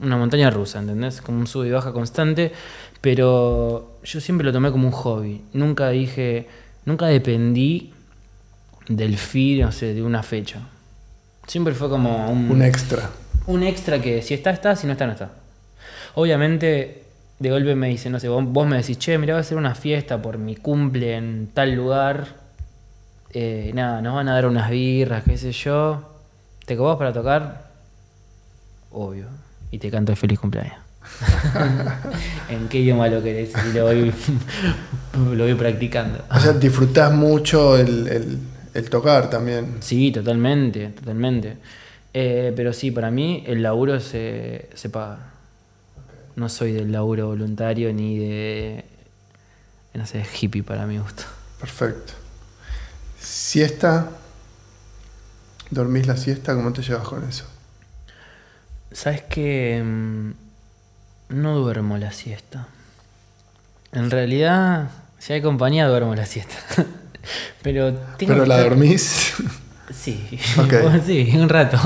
una montaña rusa, ¿entendés? Como un sub y baja constante, pero yo siempre lo tomé como un hobby. Nunca dije, nunca dependí del feed, no sé, de una fecha. Siempre fue como un, Un extra. un extra que si está, está, si no está, no está. Obviamente, de golpe me dice, no sé, vos, vos me decís, che, mira, va a ser una fiesta por mi cumple en tal lugar. Eh, nada, nos van a dar unas birras, qué sé yo. ¿Te cobás para tocar? Obvio. Y te canto el feliz cumpleaños. ¿En qué idioma lo querés? Y lo voy, lo voy practicando. O sea, disfrutás mucho el, el- el tocar también. Sí, totalmente, totalmente. Eh, pero sí, para mí el laburo se, se paga. No soy del laburo voluntario ni de, no sé, hippie para mi gusto. Perfecto. Siesta. ¿Dormís la siesta? ¿Cómo te llevas con eso? ¿Sabes que No duermo la siesta. En realidad, si hay compañía, duermo la siesta. Pero, tengo ¿Pero la dormís? Sí, sí, un rato.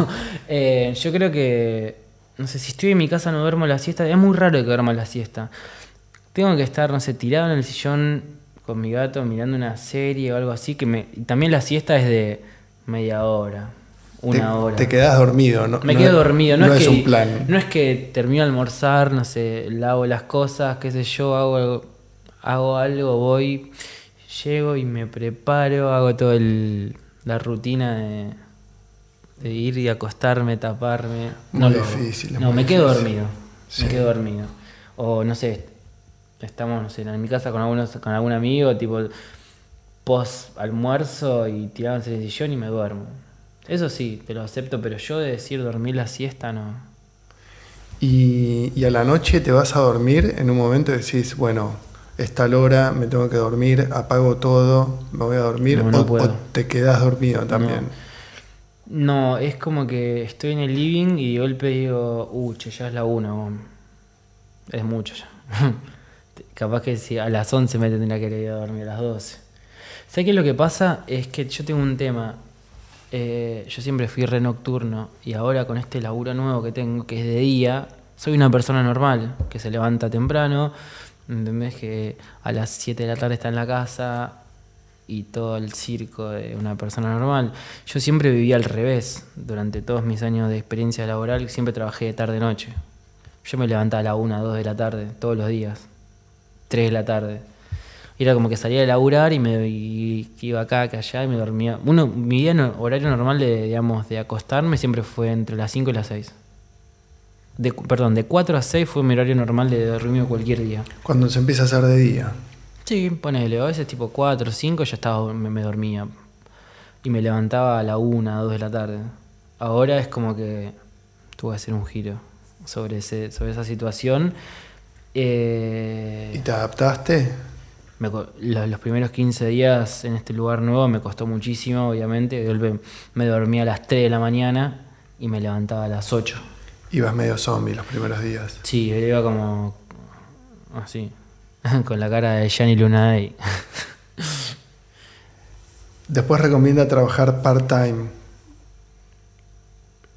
Eh, yo creo que, no sé, si estoy en mi casa no duermo la siesta, es muy raro que duerma la siesta. Tengo que estar, no sé, tirado en el sillón con mi gato mirando una serie o algo así, que me... y También la siesta es de media hora, una te, hora. Te quedás dormido, ¿no? Me no quedo es- dormido, no, es, que, un plan. No es que termino de almorzar, no sé, lavo las cosas, qué sé yo, hago algo, hago algo, voy, llego y me preparo, hago toda la rutina de, de ir y acostarme, taparme. Muy no difícil, No, me quedo difícil. dormido. Sí. Me quedo dormido. O no sé, estamos, no sé, en mi casa con algunos, con algún amigo, tipo post almuerzo y tirados en el sillón y me duermo. Eso sí, te lo acepto, pero yo de decir dormir la siesta no. Y, y a la noche te vas a dormir, en un momento decís, bueno, es tal hora, me tengo que dormir, apago todo, me voy a dormir, No, no o, te quedás dormido también. No, es como que estoy en el living y de golpe digo, uh, che, ya es la una, weón". es mucho ya. Capaz que si a las 11 me tendría que ir a dormir, a las 12. ¿Sabes qué lo que pasa? Es que yo tengo un tema. Eh, yo siempre fui re nocturno y ahora con este laburo nuevo que tengo, que es de día, soy una persona normal, que se levanta temprano, ¿entendés? Que a las 7 de la tarde está en la casa y todo el circo de una persona normal. Yo siempre viví al revés. Durante todos mis años de experiencia laboral siempre trabajé de tarde-noche. Yo me levantaba a la 1, 2 de la tarde, todos los días. 3 de la tarde. Y era como que salía de laburar y me y iba acá, que allá y me dormía. Uno, mi día no- horario normal de, digamos, de acostarme siempre fue entre las 5 y las 6. De, perdón, de 4 a 6 fue mi horario normal de dormir cualquier día. Cuando se empieza a hacer de día. Sí, ponele, a veces tipo 4 o 5 ya estaba, me, me dormía. Y me levantaba a la 1, 2 de la tarde. Ahora es como que tuve que hacer un giro sobre, ese, sobre esa situación. Eh, ¿Y te adaptaste? Me los, los primeros 15 días en este lugar nuevo me costó muchísimo, obviamente. De me dormía a las 3 de la mañana y me levantaba a las 8. Ibas medio zombie los primeros días. Sí, iba como así, con la cara de Gianni Lunay. Después recomienda trabajar part-time.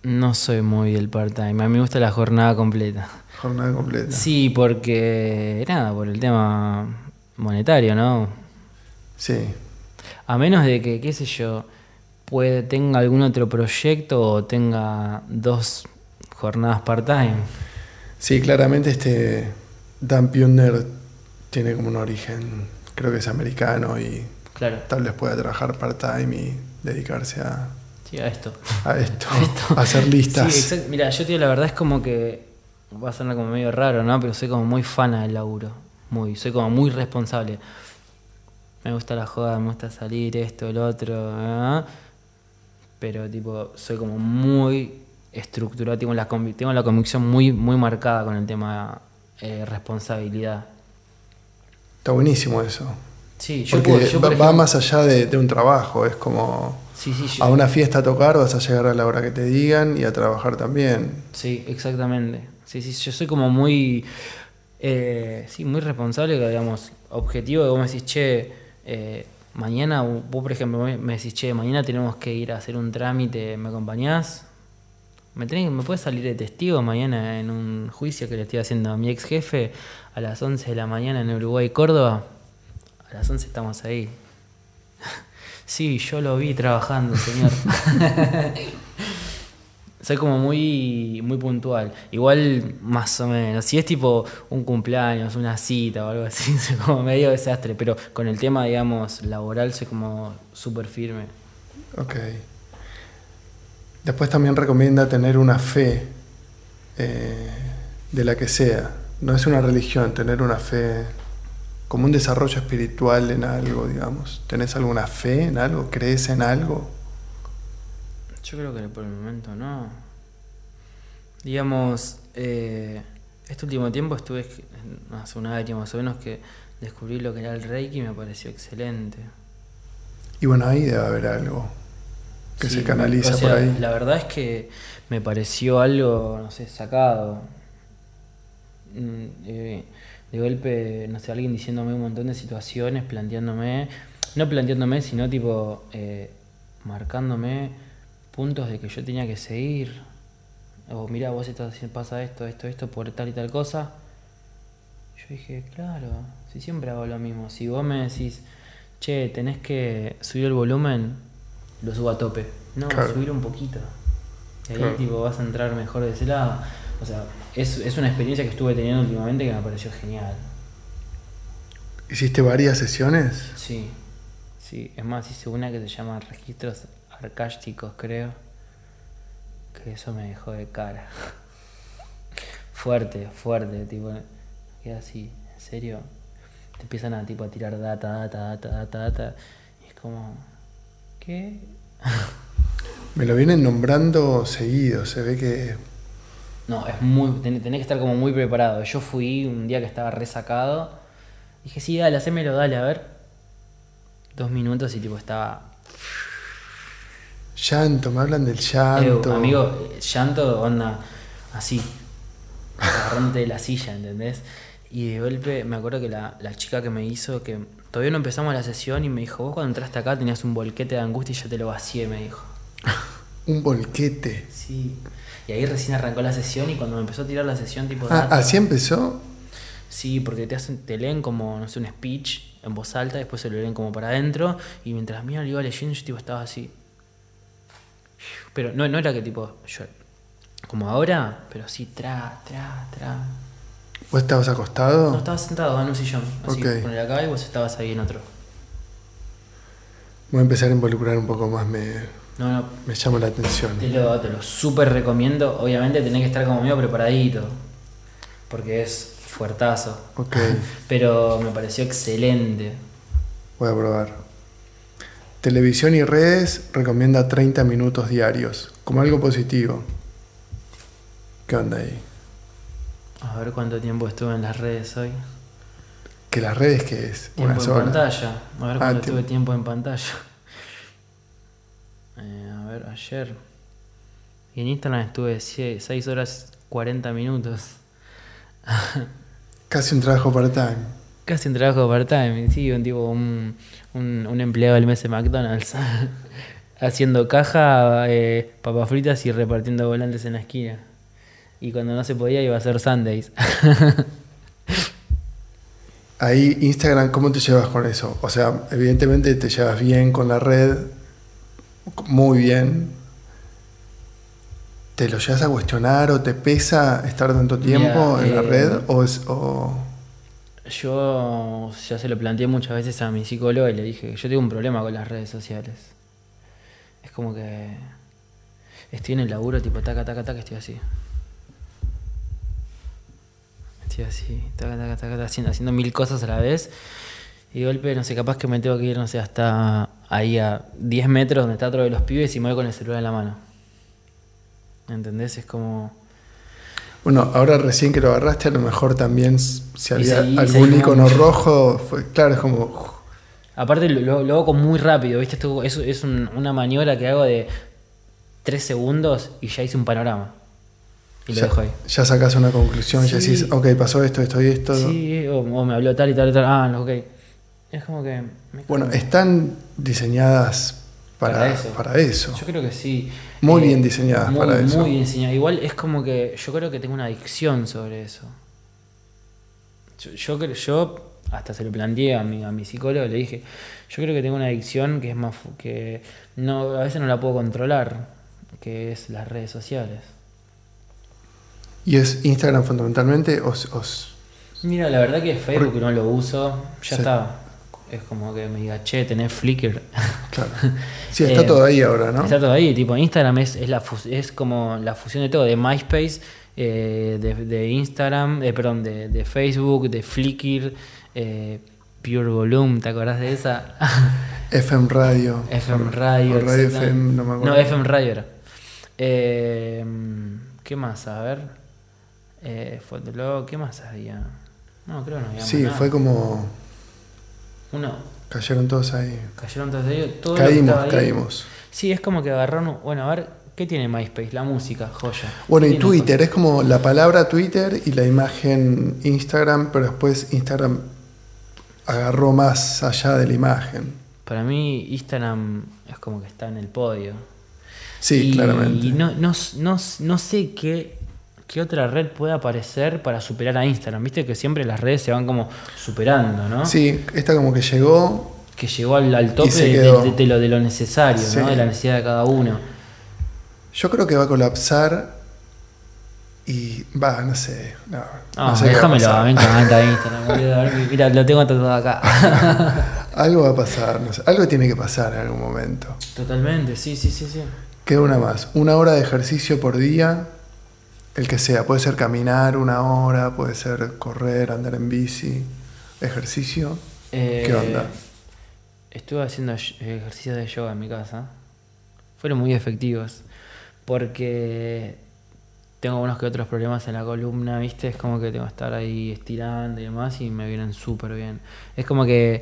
No soy muy del part-time, a mí me gusta la jornada completa. Jornada completa. Sí, porque nada, por el tema monetario, ¿no? Sí. A menos de que, qué sé yo, puede, tenga algún otro proyecto o tenga dos jornadas part-time. Sí, claramente este Dan Pioner tiene como un origen, creo que es americano y Claro, tal vez pueda trabajar part-time y dedicarse a, sí, a esto. a esto, A esto. a hacer listas. Sí, exacto. Mira, yo digo, la verdad es como que va a sonar como medio raro, ¿no? Pero soy como muy fana del laburo. Muy, soy como muy responsable. Me gusta la joda, me gusta salir, esto, el otro. ¿ah? Pero tipo, soy como muy estructurado, tengo la, tengo la convicción muy, muy marcada con el tema eh, responsabilidad. Está buenísimo eso. Sí, yo, Porque puedo- yo, va, por va más allá de, de un trabajo, es como Sí, sí, yo- a una fiesta a tocar, vas a llegar a la hora que te digan y a trabajar también. Sí, exactamente. Sí, sí, yo soy como muy, eh, sí, muy responsable, digamos, objetivo de vos me decís, che, eh, mañana, vos por ejemplo me decís, che, mañana tenemos que ir a hacer un trámite, ¿me acompañás? ¿Me, ¿Me puedes salir de testigo mañana en un juicio que le estoy haciendo a mi ex jefe a las 11 de la mañana en Uruguay, Córdoba? A las 11 estamos ahí. Sí, yo lo vi trabajando, señor. Soy como muy, muy puntual. Igual, más o menos. Si es tipo un cumpleaños, una cita o algo así, soy como medio desastre. Pero con el tema, digamos, laboral, soy como súper firme. Ok. Después también recomienda tener una fe eh, de la que sea. No es una religión, tener una fe como un desarrollo espiritual en algo, digamos. ¿Tenés alguna fe en algo? ¿Crees en algo? Yo creo que por el momento no. Digamos, eh, este último tiempo estuve, hace un año más o menos, que descubrí lo que era el Reiki y me pareció excelente. Y bueno, ahí debe haber algo que Sí, se canaliza o sea, por ahí. La verdad es que me pareció algo, no sé, sacado. Mm, eh, de golpe, no sé, alguien diciéndome un montón de situaciones, planteándome, no planteándome, sino tipo eh, marcándome puntos de que yo tenía que seguir. O mira, vos estás haciendo, pasa esto, esto, esto, por tal y tal cosa. Yo dije, claro, si siempre hago lo mismo. Si vos me decís, che, tenés que subir el volumen, lo subo a tope. No, Claro. subir un poquito. Y ahí Claro. tipo vas a entrar mejor de ese lado. O sea, es, es una experiencia que estuve teniendo últimamente que me pareció genial. ¿Hiciste varias sesiones? Sí, sí. Es más, hice una que se llama registros arcásticos, creo. Que eso me dejó de cara. fuerte, fuerte, tipo. Queda así, en serio. Te empiezan a tipo a tirar data, data, data, data, data. Y es como. ¿Qué? Me lo vienen nombrando seguido, se ve que... No, es muy. ten- Tenés que estar como muy preparado. Yo fui un día que estaba resacado. Dije, sí, dale, hacémelo, dale, a ver. Dos minutos y tipo estaba Llanto, me hablan del Eh, llanto. amigo, llanto, onda, así, agarrándote de la silla, ¿entendés? Y de golpe, me acuerdo que la, la chica que me hizo, que todavía no empezamos la sesión, y me dijo, vos cuando entraste acá tenías un volquete de angustia y yo te lo vacié, me dijo. Un volquete. Sí. Y ahí recién arrancó la sesión y cuando me empezó a tirar la sesión, tipo... Ah, data- así empezó. Sí, porque te hacen, te leen como, no sé, un speech en voz alta, después se lo leen como para adentro, y mientras mío lo iba leyendo, yo tipo estaba así. Pero no, no era que tipo, yo, como ahora, pero sí, tra, tra, tra. ¿Vos estabas acostado? No, estaba sentado en un sillón, así, Ok. con el acá y vos estabas ahí en otro. Voy a empezar a involucrar un poco más, me, No, no, me llama la atención. te lo, te lo súper recomiendo. Obviamente tenés que estar como medio preparadito, porque es fuertazo. Ok, Pero me pareció excelente. voy a probar. Televisión y redes recomienda 30 minutos diarios, como algo positivo. ¿Qué onda ahí? A ver cuánto tiempo estuve en las redes hoy. ¿Que las redes qué es? Tiempo Una en pantalla. A ver Ah, cuánto tiempo. tuve tiempo en pantalla. Eh, a ver, ayer. Y en Instagram estuve 6 horas 40 minutos. Casi un trabajo part-time. Casi un trabajo part-time. Sí, un tipo, un, un, un empleado del mes de McDonald's. Haciendo caja, eh, papas fritas y repartiendo volantes en la esquina. Y cuando no se podía iba a hacer Sundays. Ahí, Instagram, ¿cómo te llevas con eso? O sea, evidentemente te llevas bien con la red, muy bien. ¿Te lo llevas a cuestionar o te pesa estar tanto tiempo en la eh, red? ¿O es, o- Yo ya se lo planteé muchas veces a mi psicólogo y le dije que yo tengo un problema con las redes sociales. Es como que estoy en el laburo, tipo taca, taca, taca, estoy así. Estoy así, taca, taca, taca, taca, haciendo, haciendo mil cosas a la vez. Y de golpe, no sé, capaz que me tengo que ir, no sé, hasta ahí a 10 metros donde está otro de los pibes y me voy con el celular en la mano. ¿Entendés? Es como... Bueno, ahora recién que lo agarraste, a lo mejor también si había seguí- algún icono rojo, fue, claro, es como... Aparte lo, lo- hago muy rápido, ¿viste? Esto es, es un- una maniobra que hago de 3 segundos y ya hice un panorama. Y lo ya, dejo ahí. ya sacas una conclusión, ya Sí. decís, ok, pasó esto, esto y esto. Sí, o, o me habló tal y tal y tal. Ah, ok. Es como que... Bueno, están diseñadas para, Para eso. para eso. Yo creo que sí. Muy bien diseñadas muy, para eso. Muy bien diseñadas. Igual es como que yo creo que tengo una adicción sobre eso. Yo, yo, yo hasta se lo planteé a mi, a mi psicólogo, le dije, yo creo que tengo una adicción que es más que no, a veces no la puedo controlar, que es las redes sociales. ¿Y es Instagram fundamentalmente o, s- o s- Mira, la verdad que Facebook no lo uso, ya Sí. está. Es como que me diga, che, tenés Flickr. Claro. Sí, está Eh, todo ahí ahora, ¿no? Está todo ahí, tipo Instagram es, es, la fus- es como la fusión de todo, de MySpace, eh, de, de Instagram, eh, perdón, de, de Facebook, de Flickr, eh, Pure Volume, ¿te acordás de esa? FM Radio. FM Radio. o Radio exactamente. FM, no me acuerdo. No, FM Radio era. ¿Qué más? A ver. Eh, Fotolog, ¿qué más había? No, creo que no había más Sí, nada. fue como. Uno, Cayeron todos ahí. cayeron todos ellos. todo Caímos, ahí. caímos. Sí, es como que agarraron. Bueno, a ver, ¿Qué tiene MySpace? La música, joya. Bueno, y Twitter, es como la palabra Twitter y la imagen Instagram, pero después Instagram agarró más allá de la imagen. Para mí Instagram es como que está en el podio. Sí, y, claramente. Y no, no, no, no sé qué, qué otra red puede aparecer para superar a Instagram. Viste que siempre las redes se van como superando, ¿no? Sí, esta como que llegó. Que llegó al, al tope de, de- de lo, de lo necesario, Sí. ¿no? De la necesidad de cada uno. Yo creo que va a colapsar y va, no sé. No, Ah, no sé qué va a me encanta Instagram, Mira, lo tengo tatuado acá. Algo va a pasar, no sé. Algo tiene que pasar en algún momento. Totalmente, sí, sí, sí, sí. Queda una más. Una hora de ejercicio por día, el que sea. Puede ser caminar una hora, puede ser correr, andar en bici. Ejercicio. Eh, ¿Qué onda? Estuve haciendo ejercicios de yoga en mi casa. Fueron muy efectivos. Porque tengo unos que otros problemas en la columna, ¿viste? Es como que tengo que estar ahí estirando y demás y me vienen súper bien. Es como que,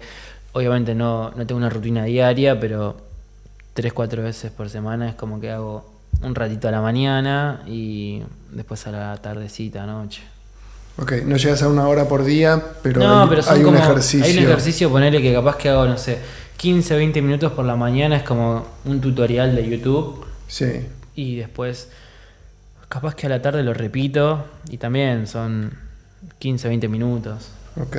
obviamente no, no tengo una rutina diaria, pero tres, cuatro veces por semana es como que hago un ratito a la mañana y después a la tardecita, noche. Ok, no llegas a una hora por día, pero no, hay, pero hay un ejercicio. Hay un ejercicio, ponerle que capaz que hago, no sé, 15, 20 minutos por la mañana, es como un tutorial de YouTube. Sí. Y después, capaz que a la tarde lo repito. Y también son 15, 20 minutos. Ok.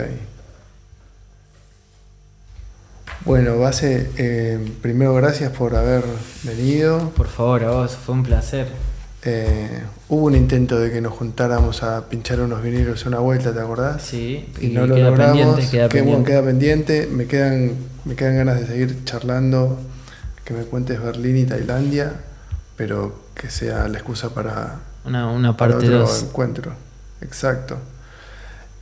Bueno, Base, eh, primero gracias por haber venido. Por favor, a vos, fue un placer. Eh, hubo un intento de que nos juntáramos a pinchar unos vinilos una vuelta, ¿te acordás? Sí, Y no lo logramos. pendiente, queda Qué bueno, pendiente. queda pendiente. Me quedan, me quedan ganas de seguir charlando, que me cuentes Berlín y Tailandia, pero que sea la excusa para, Una, una para parte otro 2. encuentro. Exacto.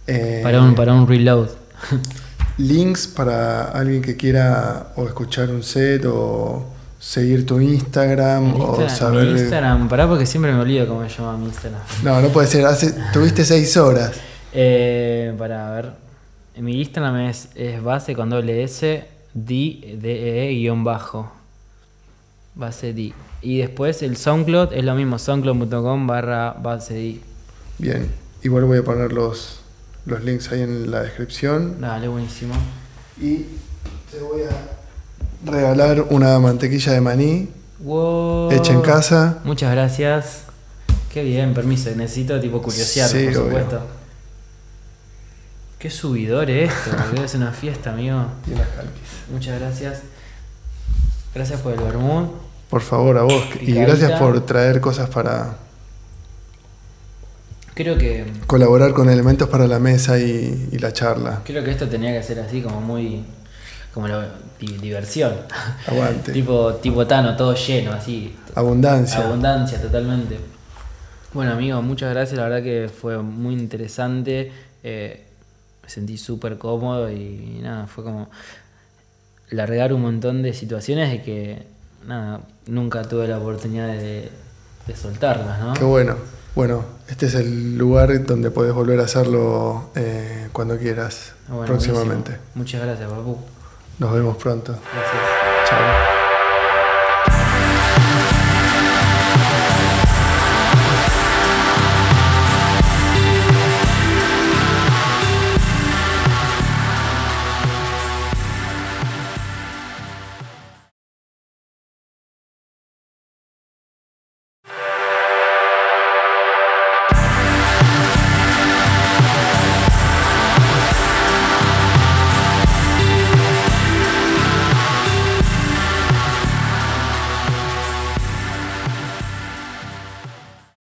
Eh, Para un, para un reload. links para alguien que quiera o escuchar un set o seguir tu Instagram Mi o Instagram, saber. mi Instagram, pará porque siempre me olvido cómo se llama mi Instagram. No, no puede ser. Hace, tuviste seis horas. Eh, para ver. Mi Instagram es, es base con doble S, D, D, E, guion bajo. Base D. Y después el SoundCloud es lo mismo, soundcloud.com barra base D. Bien. Igual voy a poner los, los links ahí en la descripción. Dale, buenísimo. Y te voy a regalar una mantequilla de maní Wow. hecha en casa. Muchas gracias. Qué bien, permiso. Necesito tipo curiosear, Sí, por obvio. supuesto. Qué subidor esto, boludo, es una fiesta, amigo. Y calquis. Muchas gracias. Gracias por el vermut. Por favor, a vos. Y gracias por traer cosas para Creo que colaborar con elementos para la mesa y, y la charla. creo que esto tenía que ser así como muy como lo- di- diversión. Aguante. tipo tipo Tano, todo lleno así. Abundancia. Abundancia totalmente. Bueno, amigo, muchas gracias. La verdad que fue muy interesante. Eh, me sentí súper cómodo y nada, fue como largar un montón de situaciones de que nada, nunca tuve la oportunidad de, de soltarlas, ¿no? Qué bueno. Bueno, este es el lugar donde podés volver a hacerlo eh, cuando quieras, Bueno, próximamente. buenísimo. Muchas gracias, papu. Nos vemos pronto. Gracias. Chao.